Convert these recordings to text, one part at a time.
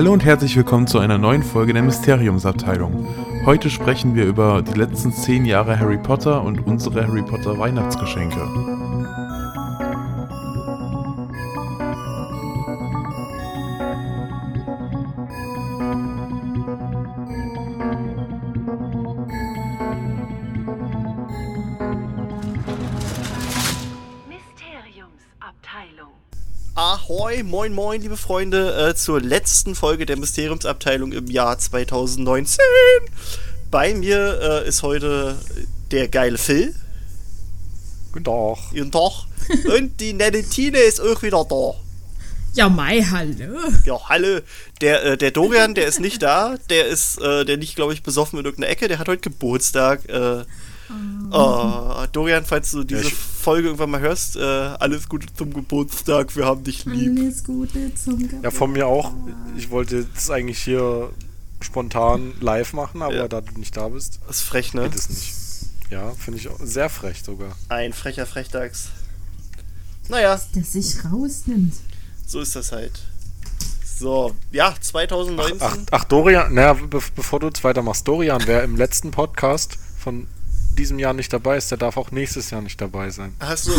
Hallo und herzlich willkommen zu einer neuen Folge der Mysteriumsabteilung. Heute sprechen wir über die letzten zehn Jahre Harry Potter und unsere Harry Potter Weihnachtsgeschenke. Moin moin, liebe Freunde, äh, zur letzten Folge der Mysteriumsabteilung im Jahr 2019. Bei mir äh, ist heute der geile Phil. Guten Tag. Guten Tag. Und die nette Tine ist auch wieder da. Ja, Mai, hallo. Ja, hallo. Der, äh, der Dorian, der ist nicht da. Der ist, äh, der liegt, glaube ich, besoffen in irgendeiner Ecke. Der hat heute Geburtstag. Äh, oh, Dorian, falls du diese ich- Folge irgendwann mal hörst, äh, alles Gute zum Geburtstag. Wir haben dich lieb. Alles Gute zum Geburtstag. Ja, von mir auch. Ich wollte das eigentlich hier spontan live machen, aber Ja. da du nicht da bist, Das ist frech, ne? geht es nicht. Ja, finde ich auch sehr frech sogar. Ein frecher Frechdachs. Naja, Der sich rausnimmt. so ist das halt. So, ja, 2019. Ach, ach Dorian, naja, be bevor du jetzt weitermachst, Dorian, wer im letzten Podcast von diesem Jahr nicht dabei ist, der darf auch nächstes Jahr nicht dabei sein. Hast du.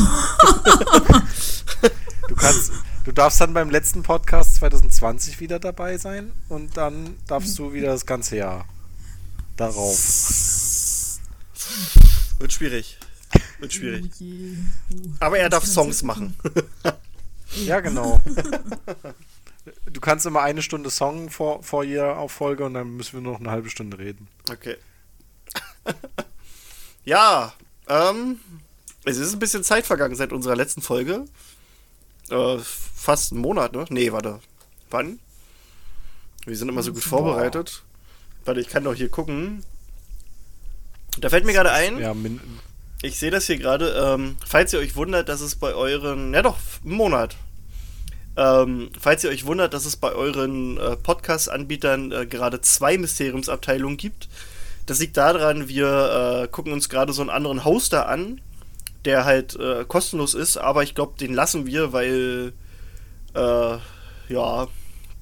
Du kannst, du darfst dann beim letzten Podcast 2020 wieder dabei sein und dann darfst du wieder das ganze Jahr darauf. Wird schwierig. Wird schwierig. Oh. Aber er darf Songs machen. Ja, genau. Du kannst immer eine Stunde Song vor, vor jeder Auffolge und dann müssen wir nur noch eine halbe Stunde reden. Okay. Ja, ähm. Es ist ein bisschen Zeit vergangen seit unserer letzten Folge. Äh, fast einen Monat, ne? Nee, warte. Wann? Wir sind immer so gut vorbereitet. Warte, ich kann doch hier gucken. Da fällt mir gerade ein. Ja, min Ich sehe das hier gerade. Ähm, falls ihr euch wundert, dass es bei euren. Ja, doch, einen Monat. Ähm, falls ihr euch wundert, dass es bei euren äh, Podcast-Anbietern äh, gerade zwei Mysteriumsabteilungen gibt. Das liegt daran, wir äh, gucken uns gerade so einen anderen Hoster an, der halt äh, kostenlos ist, aber ich glaube, den lassen wir, weil. Äh, ja,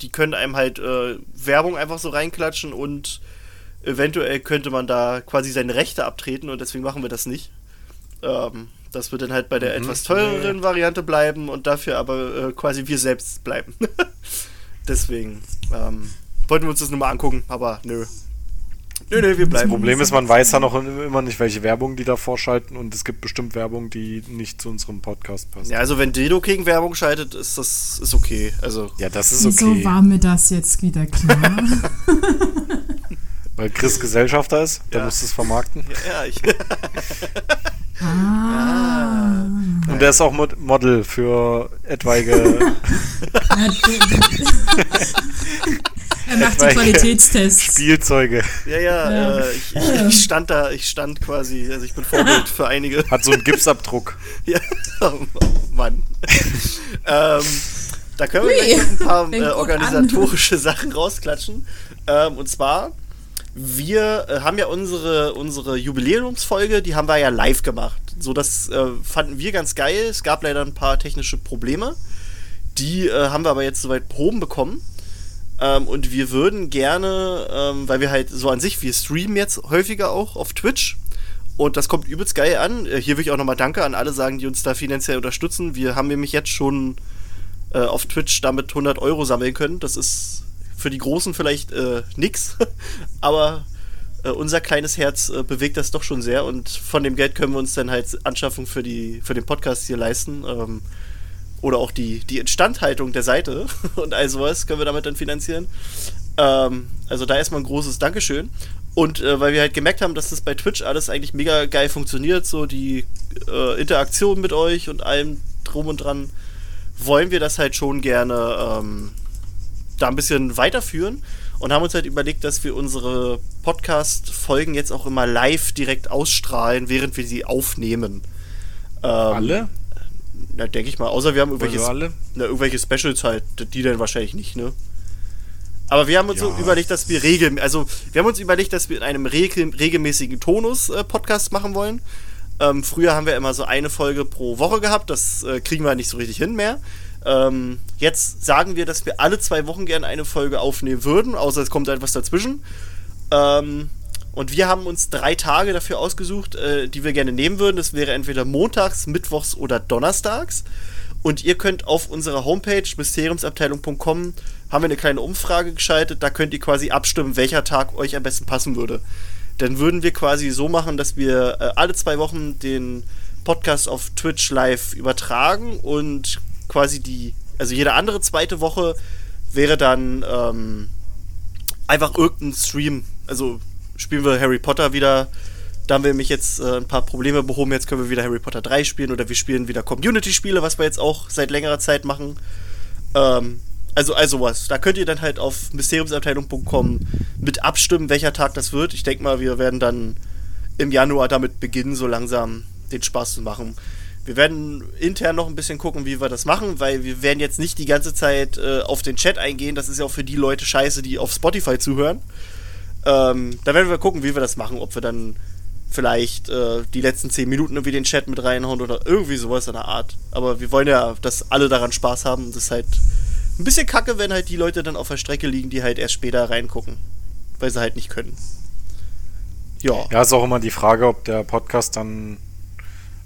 die können einem halt äh, Werbung einfach so reinklatschen und eventuell könnte man da quasi seine Rechte abtreten und deswegen machen wir das nicht. Ähm, das wird dann halt bei der Mhm. etwas teureren Variante bleiben und dafür aber äh, quasi wir selbst bleiben. deswegen ähm, wollten wir uns das nur mal angucken, aber nö. Nö, nö, wir das bleiben. Problem ist, man weiß ja noch immer nicht, welche Werbung die da vorschalten und es gibt bestimmt Werbung, die nicht zu unserem Podcast passt. Ja, also wenn Dildo King Werbung schaltet, ist das ist okay. Also Ja, das ist Wieso okay. war mir das jetzt wieder klar? Weil Chris Gesellschafter ist, der Ja. muss es vermarkten. ja, ich, ah. Und der ist auch Mod Model für etwaige. Er macht die Qualitätstests. Spielzeuge. ja, ja, Ja. Äh, ich, ich, ich stand da, ich stand quasi, also ich bin Vorbild für einige. Hat so einen Gipsabdruck. Ja, oh Mann. ähm, da können wir gleich ein paar äh, gut an. organisatorische Sachen rausklatschen. Ähm, und zwar, wir äh, haben ja unsere, unsere Jubiläumsfolge, die haben wir ja live gemacht. So, das äh, fanden wir ganz geil. Es gab leider ein paar technische Probleme. Die äh, haben wir aber jetzt soweit behoben bekommen. Ähm, und wir würden gerne, ähm, weil wir halt so an sich, wir streamen jetzt häufiger auch auf Twitch. Und das kommt übelst geil an. Äh, hier will ich auch nochmal Danke an alle sagen, die uns da finanziell unterstützen. Wir haben nämlich jetzt schon äh, auf Twitch damit 100 Euro sammeln können. Das ist für die Großen vielleicht äh, nix, aber äh, unser kleines Herz äh, bewegt das doch schon sehr. Und von dem Geld können wir uns dann halt Anschaffung für, die, für den Podcast hier leisten. Ähm, oder auch die, die Instandhaltung der Seite und all sowas können wir damit dann finanzieren. Ähm, also da erstmal ein großes Dankeschön. Und äh, weil wir halt gemerkt haben, dass das bei Twitch alles eigentlich mega geil funktioniert, so die äh, Interaktion mit euch und allem drum und dran, wollen wir das halt schon gerne ähm, da ein bisschen weiterführen und haben uns halt überlegt, dass wir unsere Podcast-Folgen jetzt auch immer live direkt ausstrahlen, während wir sie aufnehmen. Ähm, Alle? Na, denke ich mal. Außer wir haben irgendwelche, na, irgendwelche Specials halt, die dann wahrscheinlich nicht, ne? Aber wir haben uns so Ja. überlegt, dass wir regel, also wir haben uns überlegt, dass wir in einem regel, regelmäßigen Tonus äh, Podcast machen wollen. Ähm, früher haben wir immer so eine Folge pro Woche gehabt, das äh, kriegen wir nicht so richtig hin mehr. Ähm, jetzt sagen wir, dass wir alle zwei Wochen gerne eine Folge aufnehmen würden, außer es kommt etwas dazwischen. Ähm, und wir haben uns drei Tage dafür ausgesucht, äh, die wir gerne nehmen würden. Das wäre entweder montags, mittwochs oder donnerstags. Und ihr könnt auf unserer Homepage mysteriumsabteilung.com haben wir eine kleine Umfrage geschaltet. Da könnt ihr quasi abstimmen, welcher Tag euch am besten passen würde. Dann würden wir quasi so machen, dass wir äh, alle zwei Wochen den Podcast auf Twitch live übertragen und quasi die, also jede andere zweite Woche wäre dann ähm, einfach irgendein Stream. Also spielen wir Harry Potter wieder. Da haben wir nämlich jetzt äh, ein paar Probleme behoben. Jetzt können wir wieder Harry Potter 3 spielen oder wir spielen wieder Community-Spiele, was wir jetzt auch seit längerer Zeit machen. Ähm, also, also was. Da könnt ihr dann halt auf mysteriumsabteilung.com mit abstimmen, welcher Tag das wird. Ich denke mal, wir werden dann im Januar damit beginnen, so langsam den Spaß zu machen. Wir werden intern noch ein bisschen gucken, wie wir das machen, weil wir werden jetzt nicht die ganze Zeit äh, auf den Chat eingehen. Das ist ja auch für die Leute scheiße, die auf Spotify zuhören. Ähm, da werden wir gucken, wie wir das machen, ob wir dann vielleicht äh, die letzten 10 Minuten irgendwie den Chat mit reinhauen oder irgendwie sowas in der Art. Aber wir wollen ja, dass alle daran Spaß haben. Das ist halt ein bisschen kacke, wenn halt die Leute dann auf der Strecke liegen, die halt erst später reingucken. Weil sie halt nicht können. Ja. Ja, ist auch immer die Frage, ob der Podcast dann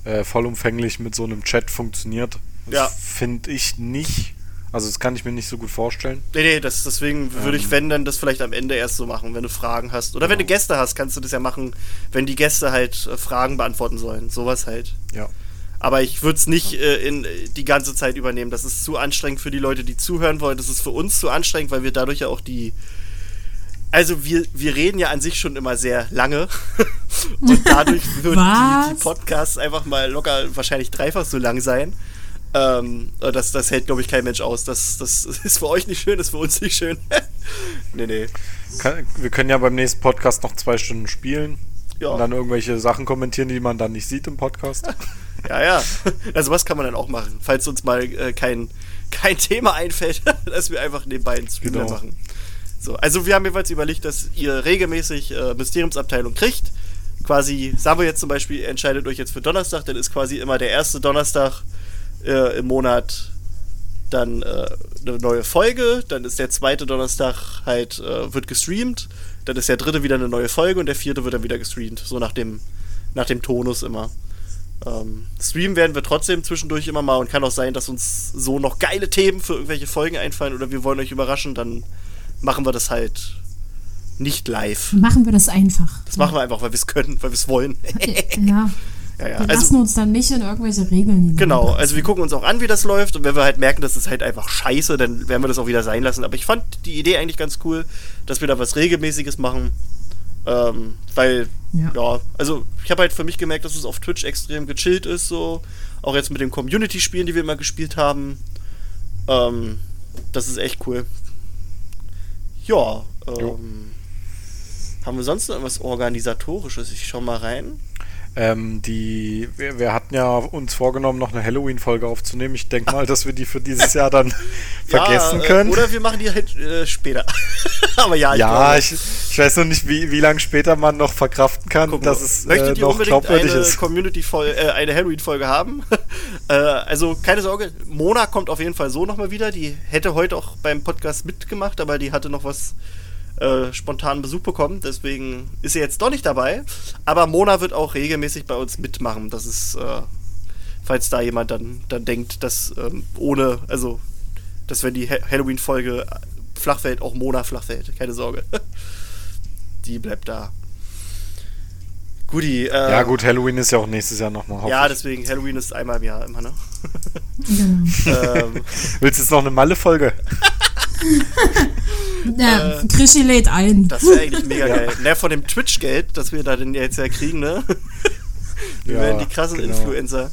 äh, vollumfänglich mit so einem Chat funktioniert. Das Ja. finde ich nicht. Also das kann ich mir nicht so gut vorstellen. Nee, nee, das, deswegen würde ich, wenn, dann das vielleicht am Ende erst so machen, wenn du Fragen hast. Oder wenn du Gäste hast, kannst du das ja machen, wenn die Gäste halt äh, Fragen beantworten sollen. Sowas halt. Ja. Aber ich würde es nicht äh, in, äh, die ganze Zeit übernehmen. Das ist zu anstrengend für die Leute, die zuhören wollen. Das ist für uns zu anstrengend, weil wir dadurch ja auch die. Also wir, wir reden ja an sich schon immer sehr lange. Und dadurch würden die, die? Podcasts einfach mal locker wahrscheinlich dreifach so lang sein. Ähm, das, das hält, glaube ich, kein Mensch aus. Das, das ist für euch nicht schön, ist für uns nicht schön. nee, nee. Kann, wir können ja beim nächsten Podcast noch zwei Stunden spielen. Ja. Und dann irgendwelche Sachen kommentieren, die man dann nicht sieht im Podcast. Ja, ja. Also was kann man dann auch machen, falls uns mal äh, kein, kein Thema einfällt, dass wir einfach nebenbei einen Stream Genau. machen. So, also wir haben jeweils überlegt, dass ihr regelmäßig äh, Mysteriumsabteilung kriegt. Quasi, wir jetzt zum Beispiel, entscheidet euch jetzt für Donnerstag, dann ist quasi immer der erste Donnerstag äh, im Monat dann äh, eine neue Folge, dann ist der zweite Donnerstag halt, äh, wird gestreamt, dann ist der dritte wieder eine neue Folge und der vierte wird dann wieder gestreamt, so nach dem, nach dem Tonus immer. Ähm, streamen werden wir trotzdem zwischendurch immer mal und kann auch sein, dass uns so noch geile Themen für irgendwelche Folgen einfallen oder wir wollen euch überraschen, dann machen wir das halt nicht live. Machen wir das einfach. Das machen wir einfach, weil wir es können, weil wir es wollen. Ja. ja, ja. Wir Also, lassen uns dann nicht in irgendwelche Regeln Genau, also wir gucken uns auch an, wie das läuft und wenn wir halt merken, dass es halt einfach scheiße, dann werden wir das auch wieder sein lassen. Aber ich fand die Idee eigentlich ganz cool, dass wir da was Regelmäßiges machen. Ähm, weil, ja. Ja. also ich habe halt für mich gemerkt, dass es auf Twitch extrem gechillt ist, so. Auch jetzt mit den Community-Spielen, die wir immer gespielt haben. Ähm, das ist echt cool. Ja, ähm, haben wir sonst noch irgendwas Organisatorisches? Ich schau mal rein. Ähm, die, wir, wir hatten ja uns vorgenommen, noch eine Halloween-Folge aufzunehmen. Ich denke mal, dass wir die für dieses Jahr dann vergessen Ja, äh, können. Oder wir machen die halt äh, später. Aber ja, ich ja, glaube, ich, ich weiß noch nicht, wie, wie lange später man noch verkraften kann, gucken dass es äh, noch glaubwürdig eine ist. Community äh, eine Halloween-Folge haben? äh, also keine Sorge, Mona kommt auf jeden Fall so nochmal wieder. Die hätte heute auch beim Podcast mitgemacht, aber die hatte noch was äh, spontanen Besuch bekommen, deswegen ist sie jetzt doch nicht dabei. Aber Mona wird auch regelmäßig bei uns mitmachen. Das ist, äh, falls da jemand dann, dann denkt, dass ähm, ohne, also, dass wenn die Ha- Halloween-Folge flach fällt, auch Mona flach fällt. Keine Sorge. die bleibt da. Guti, äh, Ja, gut, Halloween ist ja auch nächstes Jahr nochmal. Ja, deswegen, Halloween ist einmal im Jahr immer, ne? Genau. ähm, Willst du jetzt noch eine Malle-Folge? Ja, Äh, Krischi lädt ein. das wäre eigentlich mega geil. Ne, von dem Twitch-Geld, das wir da denn jetzt ja kriegen, ne? Wir Ja, werden die krassen genau. Influencer.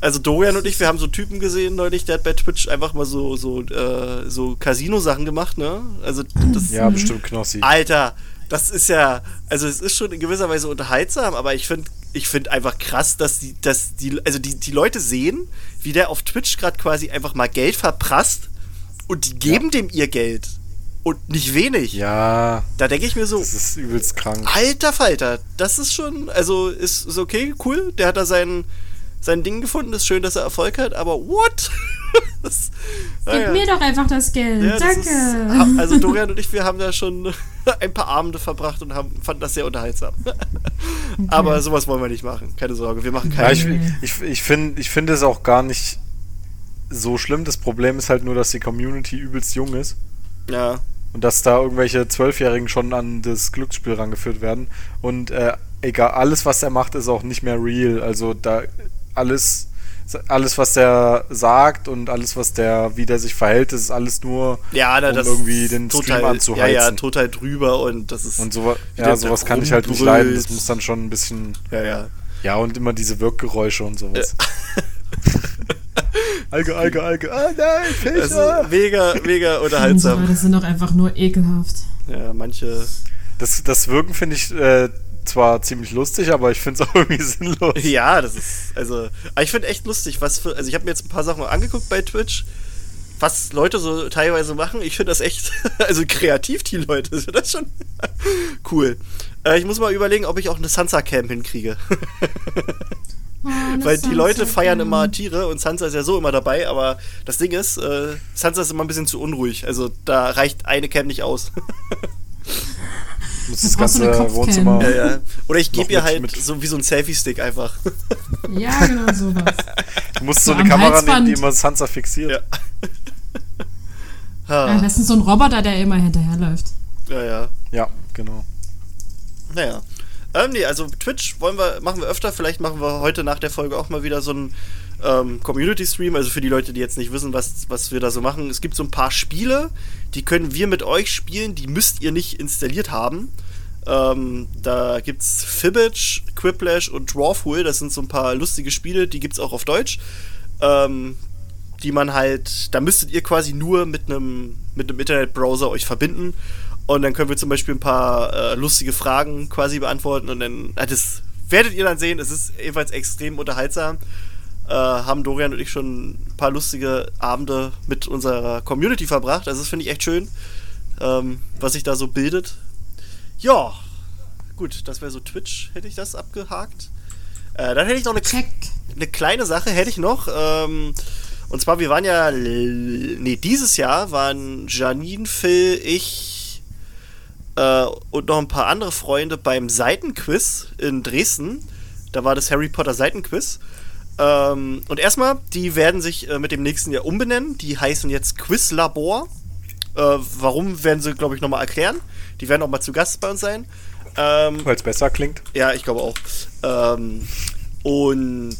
Also Dorian und ich, wir haben so Typen gesehen neulich, der hat bei Twitch einfach mal so, so, äh, so Casino-Sachen gemacht, ne? Also das Ja, bestimmt Knossi. Alter, das ist ja, also es ist schon in gewisser Weise unterhaltsam, aber ich finde ich finde einfach krass, dass die, dass die, also die, die Leute sehen, wie der auf Twitch gerade quasi einfach mal Geld verprasst und die geben dem ihr Geld. Und nicht wenig. Ja, Da denke ich mir so, das ist übelst krank. alter Falter, das ist schon, also ist, ist okay, cool. Der hat da sein, sein Ding gefunden, ist schön, dass er Erfolg hat, aber what? das, Gib naja. mir doch einfach das Geld. Ja, das Danke. Ist, ha- also Dorian und ich, wir haben da schon ein paar Abende verbracht und haben, fanden das sehr unterhaltsam. Aber sowas wollen wir nicht machen. Keine Sorge, wir machen Ja, keine. ich, Nee. ich, ich finde ich find es auch gar nicht so schlimm. Das Problem ist halt nur, dass die Community übelst jung ist. Ja, Und dass da irgendwelche Zwölfjährigen schon an das Glücksspiel rangeführt werden. Und äh, egal, alles, was er macht, ist auch nicht mehr real. Also da alles, alles, was der sagt und alles, was der, wie der sich verhält, das ist alles nur, ja na, um das irgendwie den total, Stream ja, anzuheizen. ja, total drüber und das ist. und so, ja, sowas da kann ich halt nicht leiden. Das muss dann schon ein bisschen, ja, ja. ja, und immer diese Wirkgeräusche und sowas. Alge, Alge, Alge, ah nein, Das Fischer! mega, mega unterhaltsam. Leute sind doch einfach nur ekelhaft. Ja, manche. Das, das Wirken finde ich äh, zwar ziemlich lustig, aber ich finde es auch irgendwie sinnlos. Ja, das ist, also, aber ich finde echt lustig, was für, also ich habe mir jetzt ein paar Sachen angeguckt bei Twitch, was Leute so teilweise machen. Ich finde das echt, also kreativ, die Leute, ich finde das schon cool. Äh, ich muss mal überlegen, ob ich auch eine Sansa-Cam hinkriege. Oh, Weil die Leute Sunset feiern immer Tiere und Sansa ist ja so immer dabei, aber das Ding ist, äh, Sansa ist immer ein bisschen zu unruhig. Also da reicht eine Cam nicht aus. Das so ganze. Wohnzimmer. ja, ja. Oder ich gebe ihr halt mit- so wie so ein Selfie-Stick einfach. Ja, genau sowas. Du musst so So eine am Kamera nehmen, die Halsband. immer Sansa fixiert. Ja. Ja, das ist so ein Roboter, der immer hinterherläuft. ja, ja. Ja, genau. Naja. Ähm, nee, also Twitch wollen wir, machen wir öfter. Vielleicht machen wir heute nach der Folge auch mal wieder so einen ähm, Community-Stream. Also für die Leute, die jetzt nicht wissen, was, was wir da so machen. Es gibt so ein paar Spiele, die können wir mit euch spielen. Die müsst ihr nicht installiert haben. Ähm, da gibt's Fibbage, Quiplash und Dwarfhole. Das sind so ein paar lustige Spiele. Die gibt's auch auf Deutsch. Ähm, die man halt, da müsstet ihr quasi nur mit einem mit einem Internetbrowser euch verbinden und dann können wir zum Beispiel ein paar äh, lustige Fragen quasi beantworten und dann, äh, das werdet ihr dann sehen, es ist ebenfalls extrem unterhaltsam. Äh, haben Dorian und ich schon ein paar lustige Abende mit unserer Community verbracht, also das finde ich echt schön, ähm, was sich da so bildet. Ja, gut, das wäre so Twitch, hätte ich das abgehakt. Äh, dann hätte ich noch eine eine kleine Sache hätte ich noch. Ähm, und zwar, wir waren ja, nee, dieses Jahr waren Janine, Phil, ich äh, und noch ein paar andere Freunde beim Seitenquiz in Dresden. Da war das Harry Potter Seitenquiz. Ähm, und erstmal, die werden sich äh, mit dem nächsten Jahr umbenennen. Die heißen jetzt Quizlabor. Äh, warum, werden sie, glaube ich, nochmal erklären. Die werden auch mal zu Gast bei uns sein. Ähm, Weil es besser klingt. ja, ich glaube auch. Ähm, und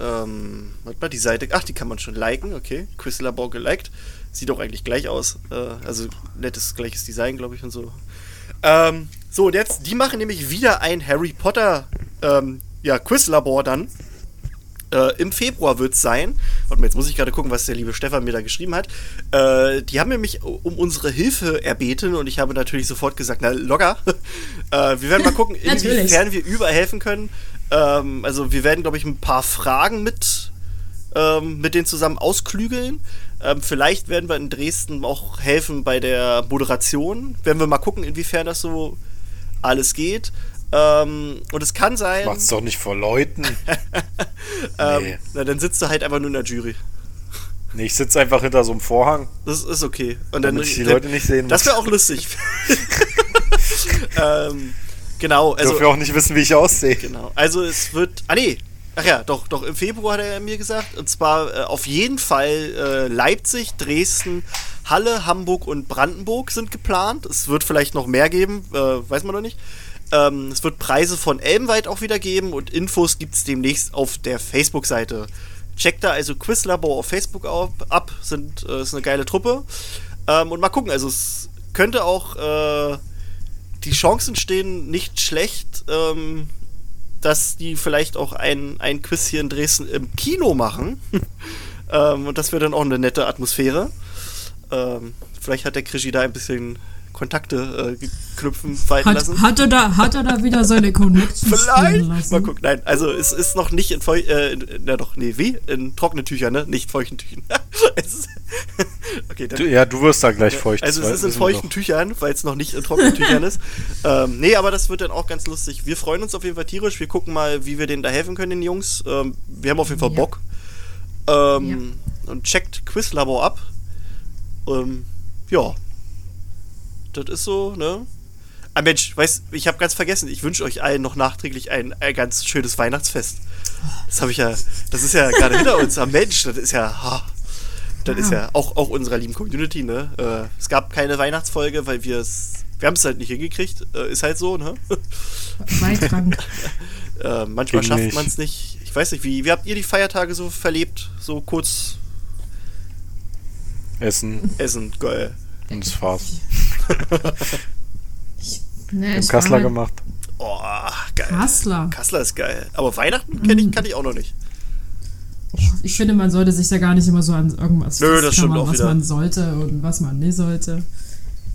ähm, warte mal, die Seite, ach, die kann man schon liken, okay. Quizlabor geliked. Sieht auch eigentlich gleich aus. Äh, also nettes, gleiches Design, glaube ich, und so. Ähm, so, und jetzt, die machen nämlich wieder ein Harry Potter ähm, ja, Quizlabor dann. Äh, Im Februar wird es sein. Warte mal, jetzt muss ich gerade gucken, was der liebe Stefan mir da geschrieben hat. Äh, die haben nämlich um unsere Hilfe erbeten und ich habe natürlich sofort gesagt, na, locker. äh, wir werden mal gucken, inwiefern wir überall helfen können. Ähm, also wir werden, glaube ich, ein paar Fragen mit, ähm, mit denen zusammen ausklügeln. Ähm, vielleicht werden wir in Dresden auch helfen bei der Moderation. Werden wir mal gucken, inwiefern das so alles geht. Ähm, und es kann sein. Macht's doch nicht vor Leuten. Ähm, Nee. Na, dann sitzt du halt einfach nur in der Jury. Nee, ich sitze einfach hinter so einem Vorhang, Das ist okay. Und dann, ich die Leute nicht sehen Das wäre auch lustig. ähm, genau, also. Dürfen wir auch nicht wissen, wie ich aussehe. Genau. Also es wird. Ah nee. Ach ja, doch, doch, im Februar hat er mir gesagt. Und zwar äh, auf jeden Fall äh, Leipzig, Dresden, Halle, Hamburg und Brandenburg sind geplant. Es wird vielleicht noch mehr geben, äh, weiß man noch nicht. Ähm, es wird Preise von Elmweit auch wieder geben und Infos gibt es demnächst auf der Facebook-Seite. Checkt da also Quizlabor auf Facebook ab, ab. Sind, äh, ist eine geile Truppe. Ähm, und mal gucken, also es könnte auch äh, die Chancen stehen nicht schlecht, ähm, dass die vielleicht auch ein, ein Quiz hier in Dresden im Kino machen. ähm, und das wäre dann auch eine nette Atmosphäre. Ähm, vielleicht hat der Krischi da ein bisschen Kontakte äh, knüpfen, falten Hat, lassen. hat, er da, hat er da wieder seine Connections Vielleicht. Mal gucken. Nein, also es ist noch nicht in feucht, äh, in- na doch, nee, wie? In trockenen Tüchern, ne? Nicht feuchten Tüchern. okay, dann, Du, ja, du wirst da gleich feucht. also es ist in feuchten Tüchern, weil es noch nicht in trockenen Tüchern ist. Ähm, nee, aber das wird dann auch ganz lustig. Wir freuen uns auf jeden Fall tierisch. Wir gucken mal, wie wir denen da helfen können, den Jungs. Ähm, wir haben auf jeden Fall Ja. Bock. Ähm, und checkt Quizlabor ab. Ähm, ja. Das ist so, ne? Ah Mensch, weißt, ich habe ganz vergessen, ich wünsche euch allen noch nachträglich ein, ein ganz schönes Weihnachtsfest. Das habe ich ja, das ist ja gerade hinter uns. Ah Mensch, das ist ja, ha, das ist ja auch, auch unserer lieben Community, ne? Äh, es gab keine Weihnachtsfolge, weil wir es, wir haben es halt nicht hingekriegt. Äh, ist halt so, ne? Weitrank. Äh, manchmal Ging schafft man es nicht. Ich weiß nicht, wie, wie habt ihr die Feiertage so verlebt? So kurz Essen essen, geil. und das war's. Nee, Im ich Kassler halt gemacht. Oh, geil. Kassler. Kassler ist geil. Aber Weihnachten kenn ich, kann ich auch noch nicht. Ich finde, man sollte sich da gar nicht immer so an irgendwas Nö, das stimmt auch was wieder. man sollte und was man nicht sollte.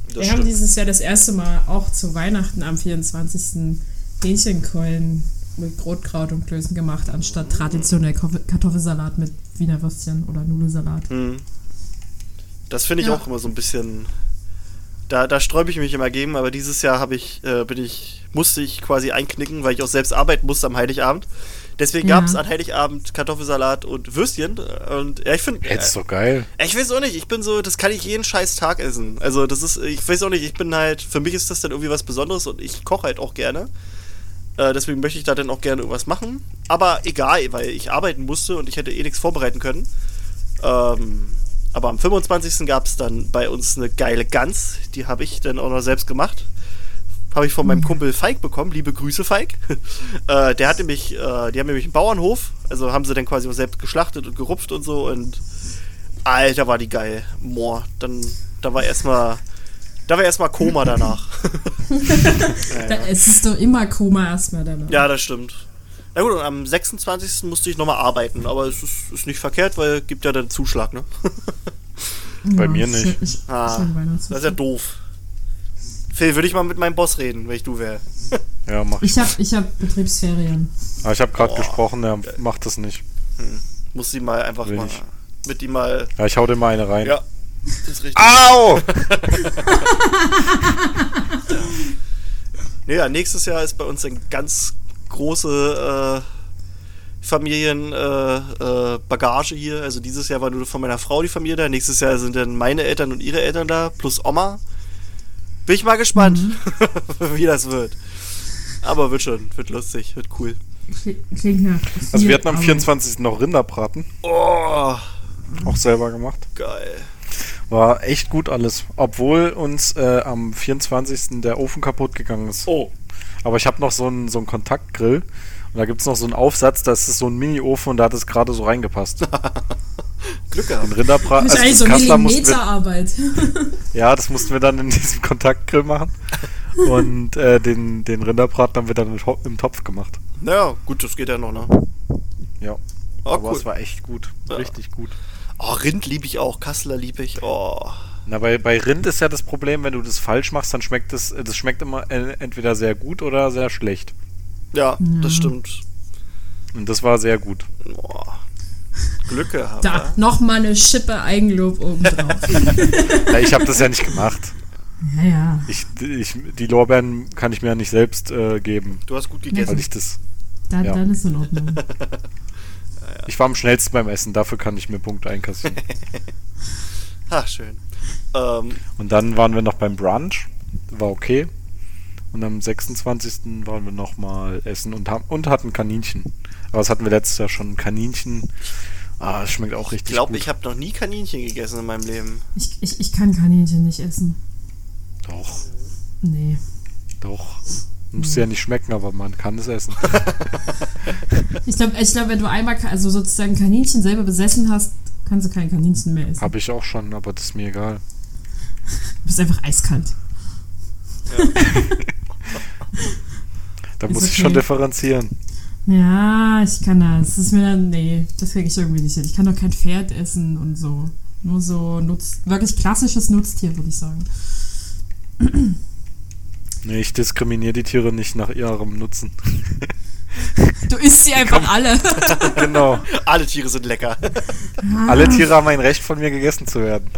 Das Wir haben stimmt. dieses Jahr das erste Mal auch zu Weihnachten am 24. Hähnchenkeulen mit Rotkraut und Klößen gemacht, anstatt traditionell Kartoffelsalat mit Wiener Würstchen oder Nudelsalat. Hm. Das finde ich Ja. auch immer so ein bisschen. Da, da sträube ich mich immer gegen, aber dieses Jahr habe ich, äh, bin ich, musste ich quasi einknicken, weil ich auch selbst arbeiten musste am Heiligabend. Deswegen Ja. gab es an Heiligabend Kartoffelsalat und Würstchen. Und ja, ich finde. Jetzt ist doch geil. Ich weiß auch nicht, ich bin so, das kann ich jeden scheiß Tag essen. Also das ist, ich weiß auch nicht, ich bin halt, für mich ist das dann irgendwie was Besonderes und ich koche halt auch gerne. Äh, deswegen möchte ich da dann auch gerne irgendwas machen. Aber egal, weil ich arbeiten musste und ich hätte eh nichts vorbereiten können. Ähm, aber am 25. gab es dann bei uns eine geile Gans, die habe ich dann auch noch selbst gemacht. Habe ich von meinem Kumpel Feig bekommen. Liebe Grüße, Feig. äh, der hat nämlich, äh, die haben nämlich einen Bauernhof, also haben sie dann quasi auch selbst geschlachtet und gerupft und so und Alter, war die geil. Moor. Dann, da war erstmal, da war erstmal Koma danach. Da, es ist doch immer Koma erstmal danach. ja, das stimmt. Na gut, und am 26. musste ich nochmal arbeiten, aber es ist, ist nicht verkehrt, weil gibt ja dann Zuschlag, ne? Bei mir nicht. schön- Ich, Ah, Das ist ja doof. Phil, würde ich mal mit meinem Boss reden, wenn ich du wäre. Ja, mach ich. Ich habe ich hab Betriebsferien. Aber ich habe gerade Boah. gesprochen, er macht das nicht. Muss sie mal einfach Will mal ich. mit ihm mal. Ja, ich hau dir mal eine rein. Ja, das ist richtig. Au! Nee, ja, nächstes Jahr ist bei uns eine ganz große äh, Familienbagage äh, Bagage hier. Also dieses Jahr war nur von meiner Frau die Familie da. Nächstes Jahr sind dann meine Eltern und ihre Eltern da, plus Oma. Bin ich mal gespannt, wie das wird. Aber wird schon, wird lustig, wird cool. Also wir hatten am Arbeit. 24. noch Rinderbraten, Oh, auch selber gemacht. geil. War echt gut alles, obwohl uns äh, am 24. der Ofen kaputt gegangen ist. Oh, Aber ich habe noch so einen so einen Kontaktgrill und da gibt es noch so einen Aufsatz, das ist so ein Mini-Ofen und da hat es gerade so reingepasst. Glück Den gehabt. Rinderbraten, Das ist eigentlich also so das Kassler Millimeterarbeit. ja, das mussten wir dann in diesem Kontaktgrill machen. Und äh, den, den Rinderbraten haben wir dann im Topf gemacht. Naja, gut, das geht ja noch, ne? Ja. Oh, Aber cool. es war echt gut. Ja. Richtig gut. Oh, Rind liebe ich auch, Kassler liebe ich. Oh. Na, bei, bei Rind ist ja das Problem, wenn du das falsch machst, dann schmeckt es, äh, das schmeckt immer äh, entweder sehr gut oder sehr schlecht. Ja, das stimmt. Und das war sehr gut. Oh. Glück gehabt. Da, ja? nochmal eine Schippe Eigenlob obendrauf. Ja, ich habe das ja nicht gemacht. ja, ja. Ich, ich, die Lorbeeren kann ich mir ja nicht selbst äh, geben, Du hast gut weil gegessen. ich das. Da, Ja. Dann ist in Ordnung. Ich war am schnellsten beim Essen, dafür kann ich mir Punkte einkassieren. Ach, schön. Ähm, Und dann waren wir noch beim Brunch, war okay. Und am 26. waren wir nochmal essen und, haben, und hatten Kaninchen. Aber das hatten wir letztes Jahr schon. Kaninchen. Ah, es schmeckt auch ich richtig glaube, gut. ich habe noch nie Kaninchen gegessen in meinem Leben. Ich, ich, ich kann Kaninchen nicht essen. Doch, Nee. doch. Muss ja nicht schmecken, aber man kann es essen. Ich glaube, ich glaub, wenn du einmal also sozusagen Kaninchen selber besessen hast, kannst du kein Kaninchen mehr essen. Habe ich auch schon, aber das ist mir egal. Du bist einfach eiskalt. Da Ist muss ich okay. schon differenzieren. Ja, ich kann das. Das ist mir dann, nee, das kriege ich irgendwie nicht hin. Ich kann doch kein Pferd essen und so. Nur so Nutz, wirklich klassisches Nutztier, würde ich sagen. Nee, ich diskriminiere die Tiere nicht nach ihrem Nutzen. Du isst sie einfach alle. genau. Alle Tiere sind lecker. Alle Tiere haben ein Recht von mir gegessen zu werden.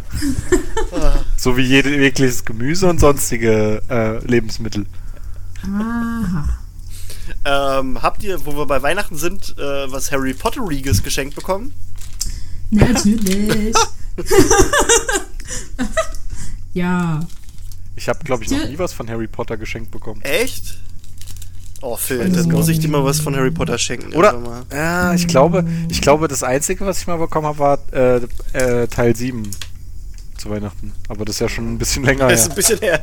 so wie jegliches Gemüse und sonstige äh, Lebensmittel. Aha. ähm, habt ihr, wo wir bei Weihnachten sind, äh, was Harry Potteriges geschenkt bekommen? Natürlich. ja. Ich habe, glaube ich, noch nie was von Harry Potter geschenkt bekommen. Echt? Oh, Phil, dann muss ich dir mal was von Harry Potter schenken. Oder? Ja, ich glaube, ich glaube, das Einzige, was ich mal bekommen habe, war äh, äh, Teil 7 zu Weihnachten. Aber das ist ja schon ein bisschen länger Das ist ein bisschen her.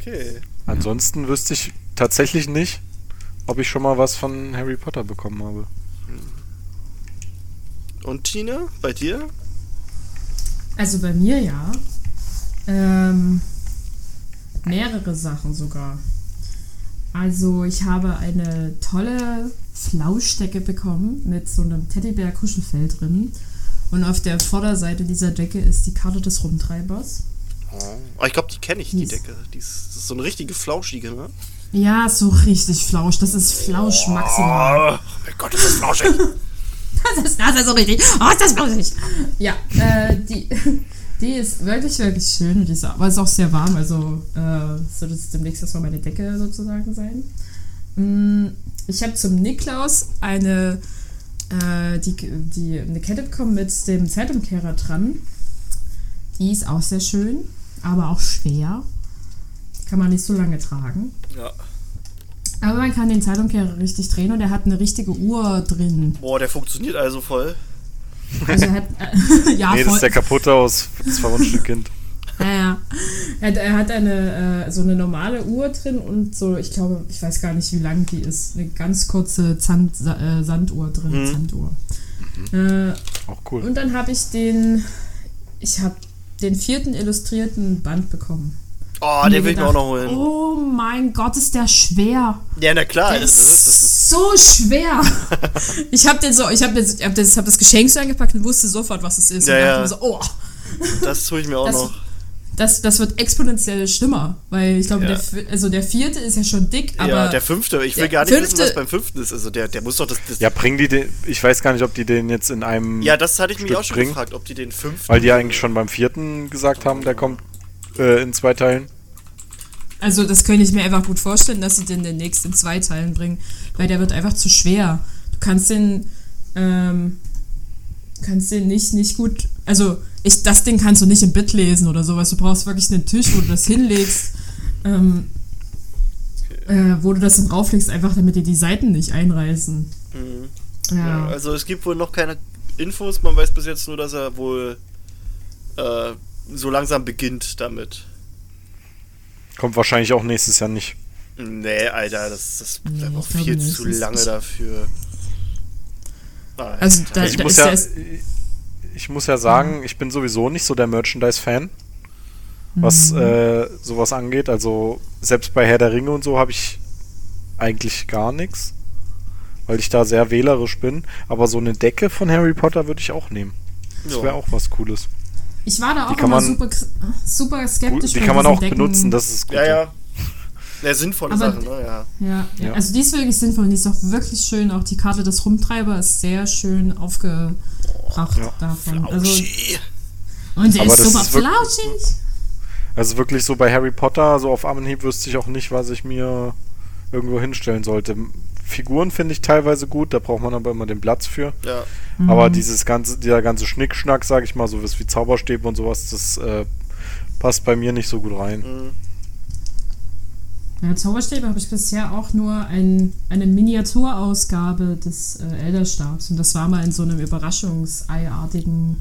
okay. Ansonsten wüsste ich tatsächlich nicht, ob ich schon mal was von Harry Potter bekommen habe. Und Tine, bei dir? Also bei mir ja. Ähm, mehrere Sachen sogar. Also ich habe eine tolle Flauschdecke bekommen mit so einem Teddybär-Kuschelfell drin. Und auf der Vorderseite dieser Decke ist die Karte des Rumtreibers. Oh, ich glaube, die kenne ich, die Mies. Decke. Die ist, das ist so eine richtige flauschige, ne? Ja, so richtig Flausch. Das ist Flausch maximal. Oh, mein Gott, ist das flauschig. Das ist, das ist so richtig. Oh, ist das flauschig. Ja, äh, die, die ist wirklich, wirklich schön. Die ist, aber ist auch sehr warm. Also äh, soll das demnächst erstmal meine Decke sozusagen sein. Mm, Ich habe zum Niklaus eine, äh, die, die, eine Kette bekommen mit dem Zeitumkehrer dran. Die ist auch sehr schön, aber auch schwer. Die kann man nicht so lange tragen. ja. Aber man kann den Zeitumkehrer richtig drehen und er hat eine richtige Uhr drin. Boah, der funktioniert also voll. Also er hat, äh, ja, nee, das ist der kaputte aus das verwunschene Kind. ja, ja. Er, hat, er hat eine, äh, so eine normale Uhr drin und so, ich glaube, ich weiß gar nicht, wie lang die ist. Eine ganz kurze Zand, äh, Sanduhr drin, Mhm. Sanduhr. Äh, Auch cool. und dann habe ich den, ich habe den vierten illustrierten Band bekommen. Oh, den will ich mir auch noch holen. Oh mein Gott, ist der schwer. Ja, na klar. Der Das ist, das ist, ist so schwer. ich habe den so, ich habe hab das, hab das Geschenk so eingepackt und wusste sofort, was es ist. Ja, und dachte ja. mir so, oh, das tue ich mir auch Das- noch. das, das wird exponentiell schlimmer. Weil ich glaube, Ja. der, also der vierte ist ja schon dick, aber ja, der fünfte. Ich will gar nicht wissen, fünfte- was beim fünften ist. Also der, der muss doch das. das Ja, bringen die den. Ich weiß gar nicht, ob die den jetzt in einem. ja, das hatte ich mich auch schon bringen. gefragt, ob die den fünften. Weil die ja eigentlich schon beim vierten gesagt haben, der kommt äh, in zwei Teilen. also das könnte ich mir einfach gut vorstellen, dass sie den demnächst in zwei Teilen bringen. Weil der wird einfach zu schwer. Du kannst den, ähm, kannst den nicht, nicht gut, also ich, das Ding kannst du nicht im Bett lesen oder sowas. Du brauchst wirklich einen Tisch, wo du das hinlegst, ähm, äh, wo du das dann drauflegst, einfach damit dir die Seiten nicht einreißen. Mhm. Ja. Ja, also es gibt wohl noch keine Infos. Man weiß bis jetzt nur, dass er wohl äh, so langsam beginnt damit. Kommt wahrscheinlich auch nächstes Jahr nicht. Nee, Alter, das, das Nee, auch viel zu lange dafür. Alter. Also da, Also ich da muss ist ja, ich muss ja sagen, ich bin sowieso nicht so der Merchandise-Fan, was Mhm. äh, sowas angeht. Also selbst bei Herr der Ringe und so habe ich eigentlich gar nichts, weil ich da sehr wählerisch bin. Aber so eine Decke von Harry Potter würde ich auch nehmen. Das wäre auch was Cooles. Ich war da auch Die kann immer man- super, super skeptisch. Die kann man auch Decken. benutzen, das ist gut. Ja, ja. Ja, sinnvolle Aber- Sachen, ne? Ja. Ja, ja. Ja. also die ist wirklich sinnvoll und die ist auch wirklich schön. Auch die Karte des Rumtreiber ist sehr schön aufgebracht Ja. davon. Also, und der Aber ist super ist wirklich- flauschig. Also wirklich so bei Harry Potter, so auf Anhieb wüsste ich auch nicht, was ich mir irgendwo hinstellen sollte. Figuren finde ich teilweise gut, da braucht man aber immer den Platz für. Ja. Mhm. Aber dieses ganze, dieser ganze Schnickschnack, sag ich mal, so was wie Zauberstäbe und sowas, das äh, passt bei mir nicht so gut rein. Mhm. Ja, Zauberstäbe habe ich bisher auch nur ein, eine Miniaturausgabe des äh, Elderstabs. Und das war mal in so einem Überraschungseiartigen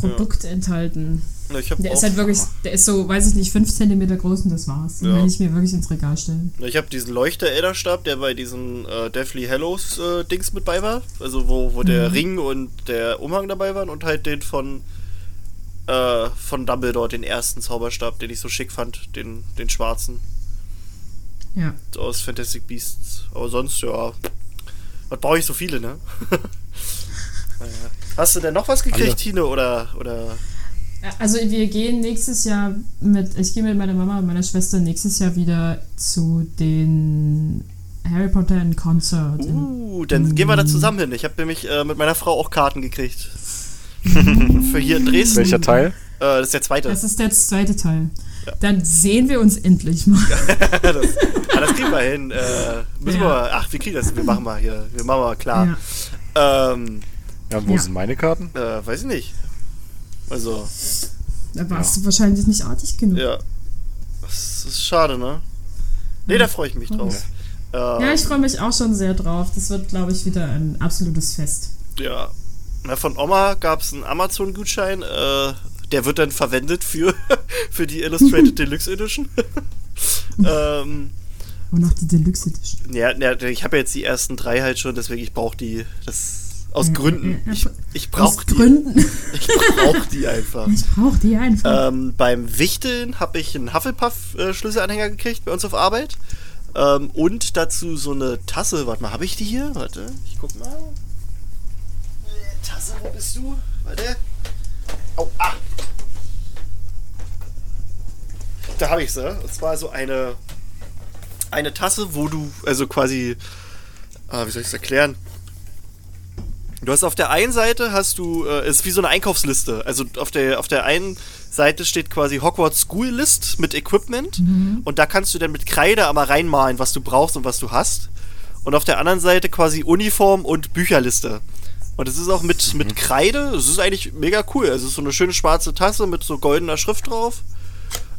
Produkt enthalten. Ja, ich habe Der ist halt wirklich, der ist so, weiß ich nicht, 5 cm groß und das war's. Den Ja. will ich mir wirklich ins Regal stellen. ich hab diesen Leuchter-Elderstab, der bei diesen äh, Deathly Hallows äh, mit bei war. Also wo, wo der Mhm. Ring und der Umhang dabei waren und halt den von äh, von Dumbledore, den ersten Zauberstab, den ich so schick fand, den, den schwarzen Ja. aus Fantastic Beasts. Aber sonst, ja. Was brauche ich so viele, ne? Hast du denn noch was gekriegt, Alle. Tine, oder, oder Also wir gehen nächstes Jahr mit, ich gehe mit meiner Mama und meiner Schwester nächstes Jahr wieder zu den Harry Potter in Concert. in- Uh, dann gehen wir da zusammen hin. Ich habe nämlich äh, mit meiner Frau auch Karten gekriegt. Für hier in Dresden. Welcher Teil? Äh, das ist der zweite. Das ist der zweite Teil. Ja. Dann sehen wir uns endlich mal. das, ah, das kriegen wir hin. Äh, müssen Ja. wir ach, wir kriegen das. Wir machen mal hier. Wir machen mal klar. Ja. Ähm, Ja, wo Ja. sind meine Karten? äh, weiß ich nicht. Also, Da warst du wahrscheinlich nicht artig genug. ja. Das ist schade, ne? Nee, da freue ich mich drauf. Ähm, Ja, ich freue mich auch schon sehr drauf. Das wird, glaube ich, wieder ein absolutes Fest. Ja. Na, von Oma gab es einen Amazon-Gutschein. Äh, der wird dann verwendet für, für die Illustrated Deluxe Edition. ähm, Und noch die Deluxe Edition. ja, ja, ich habe ja jetzt die ersten drei halt schon, deswegen ich brauche die. Das aus Gründen. Ich, ich brauche die. Gründen. Ich brauche die einfach. Ich brauche die einfach. Ähm, beim Wichteln habe ich einen Hufflepuff-Schlüsselanhänger gekriegt bei uns auf Arbeit. Ähm, und dazu so eine Tasse. Warte mal, habe ich die hier? Warte, ich guck mal. Äh, Tasse, wo bist du? Warte. Oh, ah. Da habe ich sie. Und zwar so eine, eine Tasse, wo du, also quasi, ah, wie soll ich es erklären? Du hast auf der einen Seite hast du, äh, ist wie so eine Einkaufsliste. Also auf der, auf der einen Seite steht quasi Hogwarts School List mit Equipment und da kannst du dann mit Kreide einmal reinmalen, was du brauchst und was du hast. Und auf der anderen Seite quasi Uniform und Bücherliste. Und es ist auch mit, mit Kreide, es ist eigentlich mega cool. Also es ist so eine schöne schwarze Tasse mit so goldener Schrift drauf.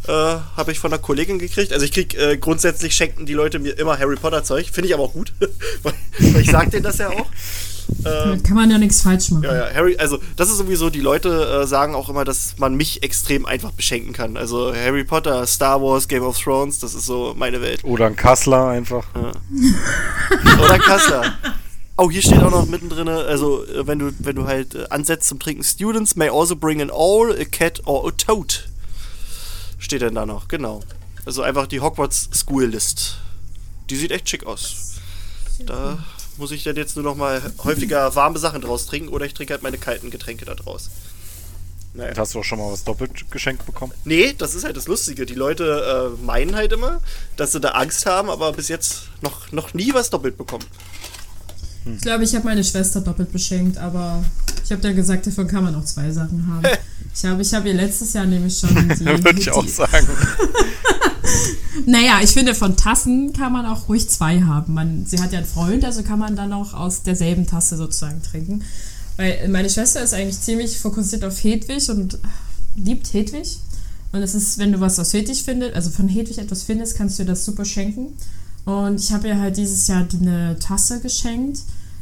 Äh, habe ich von einer Kollegin gekriegt. Also ich krieg äh, grundsätzlich schenken die Leute mir immer Harry Potter Zeug. Finde ich aber auch gut. weil, weil ich sag denen das ja auch. Damit kann man ja nichts falsch machen. Ja, ja, Harry, also das ist sowieso, die Leute äh, sagen auch immer, dass man mich extrem einfach beschenken kann. Also Harry Potter, Star Wars, Game of Thrones, das ist so meine Welt. Oder ein Kassler einfach. Oder Kassler. Oh, hier steht auch noch mittendrin, also äh, wenn du, wenn du halt äh, ansetzt zum Trinken, Students may also bring an owl, a cat or a toad. Steht denn da noch, genau. Also einfach die Hogwarts School List. Die sieht echt schick aus. Da muss ich dann jetzt nur noch mal häufiger warme Sachen draus trinken oder ich trinke halt meine kalten Getränke da draus. Naja. Hast du auch schon mal was doppelt geschenkt bekommen? Nee, das ist halt das Lustige. Die Leute äh, meinen halt immer, dass sie da Angst haben, aber bis jetzt noch, noch nie was doppelt bekommen. Ich glaube, ich habe meine Schwester doppelt beschenkt, aber ich habe dann gesagt, davon kann man auch zwei Sachen haben. Ich habe ich hab ihr letztes Jahr nämlich schon die, Würde ich auch sagen. Naja, ich finde, von Tassen kann man auch ruhig zwei haben. Man, sie hat ja einen Freund, also kann man dann auch aus derselben Tasse sozusagen trinken. Weil meine Schwester ist eigentlich ziemlich fokussiert auf Hedwig und liebt Hedwig. Und es ist, wenn du was aus Hedwig findest, also von Hedwig etwas findest, kannst du ihr das super schenken. Und ich habe ihr halt dieses Jahr eine Tasse geschenkt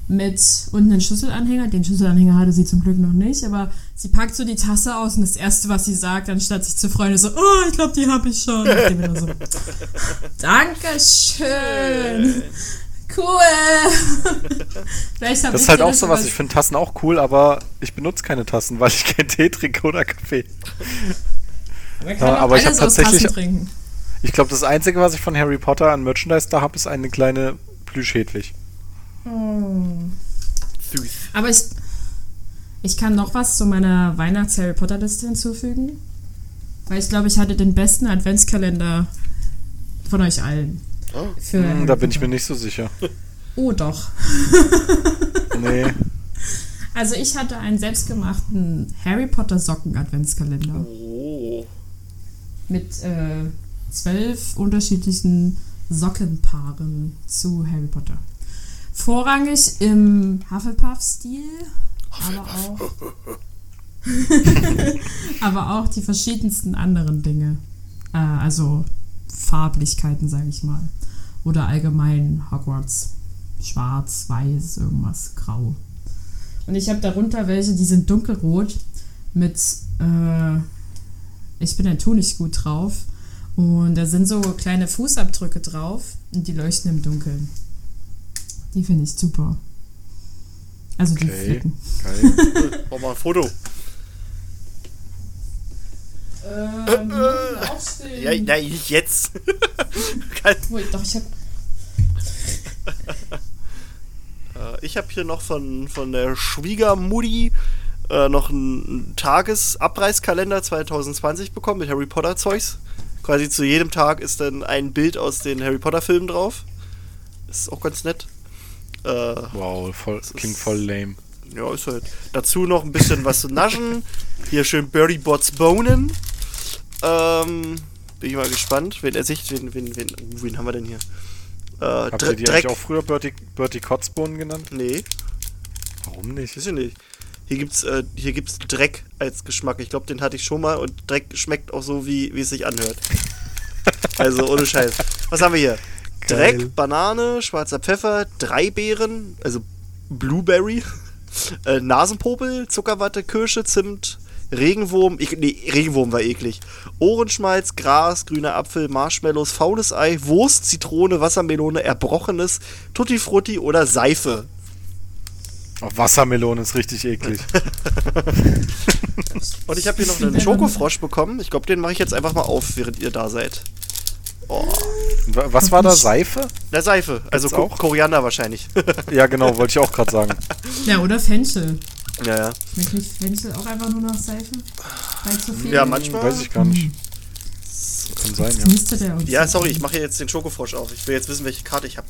mit unten einen Schlüsselanhänger. Den Schlüsselanhänger hatte sie zum Glück noch nicht, aber sie packt so die Tasse aus und das Erste, was sie sagt, anstatt sich zu freuen, ist so, oh, ich glaube, die habe ich schon. Und so, Dankeschön. Cool. Vielleicht Das ist halt auch so was, ich finde Tassen auch cool, aber ich benutze keine Tassen, weil ich keinen Tee trinke oder Kaffee. Ja, aber ich hab alles aus tatsächlich-. Ich glaube, das Einzige, was ich von Harry Potter an Merchandise da habe, ist eine kleine Plüsch-Hedwig. Süß. Aber ich, ich kann noch was zu meiner Weihnachts-Harry Potter-Liste hinzufügen. Weil ich glaube, ich hatte den besten Adventskalender von euch allen. Für Hm, Harry da bin ich mir nicht so sicher. Oh, doch. Nee. Also, ich hatte einen selbstgemachten Harry Potter Socken-Adventskalender. Oh. mit äh, zwölf unterschiedlichen Sockenpaaren zu Harry Potter. Vorrangig im Hufflepuff-Stil, aber auch, aber auch die verschiedensten anderen Dinge. Äh, also Farblichkeiten, sage ich mal. Oder allgemein Hogwarts. Schwarz, weiß, irgendwas, grau. Und ich habe darunter welche, die sind dunkelrot mit äh, ich bin ein Tunig gut drauf. Und da sind so kleine Fußabdrücke drauf und die leuchten im Dunkeln. Die finde ich super. Also die Okay. Flecken. Geil. Mach mal ein Foto. Ähm, aufstehen. Ja, nein, nicht jetzt. Kann- Wo- Doch, ich habe Äh, ich habe hier noch von, von der Schwiegermutti äh, noch einen Tagesabreißkalender 2020 bekommen mit Harry Potter Zeugs. Quasi zu jedem Tag ist dann ein Bild aus den Harry Potter Filmen drauf. Ist auch ganz nett. Äh, Wow, voll, klingt voll lame. ja, ist halt. Dazu noch ein bisschen was zu naschen. Hier schön Birdie Bots Bonen. Ähm, bin ich mal gespannt. Wen er sich, wen, wen, wen, uh, wen haben wir denn hier? Äh, Habt ihr die Dreck. eigentlich auch früher Bertie, Bertie Kotzbohnen genannt? Nee. Warum nicht? Weiß ich nicht. Hier gibt's, äh, hier gibt's Dreck als Geschmack. Ich glaube, den hatte ich schon mal und Dreck schmeckt auch so, wie, wie es sich anhört. also ohne Scheiß. Was haben wir hier? Geil. Dreck, Banane, schwarzer Pfeffer, drei Beeren, also Blueberry, äh, Nasenpopel, Zuckerwatte, Kirsche, Zimt, Regenwurm, ich, nee, Regenwurm war eklig. Ohrenschmalz, Gras, grüner Apfel, Marshmallows, faules Ei, Wurst, Zitrone, Wassermelone, Erbrochenes, Tutti Frutti oder Seife. Oh, Wassermelone ist richtig eklig. Und ich habe hier noch einen Schokofrosch bekommen. Ich glaube, den mache ich jetzt einfach mal auf, während ihr da seid. Oh, Wa- Was war da? Seife? der Seife. Also Ko auch? Koriander wahrscheinlich. Ja, genau, wollte ich auch gerade sagen. Ja, oder Fenchel. ja, ja. Schmeckt nicht Fenchel auch einfach nur nach Seife? Bei zu viel? Ja, manchmal. Weiß ich gar nicht. Kann sein, ja. Ja, sorry, ich mache hier jetzt den Schokofrosch auf. Ich will jetzt wissen, welche Karte ich habe.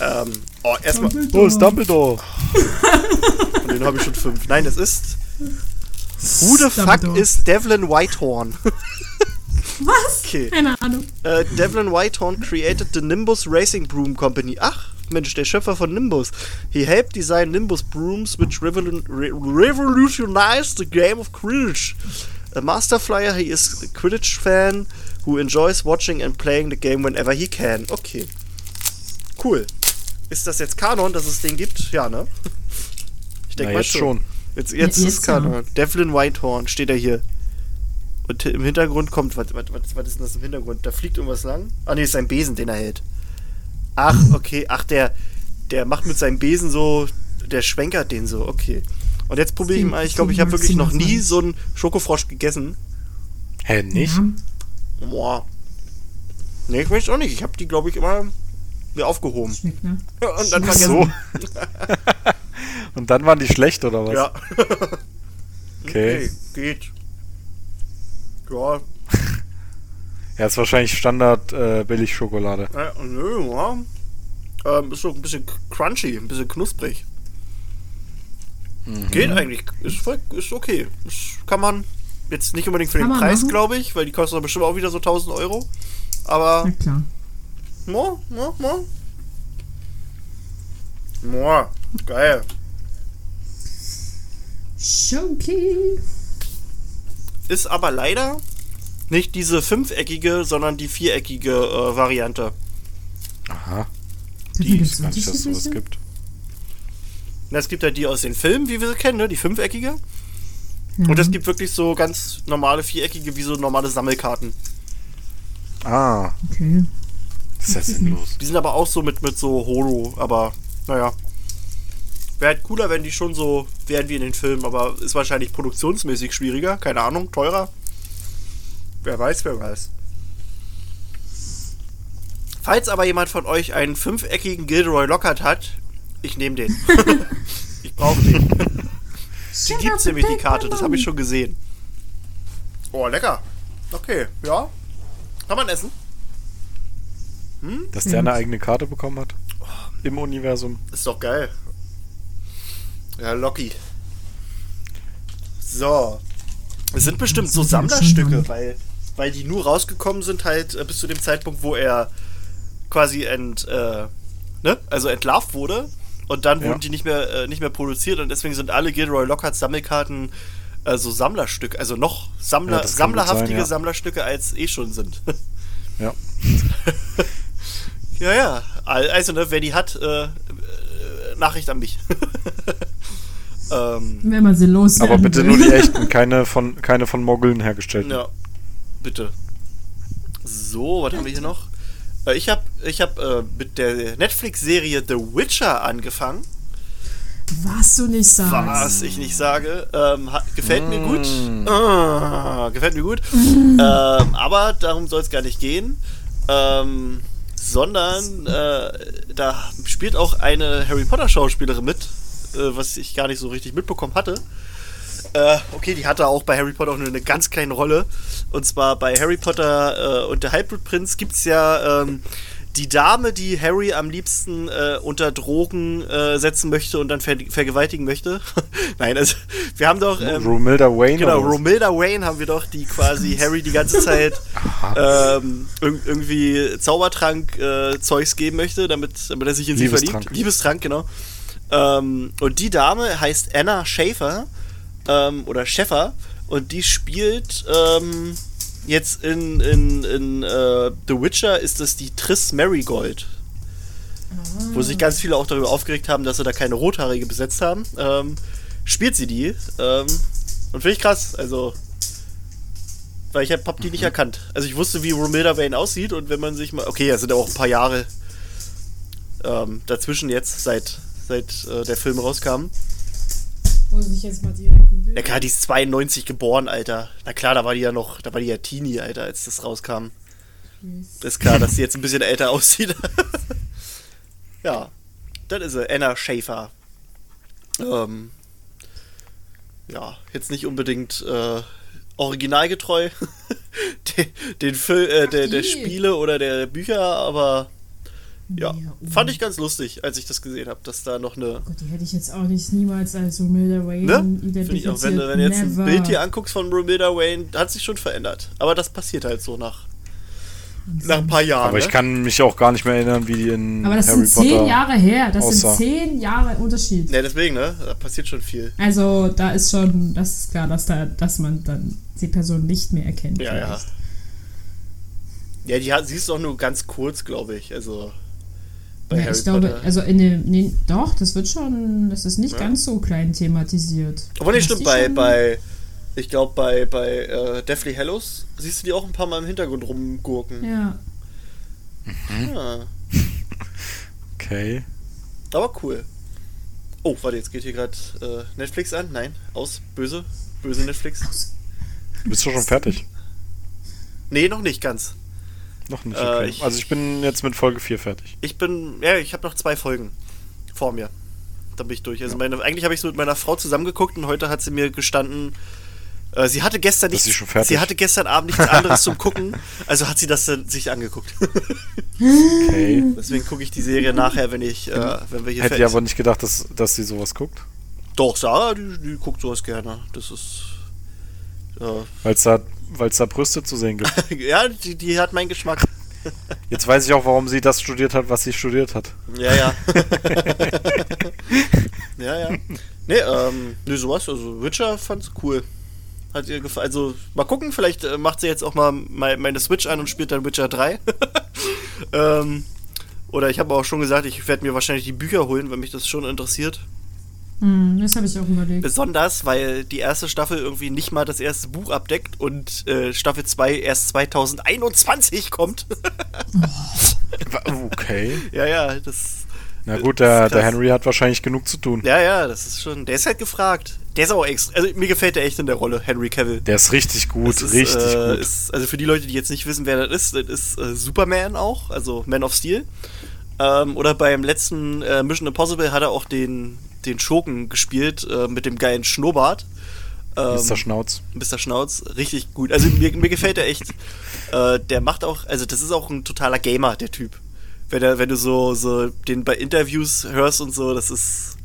Ähm, oh, erstmal. Oh, ist Dumbledore. Von denen habe ich schon fünf. Nein, es ist. Who the fuck is Devlin Whitehorn? Was? Okay. Keine Ahnung. Äh, Devlin Whitehorn created the Nimbus Racing Broom Company. Ach, Mensch, der Schöpfer von Nimbus. He helped design Nimbus brooms, which revolu re revolutionized the game of Quidditch. A master flyer, he is a Quidditch fan who enjoys watching and playing the game whenever he can. Okay. Cool. Ist das jetzt Kanon, dass es den gibt? Ja, ne? Ich denke mal jetzt schon. schon. Jetzt, jetzt Ja, ist jetzt ja. Kanon. Devlin Whitehorn steht er hier. Und im Hintergrund kommt, was, was, was, was ist denn das im Hintergrund? Da fliegt irgendwas lang? Ah, nee, ist sein Besen, den er hält. Ach, okay. Ach, der, der macht mit seinem Besen so, der schwenkert den so, okay. Und jetzt probiere ich mal, ich glaube, ich habe wirklich noch nie so einen Schokofrosch gegessen. Hä, nicht? Ja, Boah. Nee, ich weiß auch nicht. Ich habe die, glaube ich, immer mir aufgehoben. schmeckt, ne? Und dann Ach vergessen. so. Und dann waren die schlecht, oder was? Ja. Okay. geht. Ja, Ja, ist wahrscheinlich Standard äh, Billig-Schokolade. Ja, nö, ja. Ähm, ist so ein bisschen crunchy, ein bisschen knusprig. Mhm. Geht eigentlich. Ist, voll, ist okay. Das kann man jetzt nicht unbedingt für Kann den Preis, glaube ich, weil die kosten doch bestimmt auch wieder so 1000 Euro. Aber, Na klar. mo, mo, mo. Mo, geil. Schoki. Ist aber leider nicht diese fünfeckige, sondern die viereckige äh, Variante. Aha, Die ist gar nicht, dass es sowas gibt. Na, Es gibt ja die aus den Filmen, wie wir sie kennen, ne? die fünfeckige. Und es gibt wirklich so ganz normale viereckige, wie so normale Sammelkarten. Ah, Okay. das ist ja sinnlos. Die sind aber auch so mit, mit so Holo, aber naja. Wäre halt cooler, wenn die schon so wären wie in den Filmen, aber ist wahrscheinlich produktionsmäßig schwieriger, keine Ahnung, teurer. Wer weiß, wer weiß. Falls aber jemand von euch einen fünfeckigen Gilderoy Lockhart hat, ich nehme den. ich brauche den. Die gibt's nämlich die Karte, das habe ich schon gesehen. Oh, lecker. Okay, ja. Kann man essen. Dass der eine eigene Karte bekommen hat? Im Universum. Ist doch geil. Ja, Locky. So. Es sind bestimmt so Sammlerstücke, Sammler. weil, weil die nur rausgekommen sind halt äh, bis zu dem Zeitpunkt, wo er quasi ent, äh, ne? also entlarvt wurde. Und dann Ja. wurden die nicht mehr, äh, nicht mehr produziert und deswegen sind alle Gilderoy Lockhart Sammelkarten äh, so Sammlerstücke, also noch Sammler, Ja, sammlerhaftige sein, ja. Sammlerstücke als eh schon sind. Ja. ja, ja. Al- Also, ne, wer die hat, äh, Nachricht an mich. ähm, Wenn man sie loswerden Aber bitte will. nur die echten, keine von, keine von Moggeln hergestellten. ja, bitte. So, was haben wir hier noch? Äh, Ich habe ich hab, äh, mit der Netflix-Serie The Witcher angefangen. Was du nicht sagst. Was ich nicht sage. Ähm, hat, gefällt mir gut. Mm. Ah, gefällt mir gut. ähm, aber darum soll es gar nicht gehen. Ähm, sondern äh, da spielt auch eine Harry Potter Schauspielerin mit, äh, was ich gar nicht so richtig mitbekommen hatte. Äh, okay, die hatte auch bei Harry Potter auch nur eine ganz kleine Rolle. Und zwar bei Harry Potter äh, und der Halbblutprinz gibt es ja ähm, die Dame, die Harry am liebsten äh, unter Drogen äh, setzen möchte und dann ver vergewaltigen möchte. Nein, also wir haben doch. Ähm, Romilda Wayne. Genau? Romilda Wayne haben wir doch, die quasi Harry die ganze Zeit ähm, irg irgendwie Zaubertrank-Zeugs geben möchte, damit, damit er sich in sie verliebt. Liebestrank, genau. Ähm, und die Dame heißt Anna Schäfer ähm, oder Schäffer und die spielt ähm, jetzt in, in, in äh, The Witcher ist das die Triss Marigold. Wo sich ganz viele auch darüber aufgeregt haben, dass sie da keine Rothaarige besetzt haben. Ähm, spielt sie die. Ähm, und finde ich krass. Also. Weil ich hab, hab die nicht erkannt. Also ich wusste, wie Romilda Vane aussieht und wenn man sich mal. Okay, es sind auch ein paar Jahre ähm, dazwischen jetzt, seit, seit äh, der Film rauskam. Muss ich jetzt mal direkt googeln. Ja klar, die ist 92 geboren, Alter. Na klar, da war die ja noch, da war die ja Teenie, Alter, als das rauskam. Ist klar, dass sie jetzt ein bisschen älter aussieht. ja, das ist sie, Anna Schäfer. Ähm, ja, jetzt nicht unbedingt äh, originalgetreu den, den Fil äh, der, der. Spiele oder der Bücher, aber ja, Ja, oh. fand ich ganz lustig, als ich das gesehen habe, dass da noch eine Gott, die hätte ich jetzt auch nicht niemals als Romilda Wayne Ne? Finde ich identifiziert. auch, wenn, du- wenn du jetzt ein. Bild hier anguckst von Romilda Wayne, hat sich schon verändert. Aber das passiert halt so nach, nach ein paar Jahren. Aber ich ne? kann mich auch gar nicht mehr erinnern, wie die in Aber das Harry sind Potter. zehn Jahre her. Das aussah. sind zehn Jahre Unterschied. Ne, deswegen, ne? Da passiert schon viel. Also da ist schon, das ist klar, dass da, dass man dann die Person nicht mehr erkennt. Ja, ja. vielleicht. Ja, die hat, siehst du auch nur ganz kurz, glaube ich. Also bei Ja, Harry ich glaube, Potter. also in dem, nee, doch, das wird schon, das ist nicht Ja. ganz so klein thematisiert. Aber nicht stimmt, bei, bei, ich glaube, bei, bei äh, Deathly Hallows siehst du die auch ein paar Mal im Hintergrund rumgurken. Ja, Ja. Okay. Aber cool. Oh, warte, jetzt geht hier gerade äh, Netflix an. Nein, aus. Böse. Böse Netflix. Bist du schon fertig? Nee, noch nicht ganz. Noch nicht, Äh, okay. ich- also ich bin jetzt mit Folge 4 fertig. Ich bin, ja, ich habe noch zwei Folgen vor mir. Dann bin ich durch. Also meine, eigentlich habe ich es mit meiner Frau zusammengeguckt und heute hat sie mir gestanden, äh, sie hatte gestern nichts, sie schon fertig? sie hatte gestern Abend nichts anderes zum Gucken, also hat sie das dann sich angeguckt. Okay. Deswegen gucke ich die Serie nachher, wenn ich, äh, wenn wir hier Hätte ich aber nicht gedacht, dass, dass sie sowas guckt. Doch, Sarah, die, die guckt sowas gerne. Das ist, äh, Weil es da, weil's da Brüste zu sehen gibt. ja, die, die hat meinen Geschmack. Jetzt weiß ich auch, warum sie das studiert hat, was sie studiert hat. Ja, ja. ja, ja. Nee, ähm, nee, sowas. Also Witcher fand's cool. Hat ihr gefallen. Also, mal gucken, vielleicht äh, macht sie jetzt auch mal mei- meine Switch an und spielt dann Witcher 3. ähm, oder ich habe auch schon gesagt, ich werde mir wahrscheinlich die Bücher holen, wenn mich das schon interessiert. Hm, das habe ich auch überlegt. Besonders, weil die erste Staffel irgendwie nicht mal das erste Buch abdeckt und äh, Staffel 2 erst 2021 kommt. Okay. ja, ja, das. Na gut, der, der. Henry hat wahrscheinlich genug zu tun. Ja, ja, das ist schon. Der ist halt gefragt. Der ist auch extra. Also mir gefällt der echt in der Rolle, Henry Cavill. Der ist richtig gut, ist, richtig äh, gut. Ist, also für die Leute, die jetzt nicht wissen, wer das ist, das ist äh, Superman auch, also Man of Steel. Ähm, oder beim letzten äh, Mission Impossible hat er auch den, den Schurken gespielt äh, mit dem geilen Schnurrbart. Ähm, Mr. Schnauz. Mr. Schnauz, richtig gut. Also mir, mir gefällt er echt. Äh, der macht auch, also das ist auch ein totaler Gamer, der Typ. Wenn, er, wenn du so, so den bei Interviews hörst und so, das ist.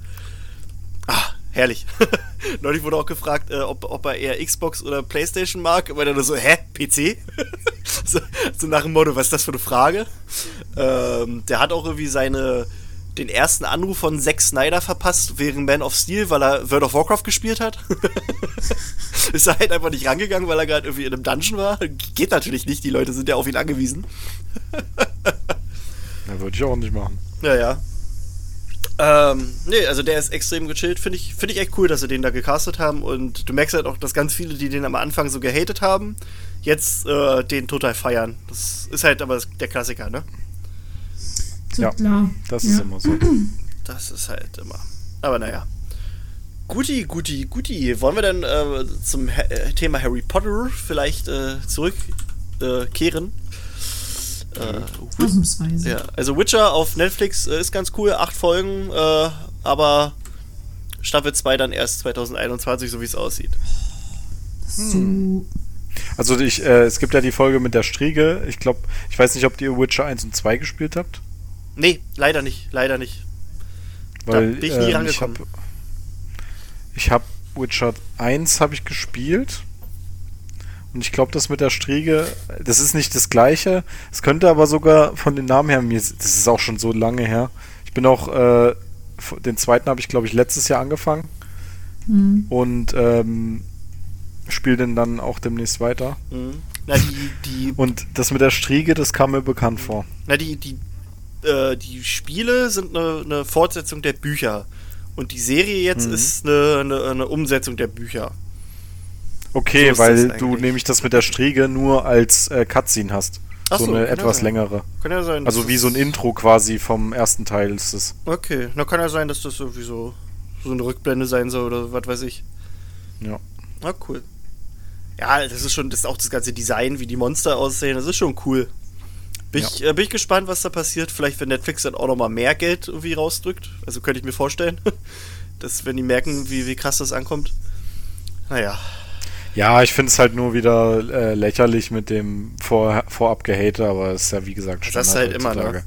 Ah, herrlich. Neulich wurde auch gefragt, äh, ob, ob er eher Xbox oder Playstation mag, weil er nur so, hä, PC? so, so nach dem Motto, was ist das für eine Frage? Ähm, der hat auch irgendwie seine den ersten Anruf von Zack Snyder verpasst wegen Man of Steel, weil er World of Warcraft gespielt hat. ist er halt einfach nicht rangegangen, weil er gerade irgendwie in einem Dungeon war. Geht natürlich nicht, die Leute sind ja auf ihn angewiesen. Ja, würde ich auch nicht machen. Ja, ja. Ähm, nee, also der ist extrem gechillt. Finde ich, find ich echt cool, dass sie den da gecastet haben. Und du merkst halt auch, dass ganz viele, die den am Anfang so gehatet haben, jetzt äh, den total feiern. Das ist halt aber der Klassiker, ne? So Ja, klar. Das ja. ist immer so. Das ist halt immer. Aber naja. Guti, guti, guti. Wollen wir dann äh, zum ha äh, Thema Harry Potter vielleicht äh, zurückkehren? Äh, äh, Ausnahmsweise. ja, also Witcher auf Netflix äh, ist ganz cool, acht Folgen, äh, aber Staffel 2 dann erst 2021, so wie es aussieht. So. Also ich, äh, es gibt ja die Folge mit der Striege. Ich glaube, ich weiß nicht, ob ihr Witcher 1 und 2 gespielt habt. Nee, leider nicht, leider nicht. Weil bin ich nie ähm, ich rangekommen. habe ich hab Witcher 1 habe ich gespielt. Und ich glaube, das mit der Striege, das ist nicht das gleiche. Es könnte aber sogar von den Namen her, mir, das ist auch schon so lange her. Ich bin auch äh, den zweiten habe ich, glaube ich, letztes Jahr angefangen. Hm. Und ähm, spiele den dann auch demnächst weiter. Mhm. Na, die, die, Und das mit der Striege, das kam mir bekannt vor. na, die, die, äh, die Spiele sind eine, eine Fortsetzung der Bücher. Und die Serie jetzt Mhm. ist eine, eine, eine Umsetzung der Bücher. Okay, So weil du nämlich das mit der Striege nur als äh, Cutscene hast. Ach so so, eine ja etwas sein. längere. Kann ja sein. Also wie so ein Intro quasi vom ersten Teil ist es. Okay, na kann ja sein, dass das irgendwie so, so eine Rückblende sein soll oder was weiß ich. Ja. Na cool. Ja, das ist schon, das ist auch das ganze Design, wie die Monster aussehen, das ist schon cool. Bin, ich, äh, bin ich gespannt, was da passiert. Vielleicht, wenn Netflix dann auch nochmal mehr Geld irgendwie rausdrückt. Also könnte ich mir vorstellen. dass, wenn die merken, wie, wie krass das ankommt. Naja. Ja, ich finde es halt nur wieder äh, lächerlich mit dem vor, vorab Gehate, aber es ist ja wie gesagt Das hast halt immer, ne?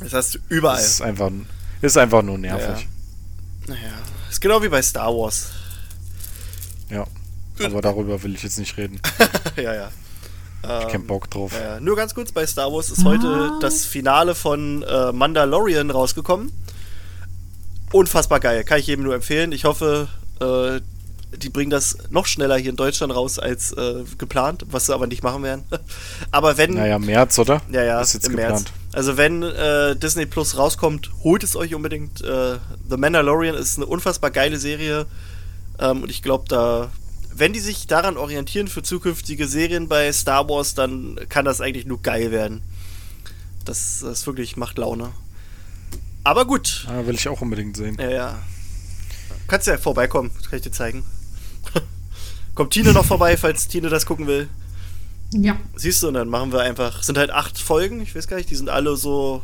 Das hast du überall. Es ist einfach, ist einfach nur nervig. Naja. Ist genau wie bei Star Wars. Ja. Aber darüber will ich jetzt nicht reden. ja, ja. Ich hab keinen Bock drauf. Ja, nur ganz kurz, bei Star Wars ist heute das Finale von äh, Mandalorian rausgekommen. Unfassbar geil, kann ich jedem nur empfehlen. Ich hoffe, äh, die bringen das noch schneller hier in Deutschland raus als äh, geplant, was sie aber nicht machen werden. aber wenn, Naja, März, oder? ja, ja, Ist jetzt im geplant. März. Also wenn äh, Disney Plus rauskommt, holt es euch unbedingt. Äh, The Mandalorian ist eine unfassbar geile Serie. Ähm, und ich glaube, da, wenn die sich daran orientieren für zukünftige Serien bei Star Wars, dann kann das eigentlich nur geil werden. Das, das wirklich macht Laune. Aber gut. Ah, will ich auch unbedingt sehen. Ja, ja. Kannst ja vorbeikommen, das kann ich dir zeigen. Kommt Tine noch vorbei, falls Tine das gucken will. Ja. Siehst du, und dann machen wir einfach. Sind halt acht Folgen, ich weiß gar nicht, die sind alle so.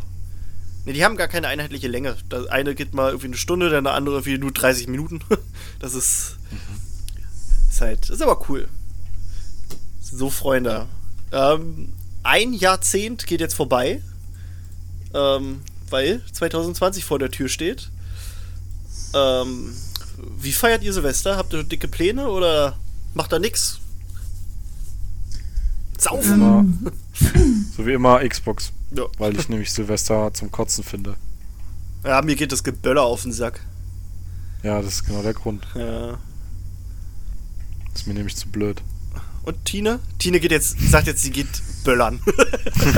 Ne, die haben gar keine einheitliche Länge. Das eine geht mal irgendwie eine Stunde, dann der andere irgendwie nur 30 Minuten. Das ist. Ist halt. Ist aber cool. So, Freunde. Ähm, ein Jahrzehnt geht jetzt vorbei. Ähm, weil 2020 vor der Tür steht. Ähm, wie feiert ihr Silvester? Habt ihr dicke Pläne oder macht da nix? Saufen! Ähm, So wie immer Xbox. Ja. Weil ich nämlich Silvester zum Kotzen finde. Ja, mir geht das Geböller auf den Sack. Ja, das ist genau der Grund. Ja. Ist mir nämlich zu blöd. Und Tine? Tine geht jetzt, sagt jetzt, sie geht böllern.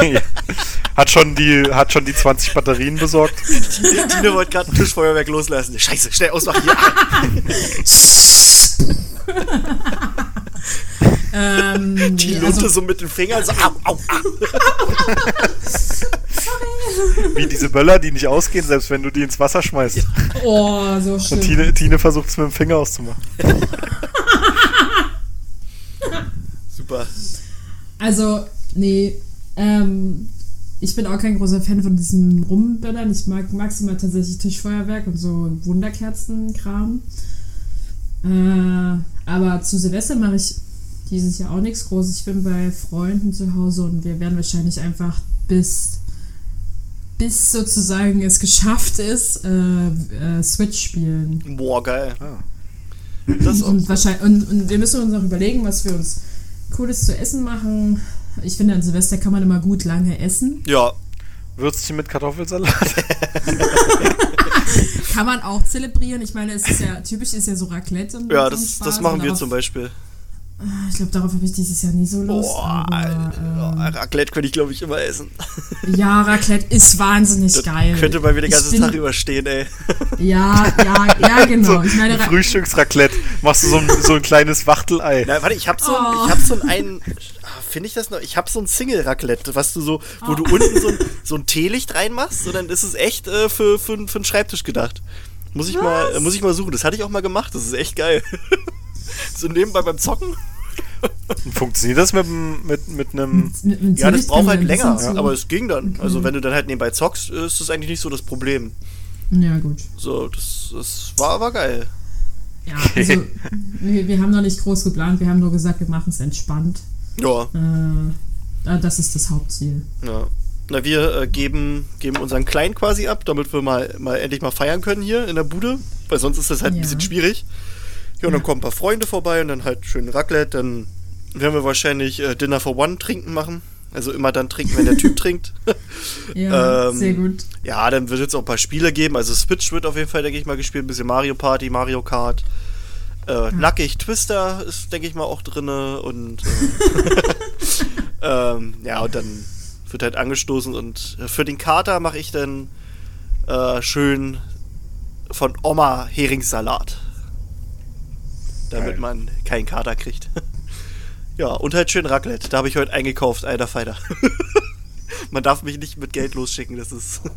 hat, schon die, hat schon die 20 Batterien besorgt. Tine wollte gerade ein Tischfeuerwerk loslassen. Scheiße, schnell ausmachen ähm, Die Lunte also, so mit den Fingern so, au, au, au. Wie diese Böller, die nicht ausgehen, selbst wenn du die ins Wasser schmeißt. oh, so Und schlimm. Tine, Tine versucht es mit dem Finger auszumachen. Super. Also, nee, ähm, ich bin auch kein großer Fan von diesem Rumböllern. Ich mag maximal tatsächlich Tischfeuerwerk und so Wunderkerzenkram. Äh, aber zu Silvester mache ich dieses Jahr auch nichts Großes. Ich bin bei Freunden zu Hause und wir werden wahrscheinlich einfach bis bis sozusagen es geschafft ist, äh, äh, Switch spielen. Boah, geil. Ah. Und, wahrscheinlich, und, und wir müssen uns auch überlegen, was wir uns Cooles zu essen machen. Ich finde, an Silvester kann man immer gut lange essen. ja, Würstchen mit Kartoffelsalat? Kann man auch zelebrieren. Ich meine, es ist ja typisch, ist ja so Raclette und ja das, das machen wir zum Beispiel. Ich glaube, darauf habe ich dieses Jahr nie so Lust. Boah, aber, Alter, Raclette könnte ich, glaube ich, immer essen. ja, Raclette ist wahnsinnig Das geil. könnte mal wieder den ganzen bin- Tag überstehen, ey. Ja, ja, ja, genau. Ich meine, Ra- Frühstücksraclette. Machst du so ein, so ein kleines Wachtelei. Na, warte, ich hab so, ein- Oh. ich hab so ein, ah, finde ich das noch? Ich hab so ein Single-Raclette, was du so, wo du Oh. unten so ein, so ein Teelicht reinmachst und dann ist es echt äh, für, für, für einen Schreibtisch gedacht. Muss ich mal, äh, muss ich mal suchen. Das hatte ich auch mal gemacht. Das ist echt geil. so nebenbei beim Zocken. Funktioniert das mit, mit, mit einem. mit, mit Ja, das braucht halt ein länger. zu- Aber es ging dann. Also wenn du dann halt nebenbei zockst, ist das eigentlich nicht so das Problem. Ja, gut. So, das, das war, war geil. Ja, also, wir, wir haben noch nicht groß geplant. Wir haben nur gesagt, wir machen es entspannt. Ja, Äh, äh, das ist das Hauptziel. ja. Na, wir äh, geben, geben unseren Kleinen quasi ab, damit wir mal, mal endlich mal feiern können hier in der Bude. Weil sonst ist das halt ein Ja. bisschen schwierig. Ja, und dann kommen ein paar Freunde vorbei und dann halt schön Raclette. Dann werden wir wahrscheinlich äh, Dinner for One trinken machen. Also immer dann trinken, wenn der Typ trinkt. Ja, Ähm, sehr gut. Ja, dann wird es auch ein paar Spiele geben. Also Switch wird auf jeden Fall, denke ich mal, gespielt. Ein bisschen Mario Party, Mario Kart. Äh, Nackig Twister ist, denke ich mal, auch drinne. Und äh, ähm, ja, und dann wird halt angestoßen. Und für den Kater mache ich dann äh, schön von Oma Heringssalat. Damit Geil. man keinen Kater kriegt. ja, und halt schön Raclette. Da habe ich heute eingekauft, alter Feider. man darf mich nicht mit Geld losschicken, das ist.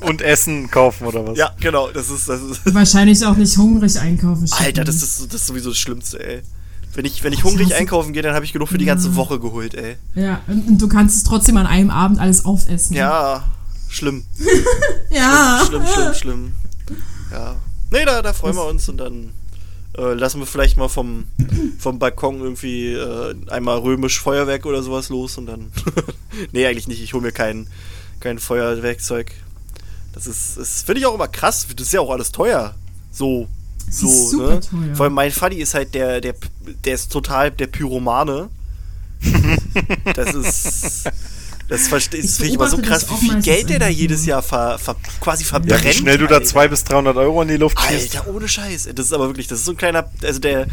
Und Essen kaufen oder was? Ja, genau, das ist, das ist. Wahrscheinlich auch nicht hungrig einkaufen. schicken. Alter, das ist, das ist sowieso das Schlimmste, ey. Wenn ich, wenn ich hungrig einkaufen gehe, dann habe ich genug für die ganze Woche geholt, ey. Ja, und, und du kannst es trotzdem an einem Abend alles aufessen. Ja, schlimm. Ja. Schlimm, schlimm, schlimm. Ja. Nee, da, da freuen wir uns und dann äh, lassen wir vielleicht mal vom, vom Balkon irgendwie äh, einmal römisch Feuerwerk oder sowas los und dann. nee, eigentlich nicht. Ich hole mir kein, kein Feuerwerkzeug. Das ist, das finde ich auch immer krass. Das ist ja auch alles teuer. So. Es so, ne? teuer. Vor allem mein Faddy ist halt der, der, der ist total der Pyromane. das ist. Das verstehe Ich ich finde ich immer so krass, wie viel Geld der da jedes. Jahr ver, ver, quasi verbrennt. Ja, wie schnell du da Alter. 200 bis 300 Euro in die Luft schießt. Alter, ohne Scheiß. Das ist aber wirklich, das ist so ein kleiner, also der,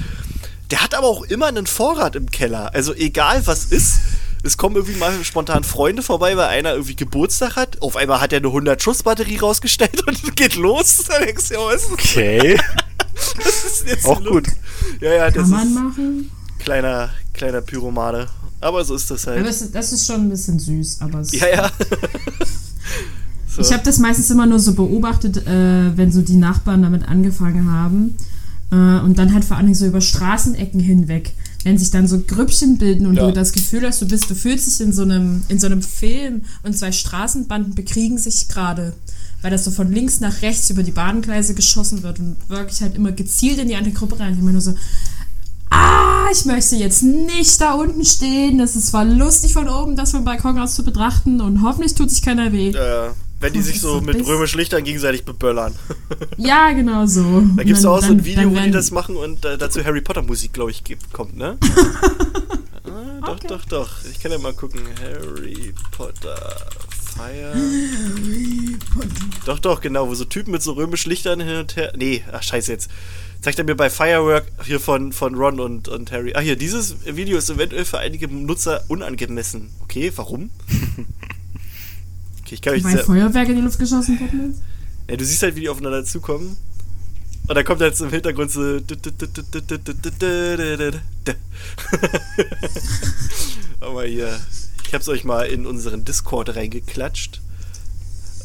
der hat aber auch immer einen Vorrat im Keller. Also egal was ist, es kommen irgendwie mal spontan Freunde vorbei, weil einer irgendwie Geburtstag hat. Auf einmal hat er eine 100 Schuss Batterie rausgestellt und geht los. Da denkst du, ja, was ist Okay. das ist jetzt Auch gut. Ja, ja, das Kann man ist machen. kleiner, kleiner Pyromane. Aber so ist das halt. es, das ist schon ein bisschen süß. Aber es, Ja, ja. so. Ich habe das meistens immer nur so beobachtet, äh, wenn so die Nachbarn damit angefangen haben. Äh, und dann halt vor allen Dingen so über Straßenecken hinweg. Wenn sich dann so Grüppchen bilden und Ja. du das Gefühl hast, du bist, du fühlst dich in so einem, in so einem Film und zwei Straßenbanden bekriegen sich gerade. Weil das so von links nach rechts über die Bahngleise geschossen wird und wirklich halt immer gezielt in die andere Gruppe rein. Ich immer nur so, ah, ich möchte jetzt nicht da unten stehen. Das ist zwar lustig von oben, das vom Balkon aus zu betrachten und hoffentlich tut sich keiner weh. äh, wenn die sich so mit römischen Lichtern gegenseitig beböllern. Ja, genau so. Da gibt es auch so dann- ein Video, dann wo die das machen und äh, dazu Harry Potter Musik, glaube ich, kommt, ne? ah, doch, Okay. doch, doch. Ich kann ja mal gucken. Harry Potter Fire. Doch, doch, genau, wo so Typen mit so römischen Lichtern hin und her. Nee, ach scheiße jetzt. Zeigt er mir bei Firework hier von, von Ron und, und Harry. Ah, hier, dieses Video ist eventuell für einige Nutzer unangemessen. Okay, warum? Okay, ich kann euch Weil sehr, Feuerwerk in die Luft geschossen worden ist? ja, du siehst halt, wie die aufeinander zukommen. Und dann kommt jetzt im Hintergrund so. Aber hier, ich hab's euch mal in unseren Discord reingeklatscht.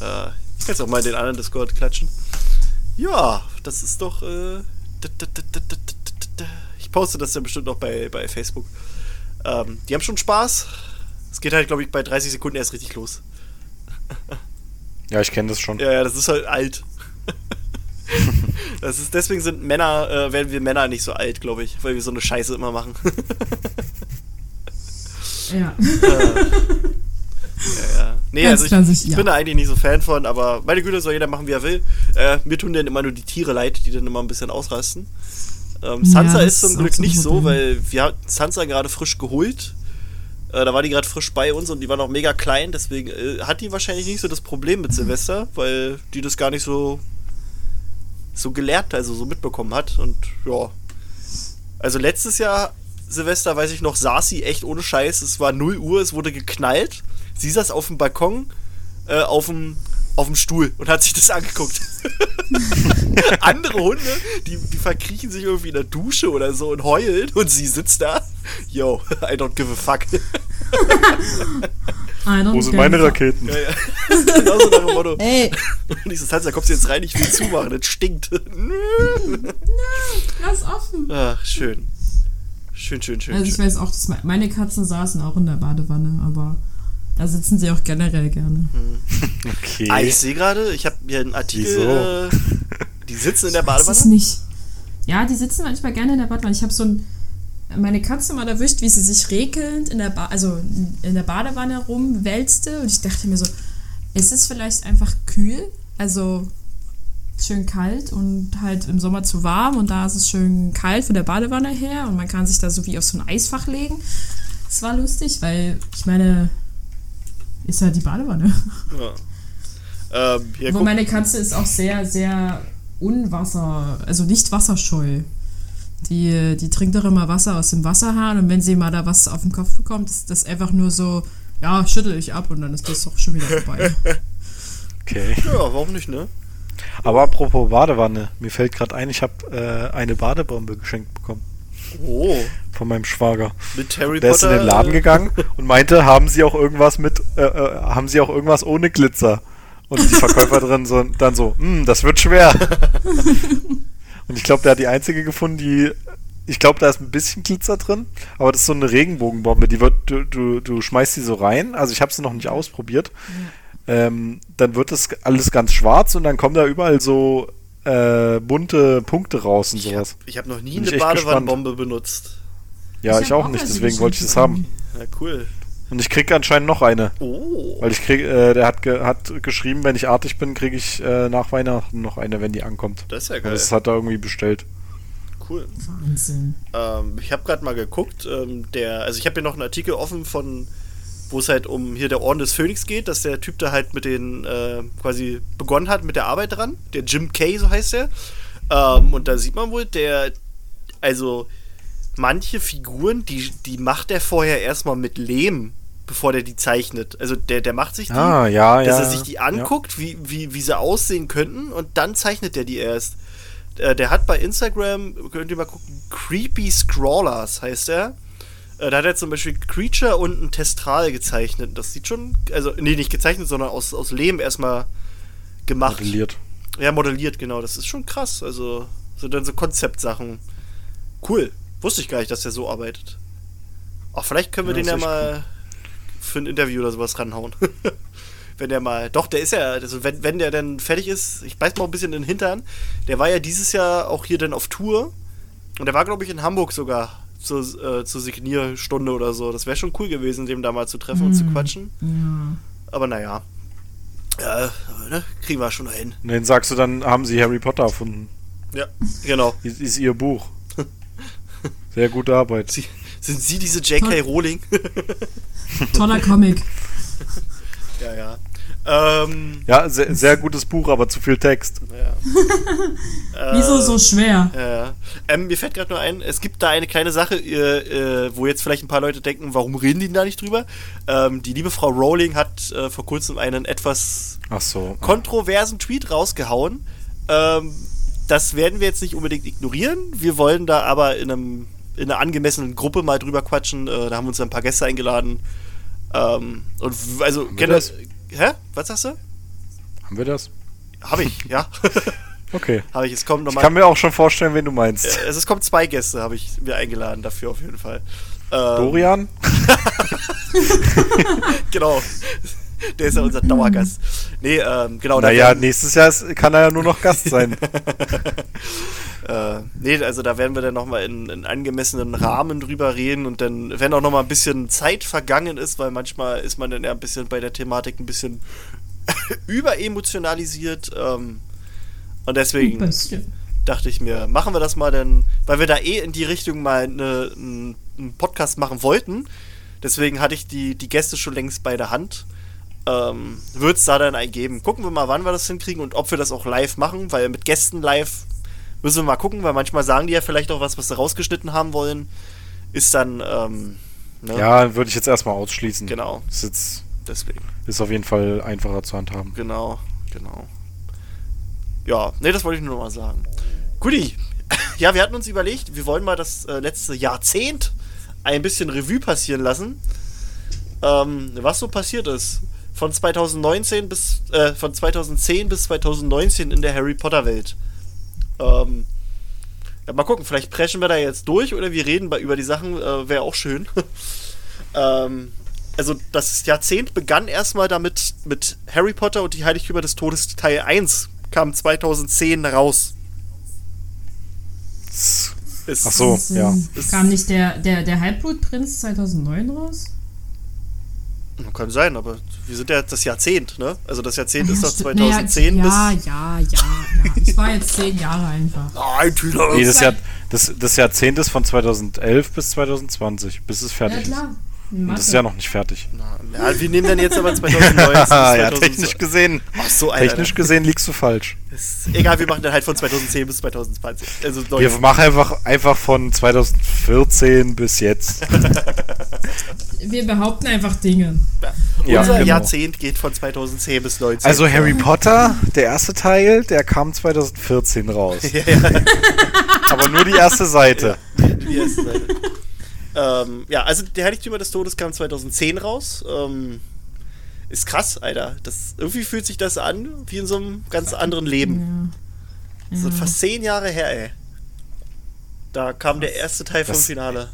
Äh, ich kann es auch mal in den anderen Discord klatschen. Ja, das ist doch. Äh, ich poste das dann bestimmt noch bei, bei Facebook. Ähm, die haben schon Spaß. Es geht halt, glaube ich, bei 30 Sekunden erst richtig los. Ja, ich kenne das schon. Ja, ja, das ist halt alt. das ist, deswegen sind Männer, äh, werden wir Männer nicht so alt, glaube ich, weil wir so eine Scheiße immer machen. Ja. ja, ja. Nee, Ganz also ich, klassisch, ich ja. bin da eigentlich nicht so Fan von, aber meine Güte, soll jeder machen, wie er will. Äh, mir tun dann immer nur die Tiere leid, die dann immer ein bisschen ausrasten. Ähm, Sansa Ja, ist zum Glück so nicht so, weil wir haben Sansa gerade frisch geholt. Äh, da war die gerade frisch bei uns und die war noch mega klein, deswegen äh, hat die wahrscheinlich nicht so das Problem mit Silvester, weil die das gar nicht so so gelernt, also so mitbekommen hat und ja. Also letztes Jahr Silvester, weiß ich noch, saß sie echt ohne Scheiß. Es war 0 Uhr, es wurde geknallt. Sie saß auf dem Balkon, äh, auf dem auf dem Stuhl und hat sich das angeguckt. Andere Hunde, die, die verkriechen sich irgendwie in der Dusche oder so und heulen und sie sitzt da. Yo, I don't give a fuck. Wo sind meine. Raketen? Ja, ja. genau so nach dem Motto. Ey, Und ich so, Tanz, da kommst du jetzt rein, ich will zumachen, das stinkt. lass offen. Ach, schön. Schön, schön, schön. Also ich schön. weiß auch, meine Katzen saßen auch in der Badewanne, aber da sitzen sie auch generell gerne. Okay. Ah, ich sehe gerade, ich habe hier einen Artikel. Wieso? Äh, die sitzen in der Das ist Badewanne. nicht. Ja, die sitzen manchmal gerne in der Badewanne. Ich habe so ein, meine Katze mal erwischt, wie sie sich regelnd in der, ba also in der Badewanne rumwälzte und ich dachte mir so, ist es vielleicht einfach kühl? Also schön kalt und halt im Sommer zu warm und da ist es schön kalt von der Badewanne her und man kann sich da so wie auf so ein Eisfach legen. Es war lustig, weil ich meine, ist ja die Badewanne. Ja. Ähm, hier, Aber meine Katze ist auch sehr, sehr unwasser, also nicht wasserscheu. Die, die trinkt doch immer Wasser aus dem Wasserhahn und wenn sie mal da was auf den Kopf bekommt, ist das einfach nur so, ja, schüttel ich ab und dann ist das auch schon wieder vorbei. Okay. ja, warum nicht, ne? Aber apropos Badewanne, mir fällt gerade ein, ich habe äh, eine Badebombe geschenkt bekommen Oh, von meinem Schwager. mit Harry Der ist in den Laden äh, gegangen und meinte, haben Sie auch irgendwas mit, äh, äh, haben Sie auch irgendwas ohne Glitzer? Und die Verkäuferin so, dann so, "Hm, das wird schwer. und ich glaube, der hat die einzige gefunden, die, ich glaube, da ist ein bisschen Glitzer drin, aber das ist so eine Regenbogenbombe, die wird, du, du, du schmeißt die so rein, also ich habe sie noch nicht ausprobiert. Ähm, dann wird das alles ganz schwarz und dann kommen da überall so äh, bunte Punkte raus und Ich habe sowas. hab noch nie Bin eine ich Badewannenbombe benutzt. Ja, Ich ich, auch auch nicht, deswegen wollte ich das haben. Ja, cool. Und ich krieg anscheinend noch eine. Oh. Weil ich krieg, äh, der hat, ge hat geschrieben, wenn ich artig bin, kriege ich äh, nach Weihnachten noch eine, wenn die ankommt. Das ist ja Und geil. das hat er irgendwie bestellt. Cool. Wahnsinn. Ähm, ich habe gerade mal geguckt, ähm, der, also ich habe hier noch einen Artikel offen von, wo es halt um hier der Orden des Phönix geht, dass der Typ da halt mit den äh, quasi begonnen hat mit der Arbeit dran. Der Jim Kay, so heißt er. Ähm, und da sieht man wohl, der, also manche Figuren, die, die macht er vorher erstmal mit Lehm, bevor der die zeichnet. Also der, der macht sich die, Ah, ja, dass ja. er sich die anguckt, wie, wie, wie sie aussehen könnten und dann zeichnet er die erst. Äh, der hat bei Instagram, könnt ihr mal gucken, Creepy Scrawlers heißt er. Äh, da hat er zum Beispiel Creature und ein Testral gezeichnet. Das sieht schon, also, nee, nicht gezeichnet, sondern aus, aus Lehm erstmal gemacht. Modelliert. Ja, modelliert, genau. Das ist schon krass. Also, so dann so Konzeptsachen. Cool. Wusste ich gar nicht, dass der so arbeitet. Ach, vielleicht können wir Ja, den ja mal für ein Interview oder sowas ranhauen. wenn der mal. Doch, der ist ja. Also wenn, wenn der dann fertig ist, ich beiß mal ein bisschen in den Hintern. Der war ja dieses Jahr auch hier dann auf Tour. Und der war, glaube ich, in Hamburg sogar zur, äh, zur Signierstunde oder so. Das wäre schon cool gewesen, dem da mal zu treffen und zu quatschen. Ja. Aber naja. Ja, ne? kriegen wir schon hin. Und dann sagst du, dann haben sie Harry Potter erfunden. Ja, genau. Ist, ist ihr Buch. Sehr gute Arbeit. Sie, sind Sie diese J.K. Rowling? Toller Comic. ja, ja. Ähm, Ja, sehr, sehr gutes Buch, aber zu viel Text. ja. Wieso so schwer? Ja. Ähm, mir fällt gerade nur ein, es gibt da eine kleine Sache, äh, äh, wo jetzt vielleicht ein paar Leute denken, warum reden die da nicht drüber? Ähm, die liebe Frau Rowling hat äh, vor kurzem einen etwas Ach so. kontroversen Tweet rausgehauen. Ähm, das werden wir jetzt nicht unbedingt ignorieren. Wir wollen da aber in, einem, in einer angemessenen Gruppe mal drüber quatschen. Äh, da haben wir uns ein paar Gäste eingeladen. Ähm, und also, das? Hä? Was sagst du? Haben wir das? Habe ich, ja. Okay. habe ich. Es kommt Ich nochmal. kann mir auch schon vorstellen, wen du meinst. Es, es kommen zwei Gäste, habe ich mir eingeladen dafür auf jeden Fall. Ähm, Dorian? Genau. Der ist ja unser Dauergast. Nee, ähm, genau. Naja, werden- nächstes Jahr ist, kann er ja nur noch Gast sein. Äh, nee, also da werden wir dann nochmal in, in angemessenen Rahmen drüber reden und dann, wenn auch nochmal ein bisschen Zeit vergangen ist, weil manchmal ist man dann ja ein bisschen bei der Thematik ein bisschen überemotionalisiert. Ähm, und deswegen dachte ich mir, machen wir das mal denn, weil wir da eh in die Richtung mal eine, einen, einen Podcast machen wollten. Deswegen hatte ich die, die Gäste schon längst bei der Hand. Ähm, Wird es da dann einen geben. Gucken wir mal, wann wir das hinkriegen und ob wir das auch live machen, weil mit Gästen live müssen wir mal gucken, weil manchmal sagen die ja vielleicht auch was, was sie rausgeschnitten haben wollen. Ist dann, ähm, ne? Ja, würde ich jetzt erstmal ausschließen. Genau, Ist, jetzt, deswegen. ist auf jeden Fall einfacher zu handhaben. Genau, genau. Ja, nee, das wollte ich nur noch mal sagen. Guti, ja, wir hatten uns überlegt, wir wollen mal das äh, letzte Jahrzehnt ein bisschen Revue passieren lassen. Ähm, was so passiert ist. Von 2019 bis, äh, von 2010 bis 2019 in der Harry Potter Welt. Ähm, ja, mal gucken, vielleicht preschen wir da jetzt durch oder wir reden bei, über die Sachen, äh, wäre auch schön. ähm, also das Jahrzehnt begann erstmal damit mit Harry Potter und die Heiligtümer des Todes Teil 1 kam 2010 raus. Ist, Ach so, ja. Kam nicht der, der, der Halbblutprinz 2009 raus? Kann sein, aber wir sind ja das Jahrzehnt, ne? Also das Jahrzehnt ist das stimmt. 2010 naja, bis... Ja, ja, ja, ja. Ich war jetzt zehn Jahre einfach. Nein, Tüter. Nee, das, Jahr, das, das Jahrzehnt ist von 2011 bis 2020, bis es Ja, fertig ist. klar. Und das ist ja noch nicht fertig. Ja, wir nehmen dann jetzt aber 2019 bis ja, 2000 technisch gesehen. Ach so, Alter. Technisch gesehen liegst du falsch. Ist egal, wir machen dann halt von 2010 bis 2020. Also Wir machen einfach, einfach von 2014 bis jetzt. Wir behaupten einfach Dinge. Ja, Unser genau. Jahrzehnt geht von 2010 bis 19. Also Harry Potter, der erste Teil, der kam 2014 raus. Aber nur die erste Seite. Die erste Seite. ähm, ja, also der Heiligtümer des Todes kam 2010 raus. Ähm, ist krass, Alter. Das, irgendwie fühlt sich das an wie in so einem ganz anderen Leben. Ja. Das ist fast zehn Jahre her, ey. Da kam der erste Teil vom Das- Finale.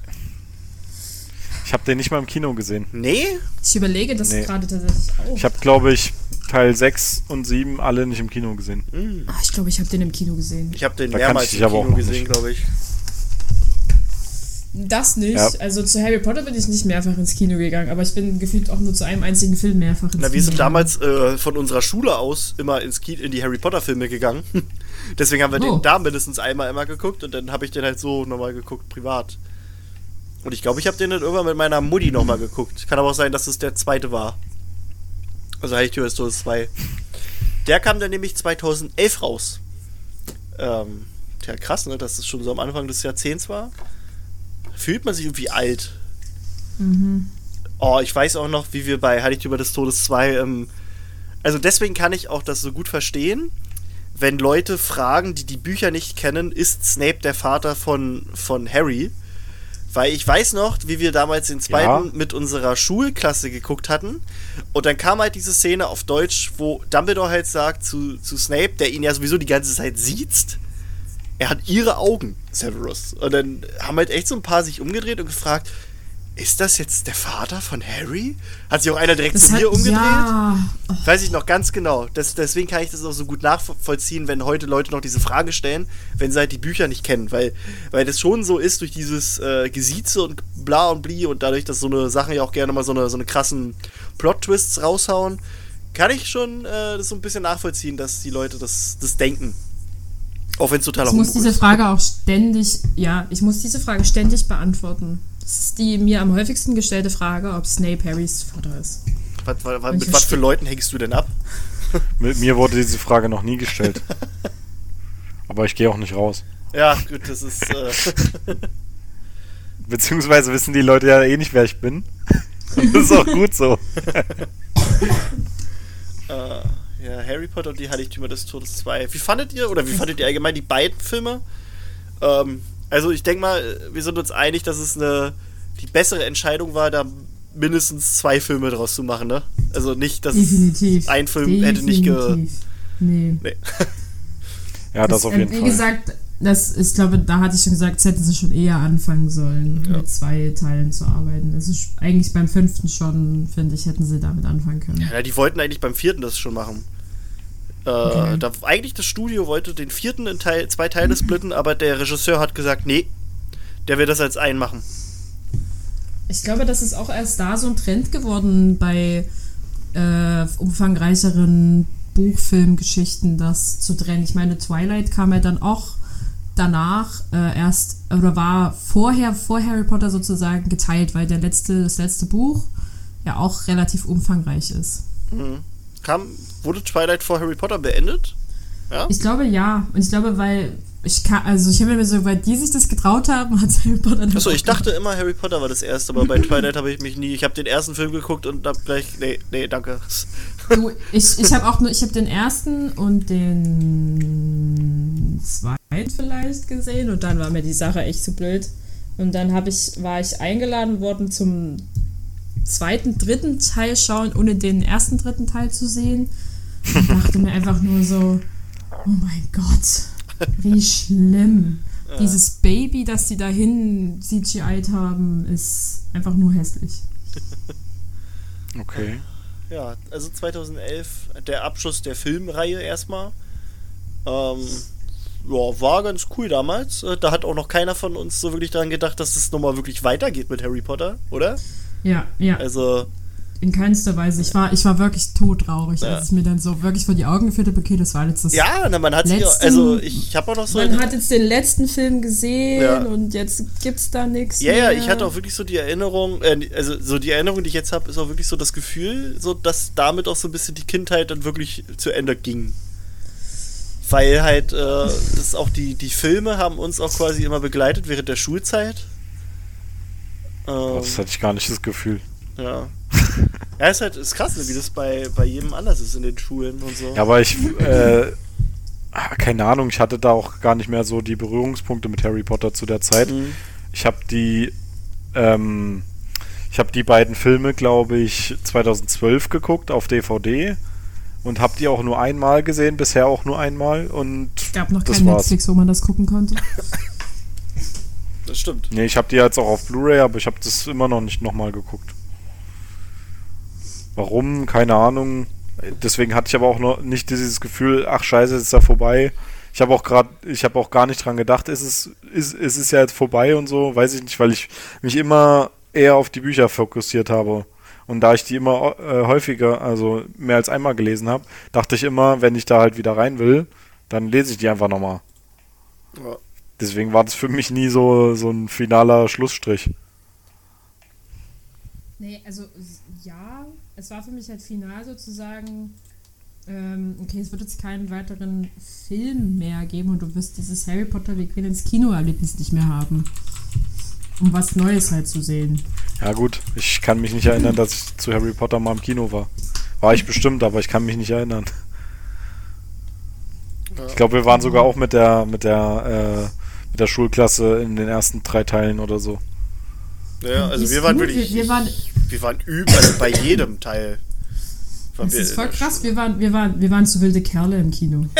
Ich habe den nicht mal im Kino gesehen. Nee? Ich überlege das Nee. gerade tatsächlich auch. Ich habe, glaube ich, Teil 6 und 7 alle nicht im Kino gesehen. Ah, ich glaube, ich habe den im Kino gesehen. Ich habe den Da mehrmals im Kino gesehen, glaube ich. Das nicht. Ja. Also zu Harry Potter bin ich nicht mehrfach ins Kino gegangen, aber ich bin gefühlt auch nur zu einem einzigen Film mehrfach ins Kino Na, wir sind gegangen. damals äh, von unserer Schule aus immer ins Ki in die Harry Potter Filme gegangen. Deswegen haben wir Oh. den da mindestens einmal immer geguckt und dann habe ich den halt so nochmal geguckt, privat. Und ich glaube, ich habe den dann irgendwann mit meiner Mutti nochmal geguckt. Kann aber auch sein, dass es der zweite war. Also Heiligtümer des Todes 2. Der kam dann nämlich 2011 raus. Ähm, tja, krass, ne, dass es schon so am Anfang des Jahrzehnts war. Fühlt man sich irgendwie alt. Oh, ich weiß auch noch, wie wir bei Heiligtümer des Todes 2, ähm, also deswegen kann ich auch das so gut verstehen, wenn Leute fragen, die die Bücher nicht kennen, ist Snape der Vater von, von Harry? Weil ich weiß noch, wie wir damals den zweiten Ja. mit unserer Schulklasse geguckt hatten. Und dann kam halt diese Szene auf Deutsch, wo Dumbledore halt sagt zu, zu Snape, der ihn ja sowieso die ganze Zeit sieht, er hat ihre Augen, Severus. Und dann haben halt echt so ein paar sich umgedreht und gefragt, ist das jetzt der Vater von Harry? Hat sich auch einer direkt das zu hat, mir umgedreht? Ja. Oh, Weiß ich noch ganz genau. Das, deswegen kann ich das auch so gut nachvollziehen, wenn heute Leute noch diese Frage stellen, wenn sie halt die Bücher nicht kennen. Weil, weil das schon so ist, durch dieses äh, Gesieze und bla und bli und dadurch, dass so eine Sachen ja auch gerne mal so eine, so eine krassen Plot-Twists raushauen, kann ich schon äh, das so ein bisschen nachvollziehen, dass die Leute das, das denken. Auch wenn es totaler ich muss diese ist. Frage auch ständig, ja, ich muss diese Frage ständig beantworten. Das ist die mir am häufigsten gestellte Frage, ob Snape Harrys Vater ist. Was, was, was, mit was für Leuten hängst du denn ab? Mit mir wurde diese Frage noch nie gestellt. Aber ich gehe auch nicht raus. Ja, gut, das ist. Äh, Beziehungsweise wissen die Leute ja eh nicht, wer ich bin. Und das ist auch gut so. äh, ja, Harry Potter und die Heiligtümer des Todes 2. Wie fandet ihr, oder wie fandet ihr allgemein die beiden Filme? Ähm, also ich denke mal, wir sind uns einig, dass es eine die bessere Entscheidung war, da mindestens zwei Filme draus zu machen, ne? Also nicht, dass Definitiv. ein Film hätte nicht ge... Definitiv. Nee. Nee. Ja, das auf ähm, jeden Wie Fall. gesagt, das, ich glaube, da hatte ich schon gesagt, das hätten sie schon eher anfangen sollen, Ja. mit zwei Teilen zu arbeiten. Also eigentlich beim fünften schon, finde ich, hätten sie damit anfangen können. Ja, die wollten eigentlich beim vierten das schon machen. Äh, Okay. da, eigentlich das Studio wollte den vierten in Teil, zwei Teile splitten, aber der Regisseur hat gesagt, nee, der will das als einen machen. Ich glaube, das ist auch erst da so ein Trend geworden bei äh, umfangreicheren Buchfilmgeschichten, das zu trennen. Ich meine, Twilight kam ja dann auch danach äh, erst, oder war vorher, vor Harry Potter sozusagen geteilt, weil der letzte, das letzte Buch ja auch relativ umfangreich ist. Mhm. Kam, wurde Twilight vor Harry Potter beendet? Ja? Ich glaube ja. Und ich glaube, weil ich kann, also ich habe mir so, weil die sich das getraut haben, hat Harry Potter Achso, ich dachte immer, Harry Potter war das erste, aber bei Twilight habe ich mich nie. Ich habe den ersten Film geguckt und hab gleich. Nee, nee, danke. Du, ich, ich habe auch nur, ich habe den ersten und den zweiten vielleicht gesehen und dann war mir die Sache echt zu blöd. Und dann habe ich, war ich eingeladen worden zum zweiten, dritten Teil schauen, ohne den ersten, dritten Teil zu sehen. Und dachte mir einfach nur so, oh mein Gott, wie schlimm. Dieses Baby, das die dahin CGI'd haben, ist einfach nur hässlich. Okay. Ja, also 2011, der Abschluss der Filmreihe erstmal. Ähm, ja, war ganz cool damals. Äh, Da hat auch noch keiner von uns so wirklich daran gedacht, dass es nochmal wirklich weitergeht mit Harry Potter, oder? Ja, ja. Also, In keinster Weise. Ich war, ich war wirklich todtraurig, Ja. als es mir dann so wirklich vor die Augen geführt habe, okay, das war jetzt das. Ja, na, man hat Letzten- also ich habe auch noch so. Man hat jetzt den letzten Film gesehen Ja. und jetzt gibt's da nichts. Ja, ja, mehr. ich hatte auch wirklich so die Erinnerung, äh, also so die Erinnerung, die ich jetzt habe, ist auch wirklich so das Gefühl, so dass damit auch so ein bisschen die Kindheit dann wirklich zu Ende ging. Weil halt, äh, das auch die, die Filme haben uns auch quasi immer begleitet während der Schulzeit. Ähm, Das hatte ich gar nicht das Gefühl. ja. Ja, ist halt ist krass, wie das bei, bei jedem anders ist in den Schulen und so. Ja, aber ich, äh, ah, keine Ahnung, ich hatte da auch gar nicht mehr so die Berührungspunkte mit Harry Potter zu der Zeit. Mhm. Ich habe die, ähm, ich habe die beiden Filme, glaube ich, 2012 geguckt auf DVD und habe die auch nur einmal gesehen, bisher auch nur einmal und Es gab noch kein war's. Netflix, wo man das gucken konnte. Das stimmt. Nee, ich habe die jetzt auch auf Blu-ray, aber ich habe das immer noch nicht nochmal geguckt. Warum? Keine Ahnung. Deswegen hatte ich aber auch noch nicht dieses Gefühl, ach scheiße, es ist ja vorbei. Ich habe auch gerade, ich habe auch gar nicht dran gedacht, ist es, ist, ist es ja jetzt vorbei und so, weiß ich nicht, weil ich mich immer eher auf die Bücher fokussiert habe. Und da ich die immer äh, häufiger, also mehr als einmal gelesen habe, dachte ich immer, wenn ich da halt wieder rein will, dann lese ich die einfach nochmal. Ja. Deswegen war das für mich nie so, so ein finaler Schlussstrich. Nee, also ja, es war für mich halt final sozusagen, ähm, okay, es wird jetzt keinen weiteren Film mehr geben und du wirst dieses Harry Potter, wir gehen ins Kinoerlebnis nicht mehr haben. Um was Neues halt zu sehen. Ja gut, ich kann mich nicht erinnern, dass ich zu Harry Potter mal im Kino war. War ich bestimmt, aber ich kann mich nicht erinnern. Ich glaube, wir waren sogar auch mit der mit der äh, mit der Schulklasse in den ersten drei Teilen oder so. Ja, also Ist wir waren wirklich. Wir, wir waren, Wir waren überall bei jedem Teil. Das ist voll krass, wir waren, wir, waren, wir waren zu wilde Kerle im Kino.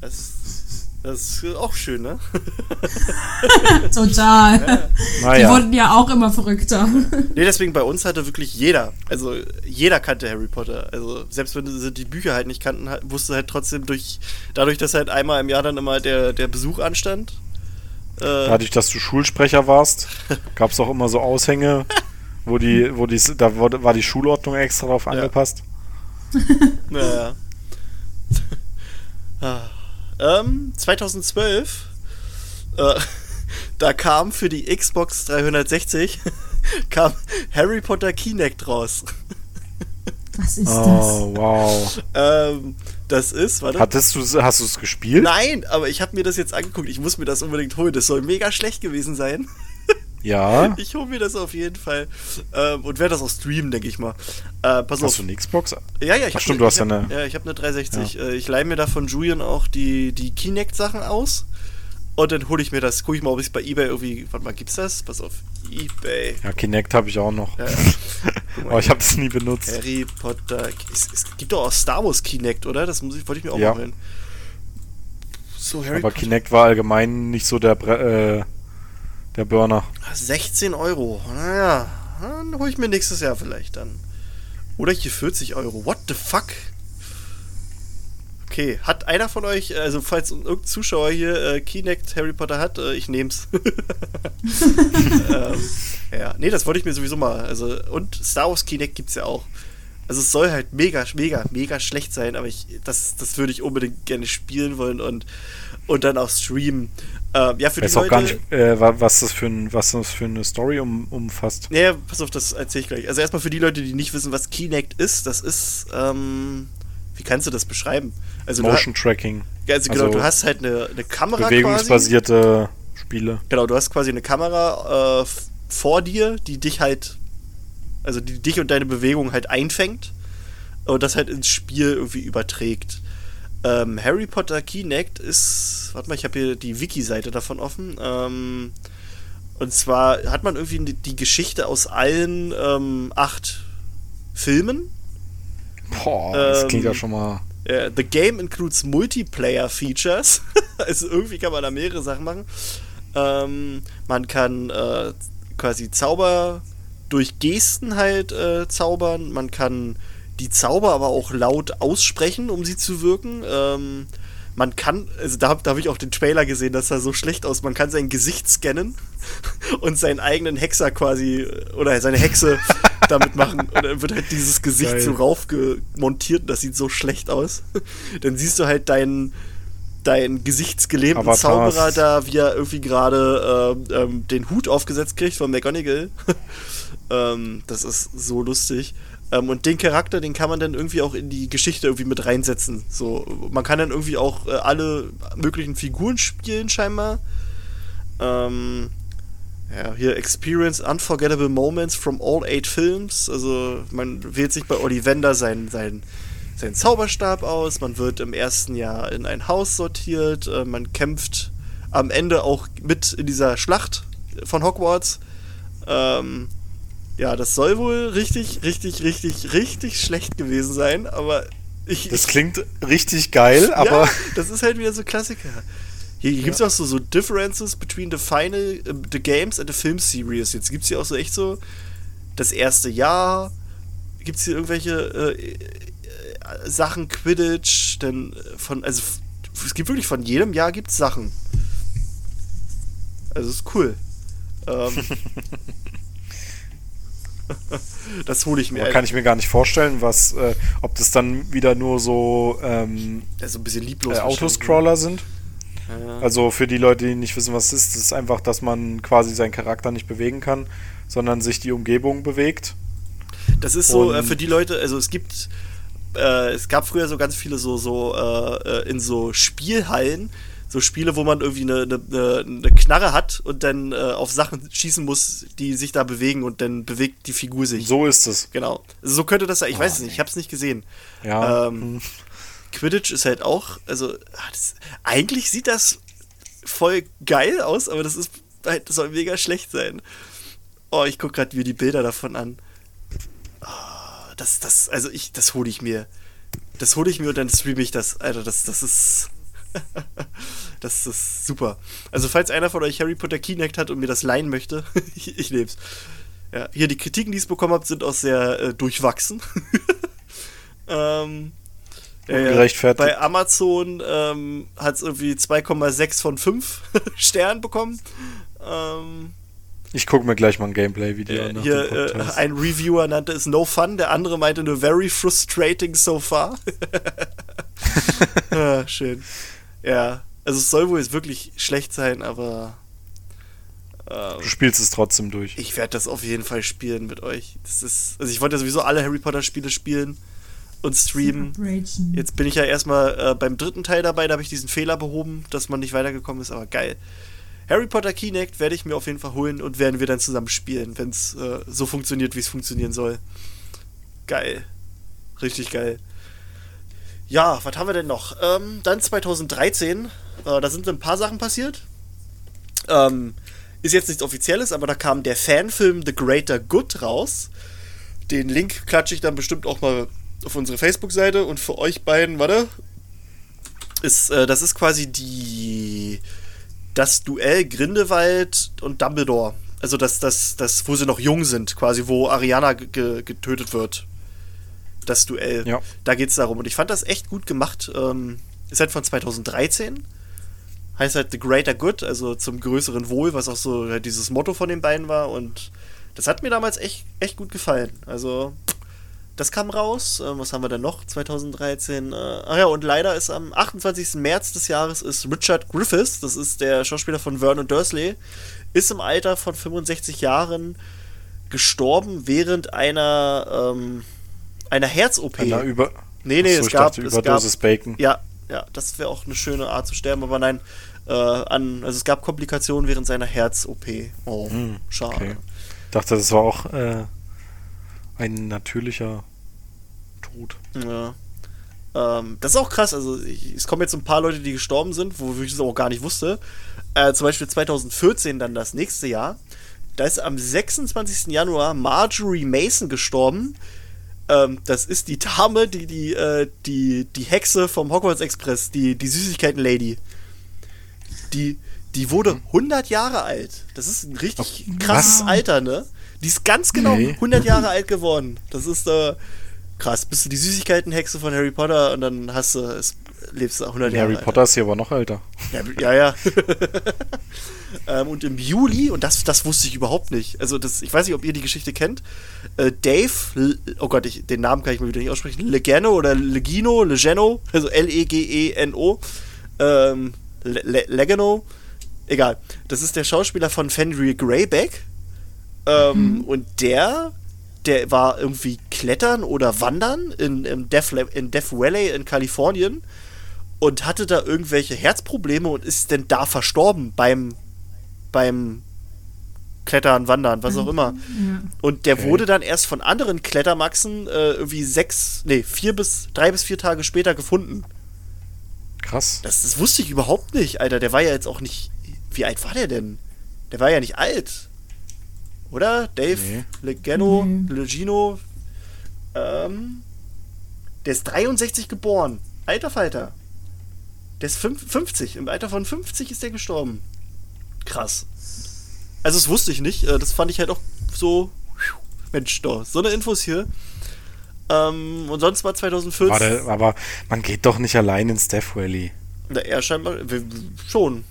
Das, das ist auch schön, ne? Total. Die Naja, wurden ja auch immer verrückter. Nee, deswegen bei uns hatte wirklich jeder, also jeder kannte Harry Potter. Also selbst wenn sie die Bücher halt nicht kannten, wusste halt trotzdem durch, dadurch, dass halt einmal im Jahr dann immer der, der Besuch anstand. Äh, dadurch, dass du Schulsprecher warst, gab es auch immer so Aushänge, wo die, wo die, da wurde, war die Schulordnung extra drauf Ja. angepasst. naja. ah. Ähm, 2012, äh, da kam für die Xbox 360 kam Harry Potter Kinect raus. Was ist Oh, wow. ähm, das ist, warte. Hattest du, hast du es gespielt? Nein, aber ich habe mir das jetzt angeguckt. Ich muss mir das unbedingt holen. Das soll mega schlecht gewesen sein. Ja. Ich hole mir das auf jeden Fall. Ähm, und werde das auch streamen, denke ich mal. Äh, pass auf. Hast du eine Xbox? Ja, ja, ich Ach hab stimmt, ne- du hast ich ja hab, eine- Ja, ich habe eine 360. Äh, ich leihe mir da von Julian auch die, die Kinect-Sachen aus. Und dann hole ich mir das. Gucke ich mal, ob ich es bei Ebay irgendwie. Warte mal, gibt's das? Pass auf. Ebay. Ja, Kinect habe ich auch noch. Ja, ja. Aber ich habe es nie benutzt. Harry Potter. Es, es gibt doch auch Star Wars Kinect, oder? Das muss ich, wollte ich mir auch Ja. mal holen. So, Harry Aber Potter. Kinect war allgemein nicht so der, äh, der Burner. 16 Euro. Naja, dann hole ich mir nächstes Jahr vielleicht dann. Oder hier 40 Euro. What the fuck? Okay, hat einer von euch, also falls irgendein Zuschauer hier äh, Kinect Harry Potter hat, äh, ich nehm's. ähm, ja, nee, das wollte ich mir sowieso mal. Also, und Star Wars Kinect gibt's ja auch. Also es soll halt mega, mega, mega schlecht sein, aber ich, das, das würde ich unbedingt gerne spielen wollen und, und dann auch streamen. Ähm, ja, für Ich weiß die auch Leute. gar nicht, äh, wa- was, das für ein, was das für eine Story um, umfasst. Naja, pass auf, das erzähle ich gleich. Also erstmal für die Leute, die nicht wissen, was Kinect ist, das ist, ähm, wie kannst du das beschreiben? Also, Motion Tracking. du, ha- also genau, also du hast halt eine, eine Kamera quasi. Bewegungsbasierte Spiele. Genau, du hast quasi eine Kamera äh, vor dir, die dich halt, also die dich und deine Bewegung halt einfängt und das halt ins Spiel irgendwie überträgt. Ähm, Harry Potter Kinect ist, warte mal, ich habe hier die Wiki-Seite davon offen. Ähm, und zwar hat man irgendwie die, Geschichte aus allen ähm, acht Filmen. Boah, das Ähm, klingt ja schon mal. Äh, the game includes multiplayer features. also irgendwie kann man da mehrere Sachen machen. Ähm, man kann äh, quasi Zauber durch Gesten halt äh, zaubern. Man kann die Zauber aber auch laut aussprechen, um sie zu wirken. Ähm, man kann, also da, da habe ich auch den Trailer gesehen, das sah so schlecht aus. Man kann sein Gesicht scannen und seinen eigenen Hexer quasi oder seine Hexe damit machen. Und dann wird halt dieses Gesicht Geil. so raufgemontiert und das sieht so schlecht aus. Dann siehst du halt deinen deinen gesichtsgelähmten Avatars. Zauberer da, wie er irgendwie gerade ähm, ähm, den Hut aufgesetzt kriegt von McGonagall. Ähm, das ist so lustig. Ähm, und den Charakter, den kann man dann irgendwie auch in die Geschichte irgendwie mit reinsetzen. So, man kann dann irgendwie auch äh, alle möglichen Figuren spielen, scheinbar. Ähm, ja, hier Experience Unforgettable Moments from all eight Films. Also man wählt sich bei Ollivander seinen, seinen, seinen Zauberstab aus. Man wird im ersten Jahr in ein Haus sortiert. Äh, man kämpft am Ende auch mit in dieser Schlacht von Hogwarts. Ähm, ja, das soll wohl richtig, richtig, richtig, richtig schlecht gewesen sein. Aber ich, Das klingt richtig geil, aber ja, das ist halt wieder so Klassiker. Hier, hier gibt es auch so, so Differences between the final, äh, the games and the film series. Jetzt gibt es hier auch so echt so das erste Jahr. Gibt es hier irgendwelche äh, äh, Sachen, Quidditch, denn äh, von, also es gibt wirklich von jedem Jahr gibt es Sachen. Also ist cool. Ähm, das hole ich mir. kann ich mir gar nicht vorstellen, was, äh, ob das dann wieder nur so ähm, also ein bisschen lieblos. äh, Autoscroller sind. ne? Ja. Also für die Leute, die nicht wissen, was es ist, das ist einfach, dass man quasi seinen Charakter nicht bewegen kann, sondern sich die Umgebung bewegt. Das ist so äh, für die Leute, also es gibt, äh, es gab früher so ganz viele so, so äh, äh, in so Spielhallen, so Spiele, wo man irgendwie eine, eine, eine Knarre hat und dann äh, auf Sachen schießen muss, die sich da bewegen und dann bewegt die Figur sich. So ist es. Genau. Also so könnte das sein. Ich weiß Oh, es nicht, ich habe es nicht gesehen. Ja. Ähm, Quidditch ist halt auch, also ah, das, eigentlich sieht das voll geil aus, aber das ist halt, das soll mega schlecht sein. Oh, ich gucke gerade mir die Bilder davon an. Ah, das, das, also ich, das hole ich mir. Das hole ich mir und dann streame ich das. Alter, das, das ist. das ist super. Also, falls einer von euch Harry Potter Kinect hat und mir das leihen möchte, ich, ich nehm's. Ja, hier die Kritiken, die ich bekommen habe, sind auch sehr äh, durchwachsen. ähm. Ungerechtfertigt. Bei Amazon ähm, hat es irgendwie 2,6 von 5 Sternen bekommen. Ähm, Ich gucke mir gleich mal ein Gameplay-Video äh, an. hier äh, ein Reviewer nannte es No Fun, der andere meinte nur Very frustrating so far. ah, schön. Ja, also es soll wohl jetzt wirklich schlecht sein, aber ähm, du spielst es trotzdem durch. ich werde das auf jeden Fall spielen mit euch. Das ist, also ich wollte ja sowieso alle Harry Potter Spiele spielen und streamen. Jetzt bin ich ja erstmal äh, beim dritten Teil dabei, da habe ich diesen Fehler behoben, dass man nicht weitergekommen ist, aber geil. Harry Potter Kinect werde ich mir auf jeden Fall holen und werden wir dann zusammen spielen, wenn es äh, so funktioniert, wie es funktionieren soll. Geil. Richtig geil. Ja, was haben wir denn noch? Ähm, dann 2013, äh, da sind ein paar Sachen passiert. Ähm, ist jetzt nichts Offizielles, aber da kam der Fanfilm The Greater Good raus. Den Link klatsche ich dann bestimmt auch mal auf unsere Facebook-Seite und für euch beiden, warte, ist, äh, das ist quasi die das Duell Grindelwald und Dumbledore. Also das, das, das, wo sie noch jung sind, quasi, wo Ariana ge- ge getötet wird. Das Duell. Ja. Da geht es darum. Und ich fand das echt gut gemacht. Ähm, ist halt von 2013. Heißt halt The Greater Good, also zum größeren Wohl, was auch so halt dieses Motto von den beiden war. Und das hat mir damals echt, echt gut gefallen. Also, das kam raus. Ähm, was haben wir denn noch? 2013. Äh, ach ja, und leider ist am 28. März des Jahres ist Richard Griffiths, das ist der Schauspieler von Vernon Dursley, ist im Alter von 65 Jahren gestorben während einer, ähm, einer Herz-OP. Einer über Nee, nee, Achso, es ich gab, dachte, es Überdosis gab Bacon. ja, ja, das wäre auch eine schöne Art zu sterben, aber nein, äh, an, also es gab Komplikationen während seiner Herz-OP. Oh, Hm, schade. okay. dachte, das war auch äh, ein natürlicher Tod. Ja. Ähm, das ist auch krass, also ich, es kommen jetzt ein paar Leute, die gestorben sind, wo ich das auch gar nicht wusste. Äh, zum Beispiel 2014 dann das nächste Jahr. Da ist am 26. Januar Marjorie Mason gestorben. Ähm, das ist die Dame, die die, äh, die, die Hexe vom Hogwarts Express, die, die Süßigkeiten-Lady. Die, die wurde 100 Jahre alt. Das ist ein richtig krasses Was? Alter, ne? Die ist ganz genau Nee. 100 Jahre alt geworden. Das ist äh, krass. Bist du die Süßigkeiten-Hexe von Harry Potter und dann hast du es. Lebst du 100 Jahre. Harry. Potter ist hier aber noch älter. Ja, ja. ja. ähm, und im Juli, und das, das wusste ich überhaupt nicht, also das, ich weiß nicht, ob ihr die Geschichte kennt, äh, Dave, oh Gott, ich, den Namen kann ich mal wieder nicht aussprechen, Legeno oder Legino, Legeno, also L-E-G-E-N-O, ähm, Le Le Legeno, egal. Das ist der Schauspieler von Fenrir Greyback. Ähm, Und der, der war irgendwie klettern oder wandern in, in, Death, in Death Valley in Kalifornien und hatte da irgendwelche Herzprobleme und ist denn da verstorben beim, beim Klettern, Wandern, was auch immer. Ja. Und der Okay. wurde dann erst von anderen Klettermaxen äh, irgendwie sechs, nee, vier bis, drei bis vier Tage später gefunden. Krass. Das, das wusste ich überhaupt nicht, Alter. Der war ja jetzt auch nicht. Wie alt war der denn? Der war ja nicht alt. Oder? Dave Nee. Legeno, Nee. Legino. Ähm, der ist 63 geboren. Alter Falter. Der ist fünf- 50. Im Alter von 50 ist der gestorben. Krass. Also, das wusste ich nicht. Äh, Das fand ich halt auch so. Mensch, doch. So eine Infos hier. Ähm, und sonst war 2014. War der, aber man geht doch nicht allein ins Death Valley. Na, er scheinbar. Schon.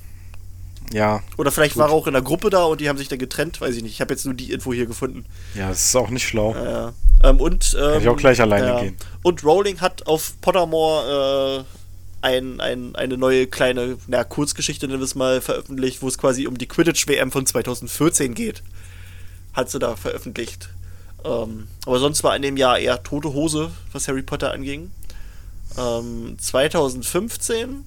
Ja, Oder vielleicht Gut. war er auch in der Gruppe da und die haben sich dann getrennt, weiß ich nicht. Ich habe jetzt nur die Info hier gefunden. ja, das ist auch nicht schlau. Ja. Ähm, und, ähm, Kann ich auch gleich alleine gehen. Und Rowling hat auf Pottermore äh, ein, ein, eine neue kleine na, Kurzgeschichte, nennen wir es mal, veröffentlicht, wo es quasi um die Quidditch-WM von 2014 geht. Hat sie da veröffentlicht. Ähm, aber sonst war in dem Jahr eher tote Hose, was Harry Potter anging. Ähm, 2015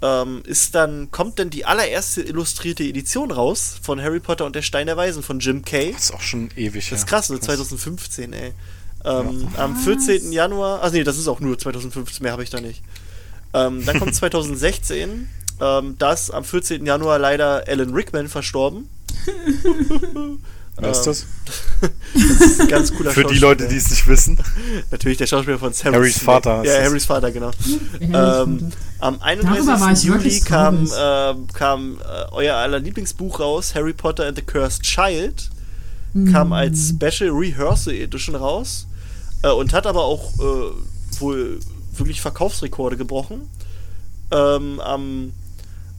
ähm, ist dann, kommt dann die allererste illustrierte Edition raus von Harry Potter und der Stein der Weisen von Jim Kay. Das ist auch schon ewig. Das ist krass, ne? 2015, ey. Ähm, am 14. Januar, ach nee, das ist auch nur 2015, mehr habe ich da nicht. Ähm, dann kommt 2016, ähm, da ist am 14. Januar leider Alan Rickman verstorben. Wer ist das? Das ist ein ganz cooler Für die. Leute, die es nicht wissen. Natürlich der Schauspieler von Severus Harrys. Vater Ja. Harrys Vater, genau. Ähm, am Darüber war 31. ich Juli kam, äh, kam äh, euer aller Lieblingsbuch raus, Harry Potter and the Cursed Child. Kam als Special Rehearsal Edition raus äh, und hat aber auch äh, wohl wirklich Verkaufsrekorde gebrochen. Ähm, am,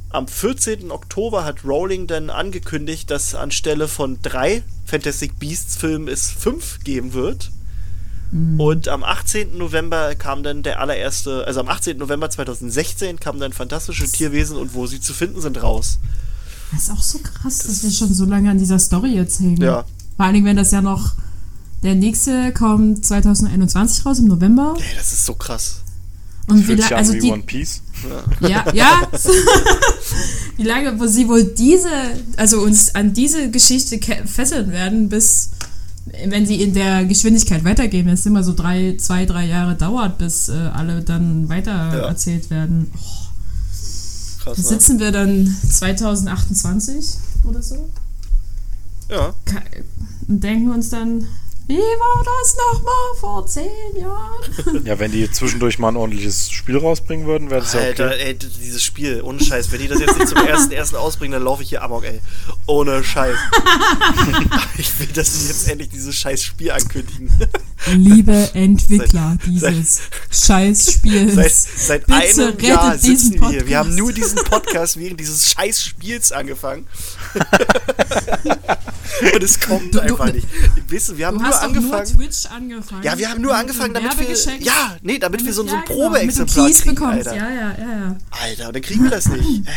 am 14. Oktober hat Rowling dann angekündigt, dass anstelle von drei Fantastic Beasts Filmen es fünf geben wird. Und am 18. November kam dann der allererste, also am 18. November 2016 kam dann Fantastische Tierwesen und wo sie zu finden sind raus. Das ist auch so krass, dass wir schon so lange an dieser Story jetzt hängen. Ja. Vor allen Dingen, wenn das ja noch. Der nächste kommt 2021 raus, im November. Ey, das ist so krass. Und sich an also wie die, One Piece. Ja, ja. wie lange, wo sie wohl diese, also uns an diese Geschichte fesseln werden, bis, wenn sie in der Geschwindigkeit weitergehen, wenn es immer so drei, zwei, drei Jahre dauert, bis äh, alle dann weiter Ja. erzählt werden. Oh, Krass, da ne? sitzen wir dann 2028 oder so Ja. Und denken uns dann, wie war das nochmal vor zehn Jahren? Ja, wenn die zwischendurch mal ein ordentliches Spiel rausbringen würden, wäre das ja Alter, okay. ey, d- dieses Spiel, ohne Scheiß. Wenn die das jetzt nicht zum ersten, ersten ausbringen, dann laufe ich hier amok, ey. Ohne Scheiß. ich will, dass sie jetzt endlich dieses scheiß Spiel ankündigen. Liebe Entwickler dieses Scheißspiels. Seit, seit Bitte einem rettet Jahr diesen sitzen wir hier. Wir haben nur diesen Podcast während dieses scheiß Spiels angefangen. Und es kommt Du- du- einfach nicht. Weißt du, wir haben Du nur doch nur angefangen. Twitch angefangen. ja, wir haben nur angefangen, damit wir. Ja, nee, damit wir so, so ein Ja, genau, Probeexemplar kriegen, bekommst. Alter. Ja, ja, ja, ja. Alter, und dann kriegen wir das nicht.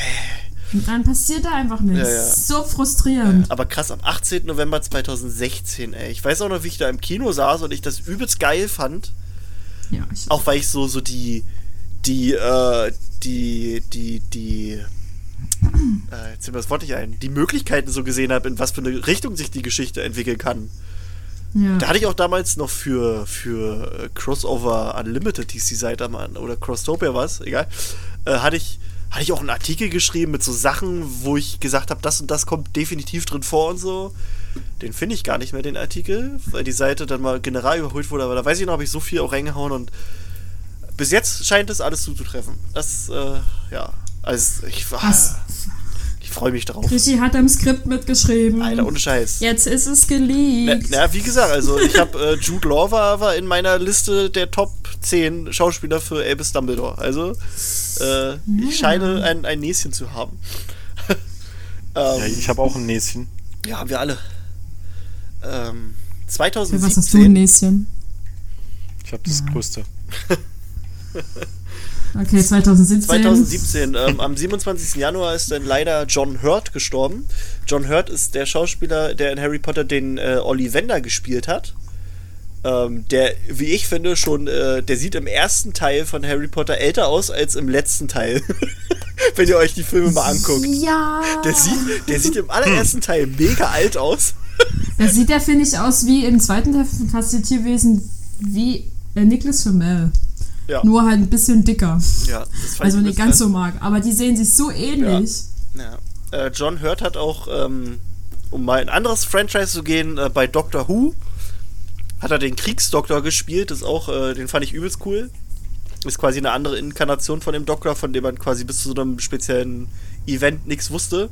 Und dann passiert da einfach nichts. Ja, ja. So frustrierend. Aber krass, am 18. November 2016, ey. Ich weiß auch noch, wie ich da im Kino saß und ich das übelst geil fand. Ja, ich, Auch weil ich so, so die, die, äh, die, die, die, äh, jetzt sind wir das Wort nicht ein, die Möglichkeiten so gesehen habe, in was für eine Richtung sich die Geschichte entwickeln kann. Ja. Da hatte ich auch damals noch für, für äh, Crossover Unlimited hieß die Seite mal, oder Crosstopia was, egal, äh, hatte ich hatte ich auch einen Artikel geschrieben mit so Sachen, wo ich gesagt habe, das und das kommt definitiv drin vor und so. Den finde ich gar nicht mehr, den Artikel, weil die Seite dann mal general überholt wurde, aber da weiß ich noch, habe ich so viel auch reingehauen und bis jetzt scheint es alles zuzutreffen. Das, äh, ja, also ich war, Was? Ich freue mich drauf. Richie hat am Skript mitgeschrieben. Alter, ohne Scheiß. Jetzt ist es Na, geleakt. na, wie gesagt, also ich habe äh, Jude Law war, war in meiner Liste der Top 10 Schauspieler für Albus Dumbledore. Also äh, ich scheine ein, ein Näschen zu haben. Ja, ähm, ich habe auch ein Näschen. ja, haben wir alle. Ähm, Für was hast du ein 2017. Näschen? Ich habe das größte. Okay, 2017. 2017, ähm, am 27. Januar ist dann leider John Hurt gestorben. John Hurt ist der Schauspieler, der in Harry Potter den äh, Ollivander gespielt hat. Ähm, der, wie ich finde, schon, äh, der sieht im ersten Teil von Harry Potter älter aus als im letzten Teil. Wenn ihr euch die Filme mal anguckt. Ja. Der sieht, der sieht im allerersten Teil mega alt aus. Da sieht der, finde ich, aus wie im zweiten Teil von Fantastischen Tierwesen wie äh, Nicholas Flamel. Ja, Nur halt ein bisschen dicker. ja Also ich nicht ganz so mag. Aber die sehen sich so ähnlich. Ja. Äh, John Hurt hat auch, ähm, um mal in ein anderes Franchise zu gehen, äh, bei Doctor Who hat er den Kriegsdoktor gespielt. Das ist auch, äh, den fand ich übelst cool. Ist quasi eine andere Inkarnation von dem Doktor, von dem man quasi bis zu so einem speziellen Event nichts wusste.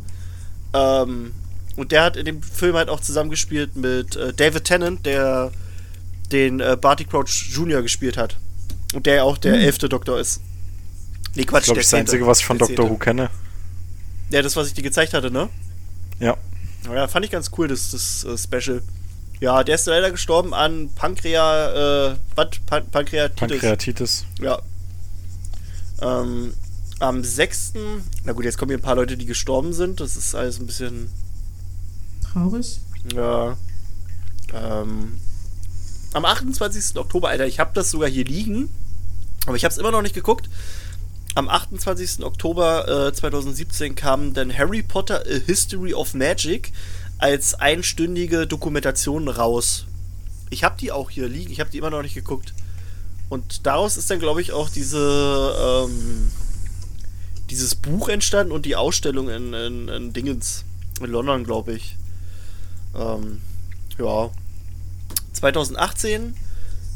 Ähm, und der hat in dem Film halt auch zusammengespielt mit äh, David Tennant, der den äh, Barty Crouch Jr. gespielt hat. Und der ja auch der elfte Doktor ist. Nee, Quatsch, Ich glaube, der das ist das. Einzige, was ich von Doctor. Who kenne. Ja, das, was ich dir gezeigt hatte, ne? Ja. Ja, fand ich ganz cool, das, das äh, Special. Ja, der ist leider gestorben an Pankrea, äh, was? Pan Pankreatitis. Pankreatitis. Ja. Ähm, am 6. Na gut, jetzt kommen hier ein paar Leute, die gestorben sind. Das ist alles ein bisschen. Traurig. Ja. Ähm, am 28. Oktober, Alter, ich habe das sogar hier liegen, aber ich habe es immer noch nicht geguckt. Am 28. Oktober äh, 2017 kam dann Harry Potter A History of Magic als einstündige Dokumentation raus. Ich habe die auch hier liegen, ich habe die immer noch nicht geguckt. Und daraus ist dann, glaube ich, auch diese ähm, dieses Buch entstanden und die Ausstellung in, in, in Dingens in London, glaube ich. Ähm, ja. 2018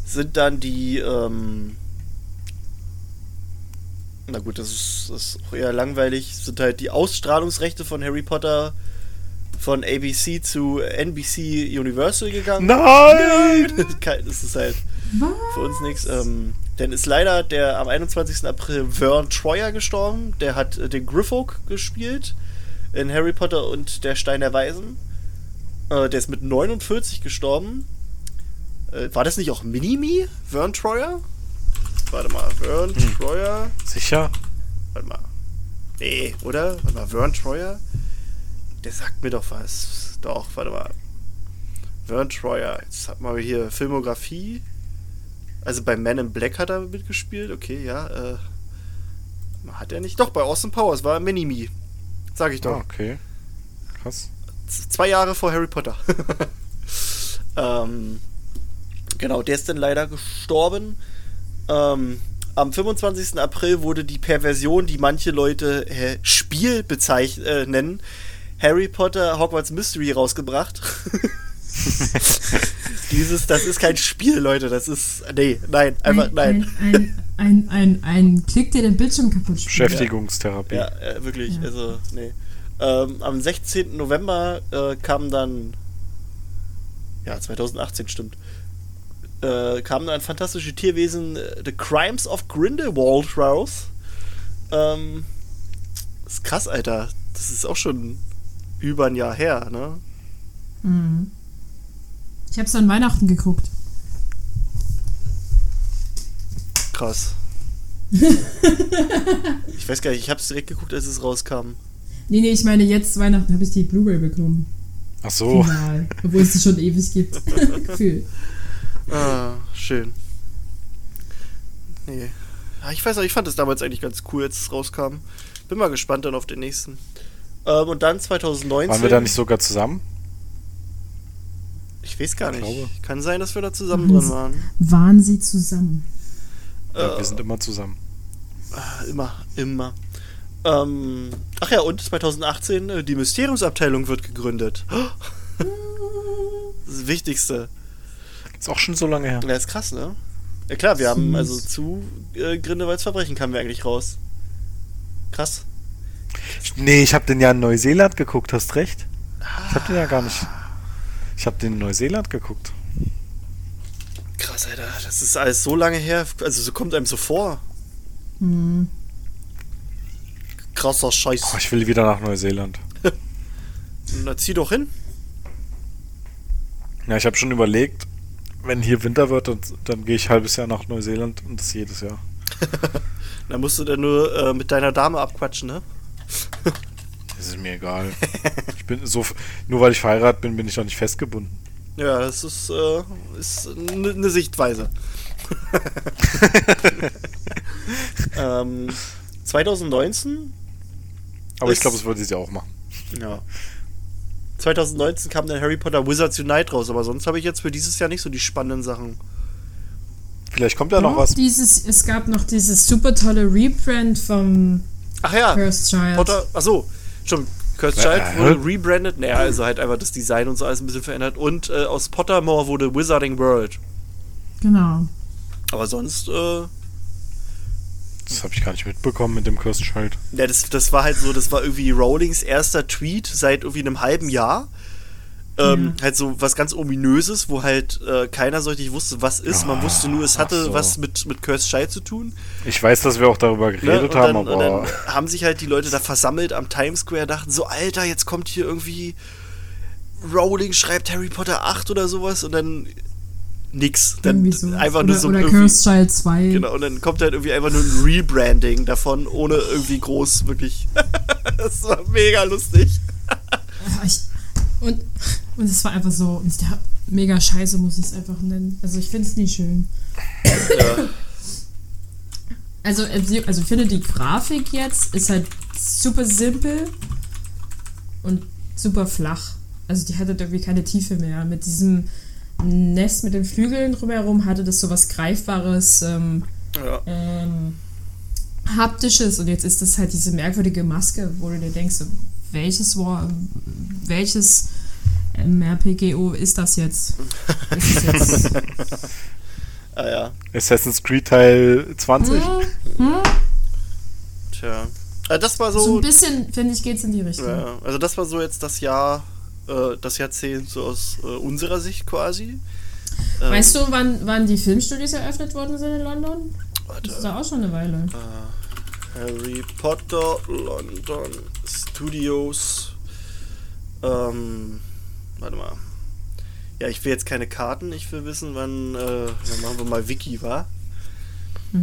sind dann die, ähm, na gut, das ist, das ist auch eher langweilig, sind halt die Ausstrahlungsrechte von Harry Potter von ABC zu NBC Universal gegangen. Nein! Kein- das ist halt Was? für uns nichts. Ähm, dann ist leider der am 21. April Vern Troyer gestorben. Der hat äh, den Griffog gespielt in Harry Potter und der Stein der Weisen. Äh, der ist mit 49 gestorben. Äh, war das nicht auch Minimi? Vern Troyer? Warte mal, Vern Troyer. Sicher? Warte mal. Nee, oder? Warte mal, Vern Troyer? Der sagt mir doch was. Doch, warte mal. Vern Troyer. Jetzt hat man hier Filmografie. Also bei Man in Black hat er mitgespielt. Okay, ja. Äh, hat er nicht? Doch, bei Austin Powers war er Minimi. Sag ich Ah, doch. okay. Krass. Zwei Jahre vor Harry Potter. ähm, genau, der ist dann leider gestorben. Ähm, am 25. April wurde die Perversion, die manche Leute äh, Spiel bezeichnen, äh, nennen, Harry Potter Hogwarts Mystery rausgebracht. Dieses, das ist kein Spiel, Leute, das ist. Nee, nein, einfach ein, nein. Ein, ein, ein, ein, ein Klick, der den Bildschirm kaputt spielt. Beschäftigungstherapie. Ja, äh, wirklich, Ja. also, nee. Ähm, am 16. November äh, kam dann, ja, 2018 stimmt, äh, kam dann ein fantastisches Tierwesen, äh, The Crimes of Grindelwald raus. Ähm, ist krass, Alter. Das ist auch schon über ein Jahr her, ne? Mhm. Ich hab's an Weihnachten geguckt. Krass. ich weiß gar nicht, ich hab's direkt geguckt, als es rauskam. Nee, nee, ich meine, jetzt Weihnachten habe ich die Blu-ray bekommen. Ach so. Final. Obwohl es die schon ewig gibt. Gefühl. Ah, schön. Nee. Ja, ich weiß auch, ich fand es damals eigentlich ganz cool, als es rauskam. Bin mal gespannt dann auf den nächsten. Ähm, und dann 2019. Waren wir da nicht sogar zusammen? Ich weiß gar Ich nicht. glaube. Kann sein, dass wir da zusammen Mhm. drin waren. Waren sie zusammen? Ja, Äh, wir sind immer zusammen. Immer, immer. Ähm, ach ja, und 2018, äh, die Mysteriumsabteilung wird gegründet. Das Wichtigste. Ist auch schon so lange her. Ja, ist krass, ne? Ja klar, wir haben Süß. also zu äh, Grindelwalds Verbrechen kamen wir eigentlich raus. Krass. Nee, ich habe den ja in Neuseeland geguckt, hast recht. Ich habe den ja gar nicht. Ich habe den in Neuseeland geguckt. Krass, Alter. Das ist alles so lange her. Also, so kommt einem so vor. Krasser Scheiß. Oh, ich will wieder nach Neuseeland. Na, zieh doch hin. Ja, ich habe schon überlegt, wenn hier Winter wird, dann, dann gehe ich ein halbes Jahr nach Neuseeland und das jedes Jahr. Da musst du dann nur äh, mit deiner Dame abquatschen, ne? Das ist mir egal. Ich bin so, nur weil ich verheiratet bin, bin ich doch nicht festgebunden. Ja, das ist, äh, ist eine ne Sichtweise. ähm, 2019? Aber ich glaube, das würde sie auch machen. Ja. 2019 kam dann Harry Potter Wizards Unite raus, aber sonst habe ich jetzt für dieses Jahr nicht so die spannenden Sachen. Vielleicht kommt ja noch Doch, was. Dieses, es gab noch dieses super tolle Rebrand vom Ach ja, Cursed Child. Potter, achso, schon. Cursed Äh, Child wurde rebranded, naja, also halt einfach das Design und so alles ein bisschen verändert. Und äh, aus Pottermore wurde Wizarding World. Genau. Aber sonst, äh, Das habe ich gar nicht mitbekommen mit dem Cursed Child. ja, das, das war halt so, das war irgendwie Rowlings erster Tweet seit irgendwie einem halben Jahr. Ähm, Halt so was ganz Ominöses, wo halt äh, keiner so richtig wusste, was ist. Man Ah, wusste nur, es hatte so. was mit, mit Cursed Child zu tun. Ich weiß, dass wir auch darüber Ne? geredet und, haben, dann, und aber dann haben sich halt die Leute da versammelt am Times Square, dachten so, Alter, jetzt kommt hier irgendwie Rowling schreibt Harry Potter 8 oder sowas und dann nix. Dann so. einfach oder, nur so oder irgendwie, Cursed Child 2. Genau, und dann kommt halt irgendwie einfach nur ein Rebranding davon, ohne irgendwie groß wirklich. das war mega lustig. Ja, ich, und, und es war einfach so, und der mega scheiße muss ich es einfach nennen. Also ich finde es nie schön. Ja. Also, also also ich finde die Grafik jetzt ist halt super simpel und super flach. Also die hatte irgendwie keine Tiefe mehr. Mit diesem Nest mit den Flügeln drumherum hatte das so was Greifbares, ähm, Ja. ähm, haptisches und jetzt ist das halt diese merkwürdige Maske, wo du dir denkst, welches War, welches ähm, RPGO ist das jetzt? Ist es jetzt Ah ja. Assassin's Creed Teil 20. Tja. Äh, das war so so. ein bisschen, finde ich, geht's in die Richtung. ja, also das war so jetzt das Jahr, äh, das Jahrzehnt so aus äh, unserer Sicht quasi. Ähm, Weißt du, wann, wann die Filmstudios eröffnet worden sind in London? Warte. Das ist da auch schon eine Weile. Harry Potter London Studios. Ähm, warte mal. Ja, ich will jetzt keine Karten, ich will wissen, wann, äh, dann machen wir mal Wiki, war. Äh,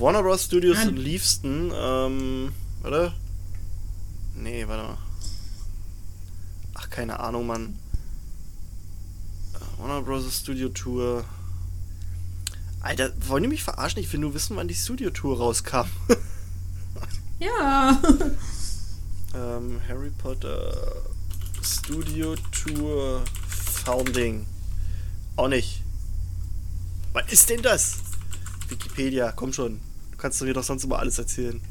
Warner Bros. Studios Ah. in Leaveston, ähm, warte. Nee, warte mal. Keine Ahnung, Mann. Äh, Warner Bros. Studio Tour. Alter, wollen die mich verarschen? Ich will nur wissen, wann die Studio Tour rauskam. Ja. Ähm, Harry Potter Studio Tour Founding. Auch nicht. Was ist denn das? Wikipedia, komm schon. Du kannst mir doch sonst immer alles erzählen.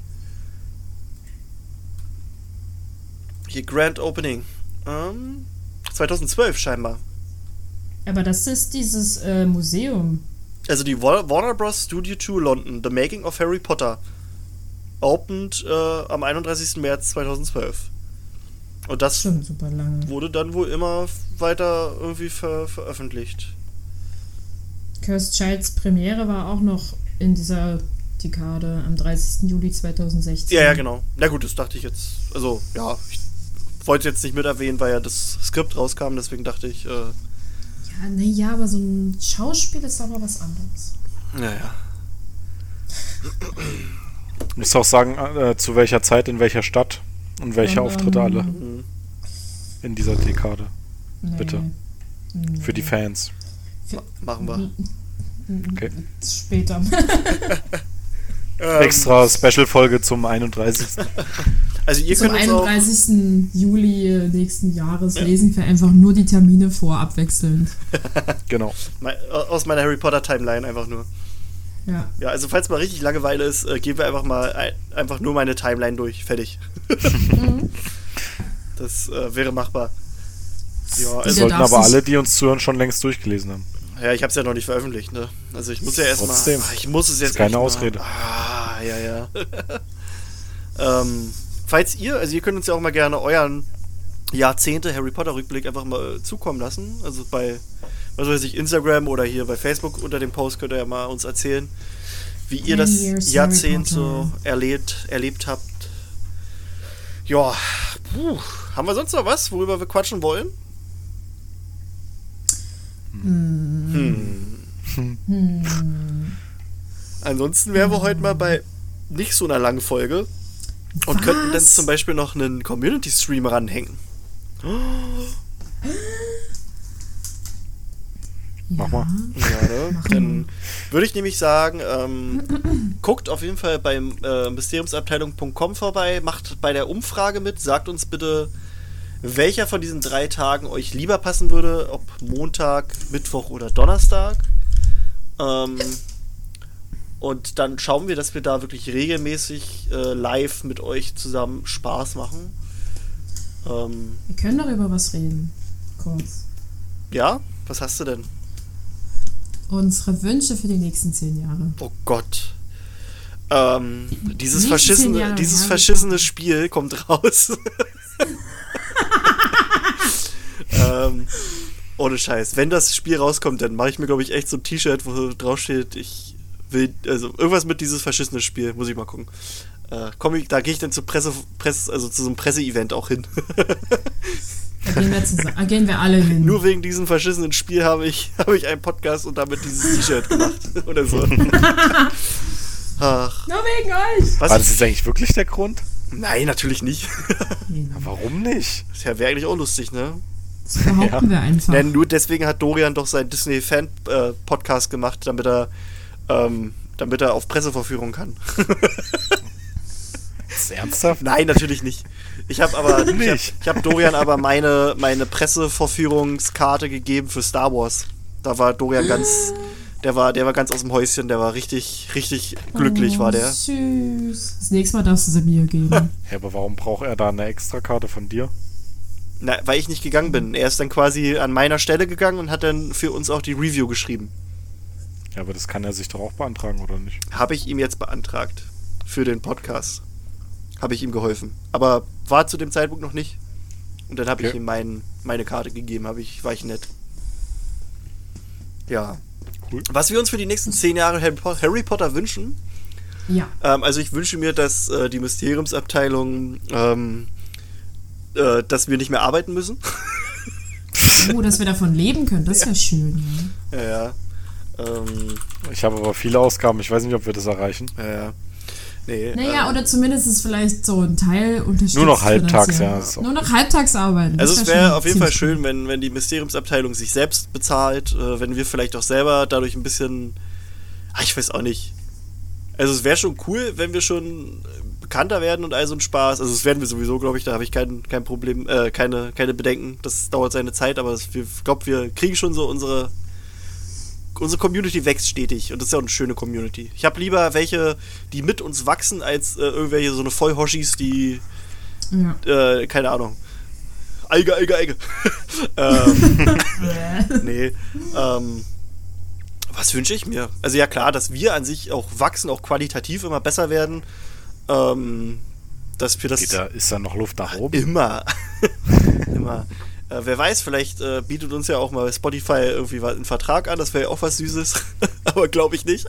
Hier Grand Opening. Ähm, 2012 scheinbar. Aber das ist dieses äh, Museum. Also die Wa- Warner Bros. Studio Tour London, The Making of Harry Potter, opened äh, am 31. März 2012. Und das lange. wurde dann wohl immer weiter irgendwie ver veröffentlicht. Cursed Childs Premiere war auch noch in dieser Dekade am 30. Juli 2016. Ja, ja, genau. Na gut, das dachte ich jetzt. Also, ja, ich wollte jetzt nicht mit erwähnen, weil ja das Skript rauskam, deswegen dachte ich, äh, Ja, nee, ja, aber so ein Schauspiel ist aber was anderes. naja. Ich muss auch sagen, äh, zu welcher Zeit, in welcher Stadt und welche Und, Auftritte ähm, alle Mhm. in dieser Dekade. Nee. Bitte. Für die Fans. Machen wir. Okay. Später. Ähm, Extra Special-Folge zum 31. Also ihr Zum könnt auch, 31. Juli äh, nächsten Jahres lesen wir einfach nur die Termine vor, abwechselnd. genau. mei- aus meiner Harry Potter Timeline einfach nur. Ja. Ja, also falls mal richtig Langeweile ist, äh, gehen wir einfach mal ein, einfach nur meine Timeline durch. Fertig. das äh, wäre machbar. Ja, also, Sollten aber alle, die uns zuhören, schon längst durchgelesen haben. Ja ich habe es ja noch nicht veröffentlicht, ne? Also ich muss ja erstmal. Trotzdem. Ich muss es jetzt Ist keine echt mal- Ausrede. Ah, ja, ja. ähm, falls ihr, also ihr könnt uns ja auch mal gerne euren Jahrzehnte Harry Potter Rückblick einfach mal zukommen lassen. Also bei, was weiß ich, Instagram oder hier bei Facebook unter dem Post könnt ihr ja mal uns erzählen, wie ihr das Jahrzehnt so erlebt, erlebt habt. Ja, puh. haben wir sonst noch was, worüber wir quatschen wollen? Hm. Ansonsten wären wir heute mal bei nicht so einer langen Folge und könnten dann Was? zum Beispiel noch einen Community-Stream ranhängen. Mach mal. Ja, ne? Dann würde ich nämlich sagen, ähm, guckt auf jeden Fall beim äh, mysteriumsabteilung.com vorbei, macht bei der Umfrage mit, sagt uns bitte, welcher von diesen drei Tagen euch lieber passen würde, ob Montag, Mittwoch oder Donnerstag. Ähm, und dann schauen wir, dass wir da wirklich regelmäßig äh, live mit euch zusammen Spaß machen. Ähm, Wir können doch über was reden. Kurz. ja, was hast du denn? Unsere Wünsche für die nächsten zehn Jahre. Oh Gott. Ähm, dieses verschissene, dieses verschissene Spiel kommt raus. ähm, ohne Scheiß. Wenn das Spiel rauskommt, dann mache ich mir, glaube ich, echt so ein T-Shirt, wo drauf steht, ich will, also irgendwas mit dieses verschissene Spiel, muss ich mal gucken. Äh, komm ich, da gehe ich dann zur Presse, Presse, also zu so einem Presseevent auch hin. Da gehen wir, zusammen, da gehen wir alle hin. Nur wegen diesem verschissenen Spiel habe ich, habe ich einen Podcast und damit dieses T-Shirt gemacht. Oder so. Ach, Nur wegen euch. was? War das jetzt eigentlich wirklich der Grund? Nein, natürlich nicht. Warum nicht? Das wäre eigentlich auch lustig, ne? Das behaupten wir einfach. Denn nur deswegen hat Dorian doch seinen Disney-Fan-Podcast gemacht, damit er, ähm, damit er auf Presseverführung kann. Ernsthaft? Nein, natürlich nicht. Ich habe aber ich hab, Nicht. ich hab Dorian aber meine, meine Presseverführungskarte gegeben für Star Wars. Da war Dorian ganz, der war, der war ganz aus dem Häuschen, der war richtig, richtig glücklich, war der. Oh, Süß. Das nächste Mal darfst du sie mir geben. Ja, aber warum braucht er da eine Extrakarte von dir? Na, weil ich nicht gegangen bin. Er ist dann quasi an meiner Stelle gegangen und hat dann für uns auch die Review geschrieben. Ja, aber das kann er sich doch auch beantragen, oder nicht? Habe ich ihm jetzt beantragt. Für den Podcast. Habe ich ihm geholfen. Aber war zu dem Zeitpunkt noch nicht. Und dann habe ich Okay. ihm mein, meine Karte gegeben. Hab ich, war ich nett. Ja. Cool. Was wir uns für die nächsten zehn Jahre Harry, Po- Harry Potter wünschen. Ja. Ähm, also ich wünsche mir, dass äh, die Mysteriumsabteilung, ähm, äh, dass wir nicht mehr arbeiten müssen. Oh, dass wir davon leben können, das wäre schön. Ja. ja, ja. Ähm, Ich habe aber viele Ausgaben, ich weiß nicht, ob wir das erreichen. ja, ja. Nee, Naja, ähm, oder zumindest ist vielleicht so ein Teil unterstützt. Nur noch halbtags, ja, Nur noch halbtags arbeiten. Also es wär wäre auf jeden Fall schön, wenn, wenn die Mysteriumsabteilung sich selbst bezahlt, äh, wenn wir vielleicht auch selber dadurch ein bisschen, ach, ich weiß auch nicht. Also es wäre schon cool, wenn wir schon bekannter werden und all so ein Spaß. Also das werden wir sowieso, glaube ich, da habe ich kein, kein Problem, äh, keine, keine Bedenken. Das dauert seine Zeit, aber ich glaube, wir kriegen schon so unsere unsere Community wächst stetig und das ist ja auch eine schöne Community. Ich habe lieber welche, die mit uns wachsen, als äh, irgendwelche so eine Vollhoshis, die Ja. äh, keine Ahnung. Eige, Eige, Eige. ähm, nee. Ähm, was wünsche ich mir? Also ja klar, dass wir an sich auch wachsen, auch qualitativ immer besser werden. Ähm, dass wir das Geht da, ist da noch Luft nach oben? immer. immer. Äh, wer weiß, vielleicht äh, bietet uns ja auch mal Spotify irgendwie einen Vertrag an, das wäre ja auch was Süßes. Aber glaube ich nicht.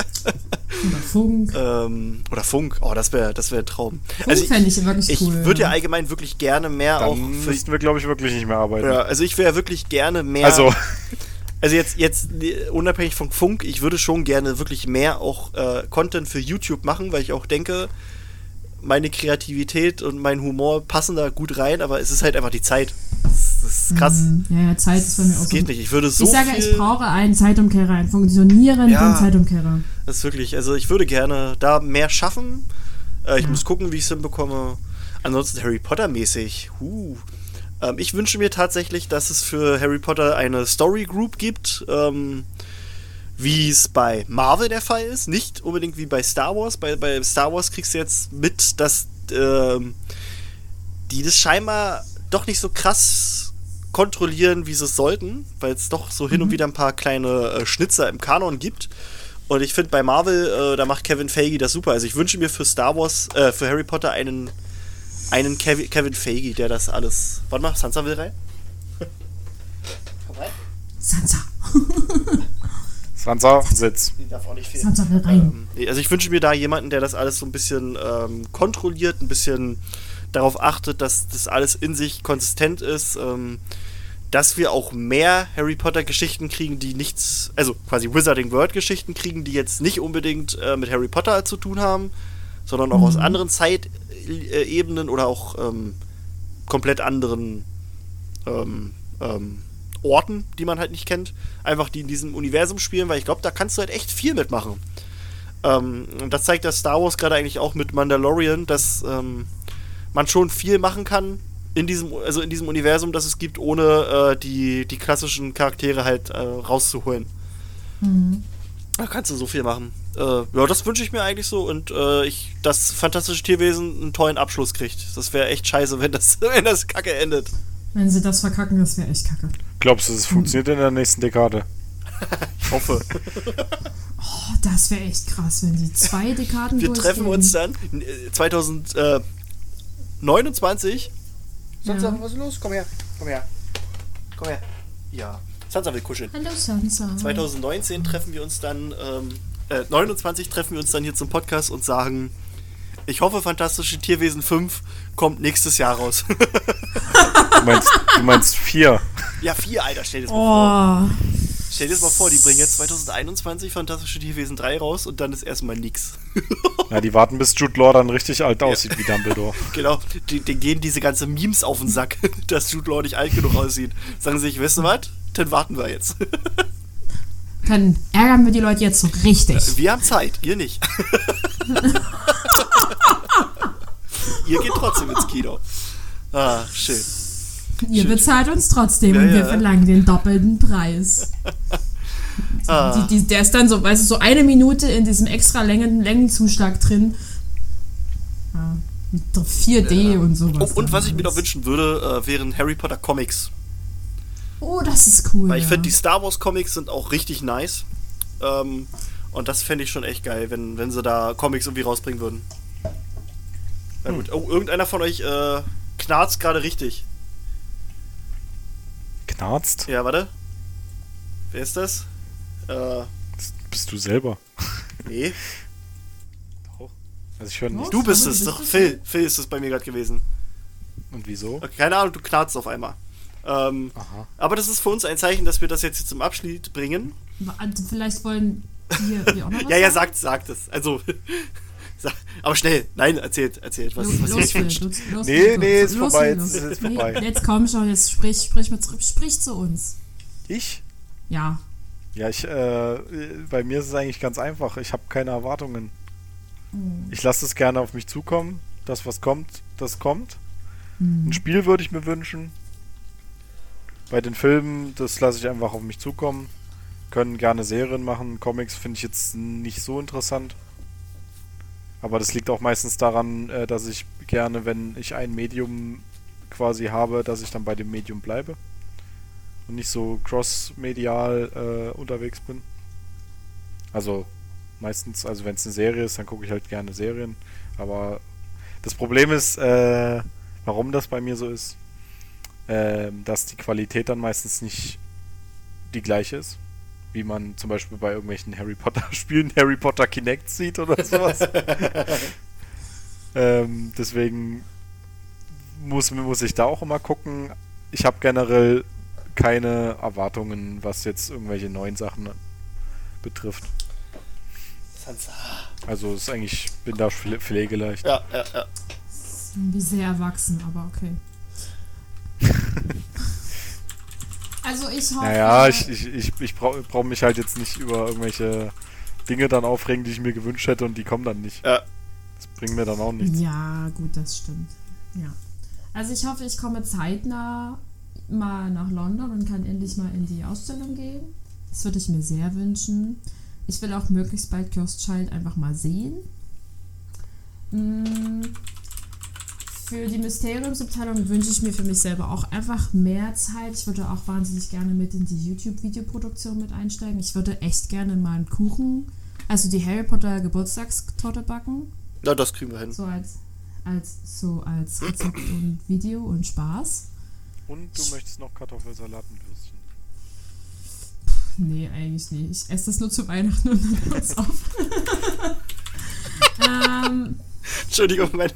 Oder Funk. ähm, oder Funk, oh, das wäre das wär ein Traum. Funk fände ich wirklich ich cool. würde ja allgemein wirklich gerne mehr auch Dann für, müssten wir, glaube ich, wirklich nicht mehr arbeiten. Ja, also ich wäre wirklich gerne mehr. Also, also jetzt, jetzt unabhängig von Funk, ich würde schon gerne wirklich mehr auch äh, Content für YouTube machen, weil ich auch denke, meine Kreativität und mein Humor passen da gut rein, aber es ist halt einfach die Zeit. Das, ist krass. Mhm. Ja, ja, Zeit ist bei mir auch Das so. geht nicht. Ich würde so ich sage, ich brauche einen Zeitumkehrer, einen funktionierenden Ja. Zeitumkehrer. Das ist wirklich, also ich würde gerne da mehr schaffen. Äh, ich muss gucken, wie ich es hinbekomme. Ansonsten Harry Potter mäßig. Huh. Ähm, ich wünsche mir tatsächlich, dass es für Harry Potter eine Story Group gibt. Ähm, wie es bei Marvel der Fall ist. Nicht unbedingt wie bei Star Wars. Bei, bei Star Wars kriegst du jetzt mit, dass ähm, die das scheinbar doch nicht so krass kontrollieren, wie sie es sollten, weil es doch so hin und wieder ein paar kleine äh, Schnitzer im Kanon gibt. Und ich finde bei Marvel, äh, da macht Kevin Feige das super. Also ich wünsche mir für Star Wars, äh, für Harry Potter einen einen Kevin, Kevin Feige, der das alles. Warte mal, Sansa will rein? Komm rein. Sansa. Sansa, Sitz. Die darf auch nicht fehlen. Sansa will rein. Ähm, also ich wünsche mir da jemanden, der das alles so ein bisschen ähm, kontrolliert, ein bisschen darauf achtet, dass das alles in sich konsistent ist, ähm, dass wir auch mehr Harry Potter Geschichten kriegen, die nichts, also quasi Wizarding World Geschichten kriegen, die jetzt nicht unbedingt äh, mit Harry Potter zu tun haben, sondern auch aus anderen Zeitebenen oder auch ähm, komplett anderen ähm, ähm, Orten, die man halt nicht kennt, einfach die in diesem Universum spielen, weil ich glaube, da kannst du halt echt viel mitmachen. Ähm, und das zeigt das Star Wars gerade eigentlich auch mit Mandalorian, dass ähm, man schon viel machen kann in diesem, also in diesem Universum, das es gibt, ohne äh, die, die klassischen Charaktere halt äh, rauszuholen. Da kannst du so viel machen. Äh, ja, das wünsche ich mir eigentlich so und äh, ich, dass fantastische Tierwesen einen tollen Abschluss kriegt. Das wäre echt scheiße, wenn das, wenn das kacke endet. Wenn sie das verkacken, das wäre echt kacke. Glaubst du, es funktioniert in der nächsten Dekade? Ich hoffe. Oh, das wäre echt krass, wenn die zwei Dekaden Wir treffen uns dann äh, 2029. Sansa, Ja. was ist los? Komm her. Komm her. Komm her. Ja. Sansa will kuscheln. Hallo Sansa. 2019 treffen wir uns dann, ähm, äh, 29 treffen wir uns dann hier zum Podcast und sagen, ich hoffe, Fantastische Tierwesen 5 kommt nächstes Jahr raus. Du meinst, du meinst vier. ja, vier, Alter, stell dir das mal vor. Oh, Stell dir das mal vor, die bringen jetzt 2021 Fantastische Tierwesen 3 raus und dann ist erstmal nix. Ja, die warten, bis Jude Law dann richtig alt aussieht wie Dumbledore. genau, die, denen gehen diese ganze Memes auf den Sack, dass Jude Law nicht alt genug aussieht. Sagen sie sich, du was? Dann warten wir jetzt. dann ärgern wir die Leute jetzt so richtig. Wir haben Zeit, ihr nicht. ihr geht trotzdem ins Kino. Ah, schön. Ihr bezahlt uns trotzdem Ja, und wir ja. verlangen den doppelten Preis. Ah. Die, die, der ist dann so, weißt du, so eine Minute in diesem extra Längen, Längenzuschlag drin. Ja, mit 4D und sowas. Oh, und was ich mir noch wünschen würde, äh, wären Harry Potter Comics. Oh, das ist cool. Weil ich ja. finde, die Star Wars Comics sind auch richtig nice. Ähm, und das fände ich schon echt geil, wenn, wenn sie da Comics irgendwie rausbringen würden. Na gut. Oh, irgendeiner von euch äh, knarzt gerade richtig. Knarzt? Ja, warte. Wer ist das? Äh, Das bist du selber. nee. Also ich höre nicht. Du bist es doch. Phil. Phil ist es bei mir gerade gewesen. Und wieso? Okay, keine Ahnung, du knarzt auf einmal. Ähm, Aha. aber das ist für uns ein Zeichen, dass wir das jetzt hier zum Abschluss bringen. Also Vielleicht wollen die, die auch noch was Ja, ja, sagt, sagt es. Also, sag- aber schnell. Nein, erzählt, erzählt, was, Los, was ihr los, euch Phil, wünscht. los, los, Nee, los, nee, los, ist los, vorbei, jetzt ist es Nee, vorbei. Jetzt komm schon, jetzt sprich, sprich, mit, sprich zu uns. Ich? Ja. Ja, ich, äh, bei mir ist es eigentlich ganz einfach. Ich habe keine Erwartungen. Ich lasse es gerne auf mich zukommen. Das, was kommt, das kommt. Ein Spiel würde ich mir wünschen. Bei den Filmen, das lasse ich einfach auf mich zukommen. Können gerne Serien machen. Comics finde ich jetzt nicht so interessant. Aber das liegt auch meistens daran, äh, dass ich gerne, wenn ich ein Medium quasi habe, dass ich dann bei dem Medium bleibe. Und nicht so cross-medial äh, unterwegs bin. Also meistens, also wenn es eine Serie ist, dann gucke ich halt gerne Serien. Aber das Problem ist, äh, warum das bei mir so ist, ähm, dass die Qualität dann meistens nicht die gleiche ist. Wie man zum Beispiel bei irgendwelchen Harry Potter Spielen Harry Potter Kinect sieht oder sowas. ähm, deswegen muss, muss ich da auch immer gucken. Ich habe generell keine Erwartungen, was jetzt irgendwelche neuen Sachen betrifft. Sansa. Also ist eigentlich, bin da pfle- pflegeleicht. Ja, ja, ja. Wie sehr erwachsen, aber okay. Also ich hoffe. Naja, ich, ich, ich, ich brauche brauch mich halt jetzt nicht über irgendwelche Dinge dann aufregen, die ich mir gewünscht hätte und die kommen dann nicht. Ja. Das bringt mir dann auch nichts. Ja, gut, das stimmt. Ja. Also ich hoffe, ich komme zeitnah mal nach London und kann endlich mal in die Ausstellung gehen. Das würde ich mir sehr wünschen. Ich will auch möglichst bald Child einfach mal sehen. Mm, Für die Mysteriumsabteilung wünsche ich mir für mich selber auch einfach mehr Zeit. Ich würde auch wahnsinnig gerne mit in die YouTube-Videoproduktion mit einsteigen. Ich würde echt gerne mal einen Kuchen, also die Harry Potter Geburtstagstorte backen. Na, das kriegen wir hin. So als, als so als Rezept und Video und Spaß. Und du möchtest noch Kartoffelsalat mit Würstchen. Nee, eigentlich nicht. Ich esse das nur zu Weihnachten und dann hört's auf. ähm, Entschuldigung, meine,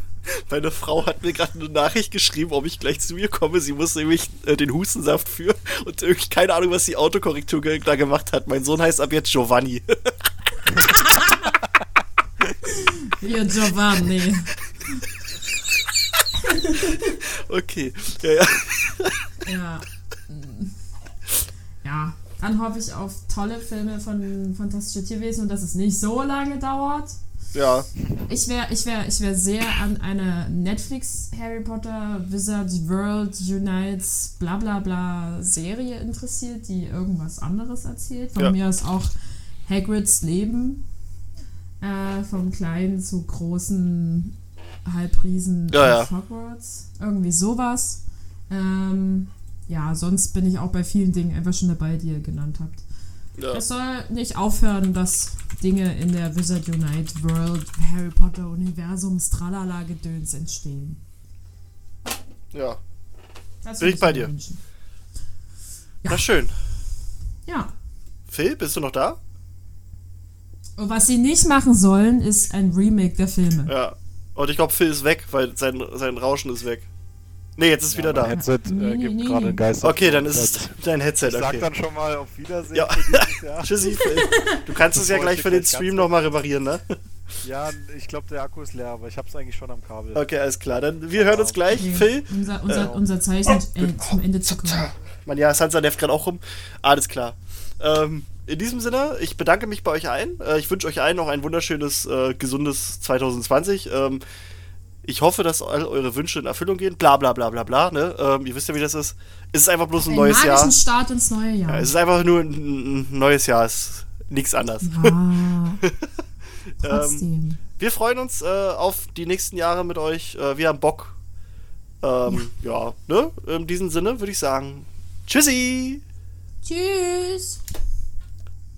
meine Frau hat mir gerade eine Nachricht geschrieben, ob ich gleich zu ihr komme. Sie muss nämlich äh, den Hustensaft für und irgendwie keine Ahnung, was die Autokorrektur da gemacht hat. Mein Sohn heißt ab jetzt Giovanni. hier Giovanni. okay. Ja, ja. Ja. Ja, dann hoffe ich auf tolle Filme von Fantastische Tierwesen und dass es nicht so lange dauert. Ja. Ich wäre ich wär, ich wär sehr an einer Netflix Harry Potter Wizard World Unites bla bla bla Serie interessiert, die irgendwas anderes erzählt. Von Ja. mir aus auch Hagrids Leben. Äh, vom kleinen zu großen Halbriesen Ja, ja. Hogwarts. Irgendwie sowas. Ähm, ja, sonst bin ich auch bei vielen Dingen einfach schon dabei, die ihr genannt habt. Ja. Es soll nicht aufhören, dass Dinge in der Wizard Unite World, Harry Potter Universums, Tralala Gedöns entstehen. ja. Das Bin ich bei dir. wünschen. Na schön. Ja. Phil, bist du noch da? Und was sie nicht machen sollen, ist ein Remake der Filme. Ja. Und ich glaube, Phil ist weg, weil sein, sein Rauschen ist weg. Nee, jetzt ist wieder mein da. Headset äh, gibt nee, gerade nee. einen Geist. Okay, dann ist es dein Headset. Ich sag Okay. dann schon mal auf Wiedersehen Ja. Tschüssi, Phil. Du kannst es ja gleich ich für den Stream nochmal reparieren, ne? Ja, ich glaube, der Akku ist leer, aber ich hab's eigentlich schon am Kabel. Okay, alles klar. Dann wir hören uns gleich. Okay. Phil? Unser, unser, unser Zeichen, äh, zum Ende zu kommen. Man, ja, Sansa nervt gerade auch rum. Alles klar. Ähm, in diesem Sinne, ich bedanke mich bei euch allen. Äh, ich wünsche euch allen noch ein wunderschönes, äh, gesundes 2020. Ähm, ich hoffe, dass all eure Wünsche in Erfüllung gehen. Bla bla bla bla bla. Ne? Ähm, ihr wisst ja, wie das ist. Es ist einfach bloß ein Ein neues Jahr. Start ins neue Jahr. Ja, es ist einfach nur ein, ein neues Jahr. Es ist nichts anderes. Ja, trotzdem. Wir freuen uns äh, auf die nächsten Jahre mit euch. Äh, wir haben Bock. Ähm, ja, ne? In diesem Sinne würde ich sagen, tschüssi! Tschüss.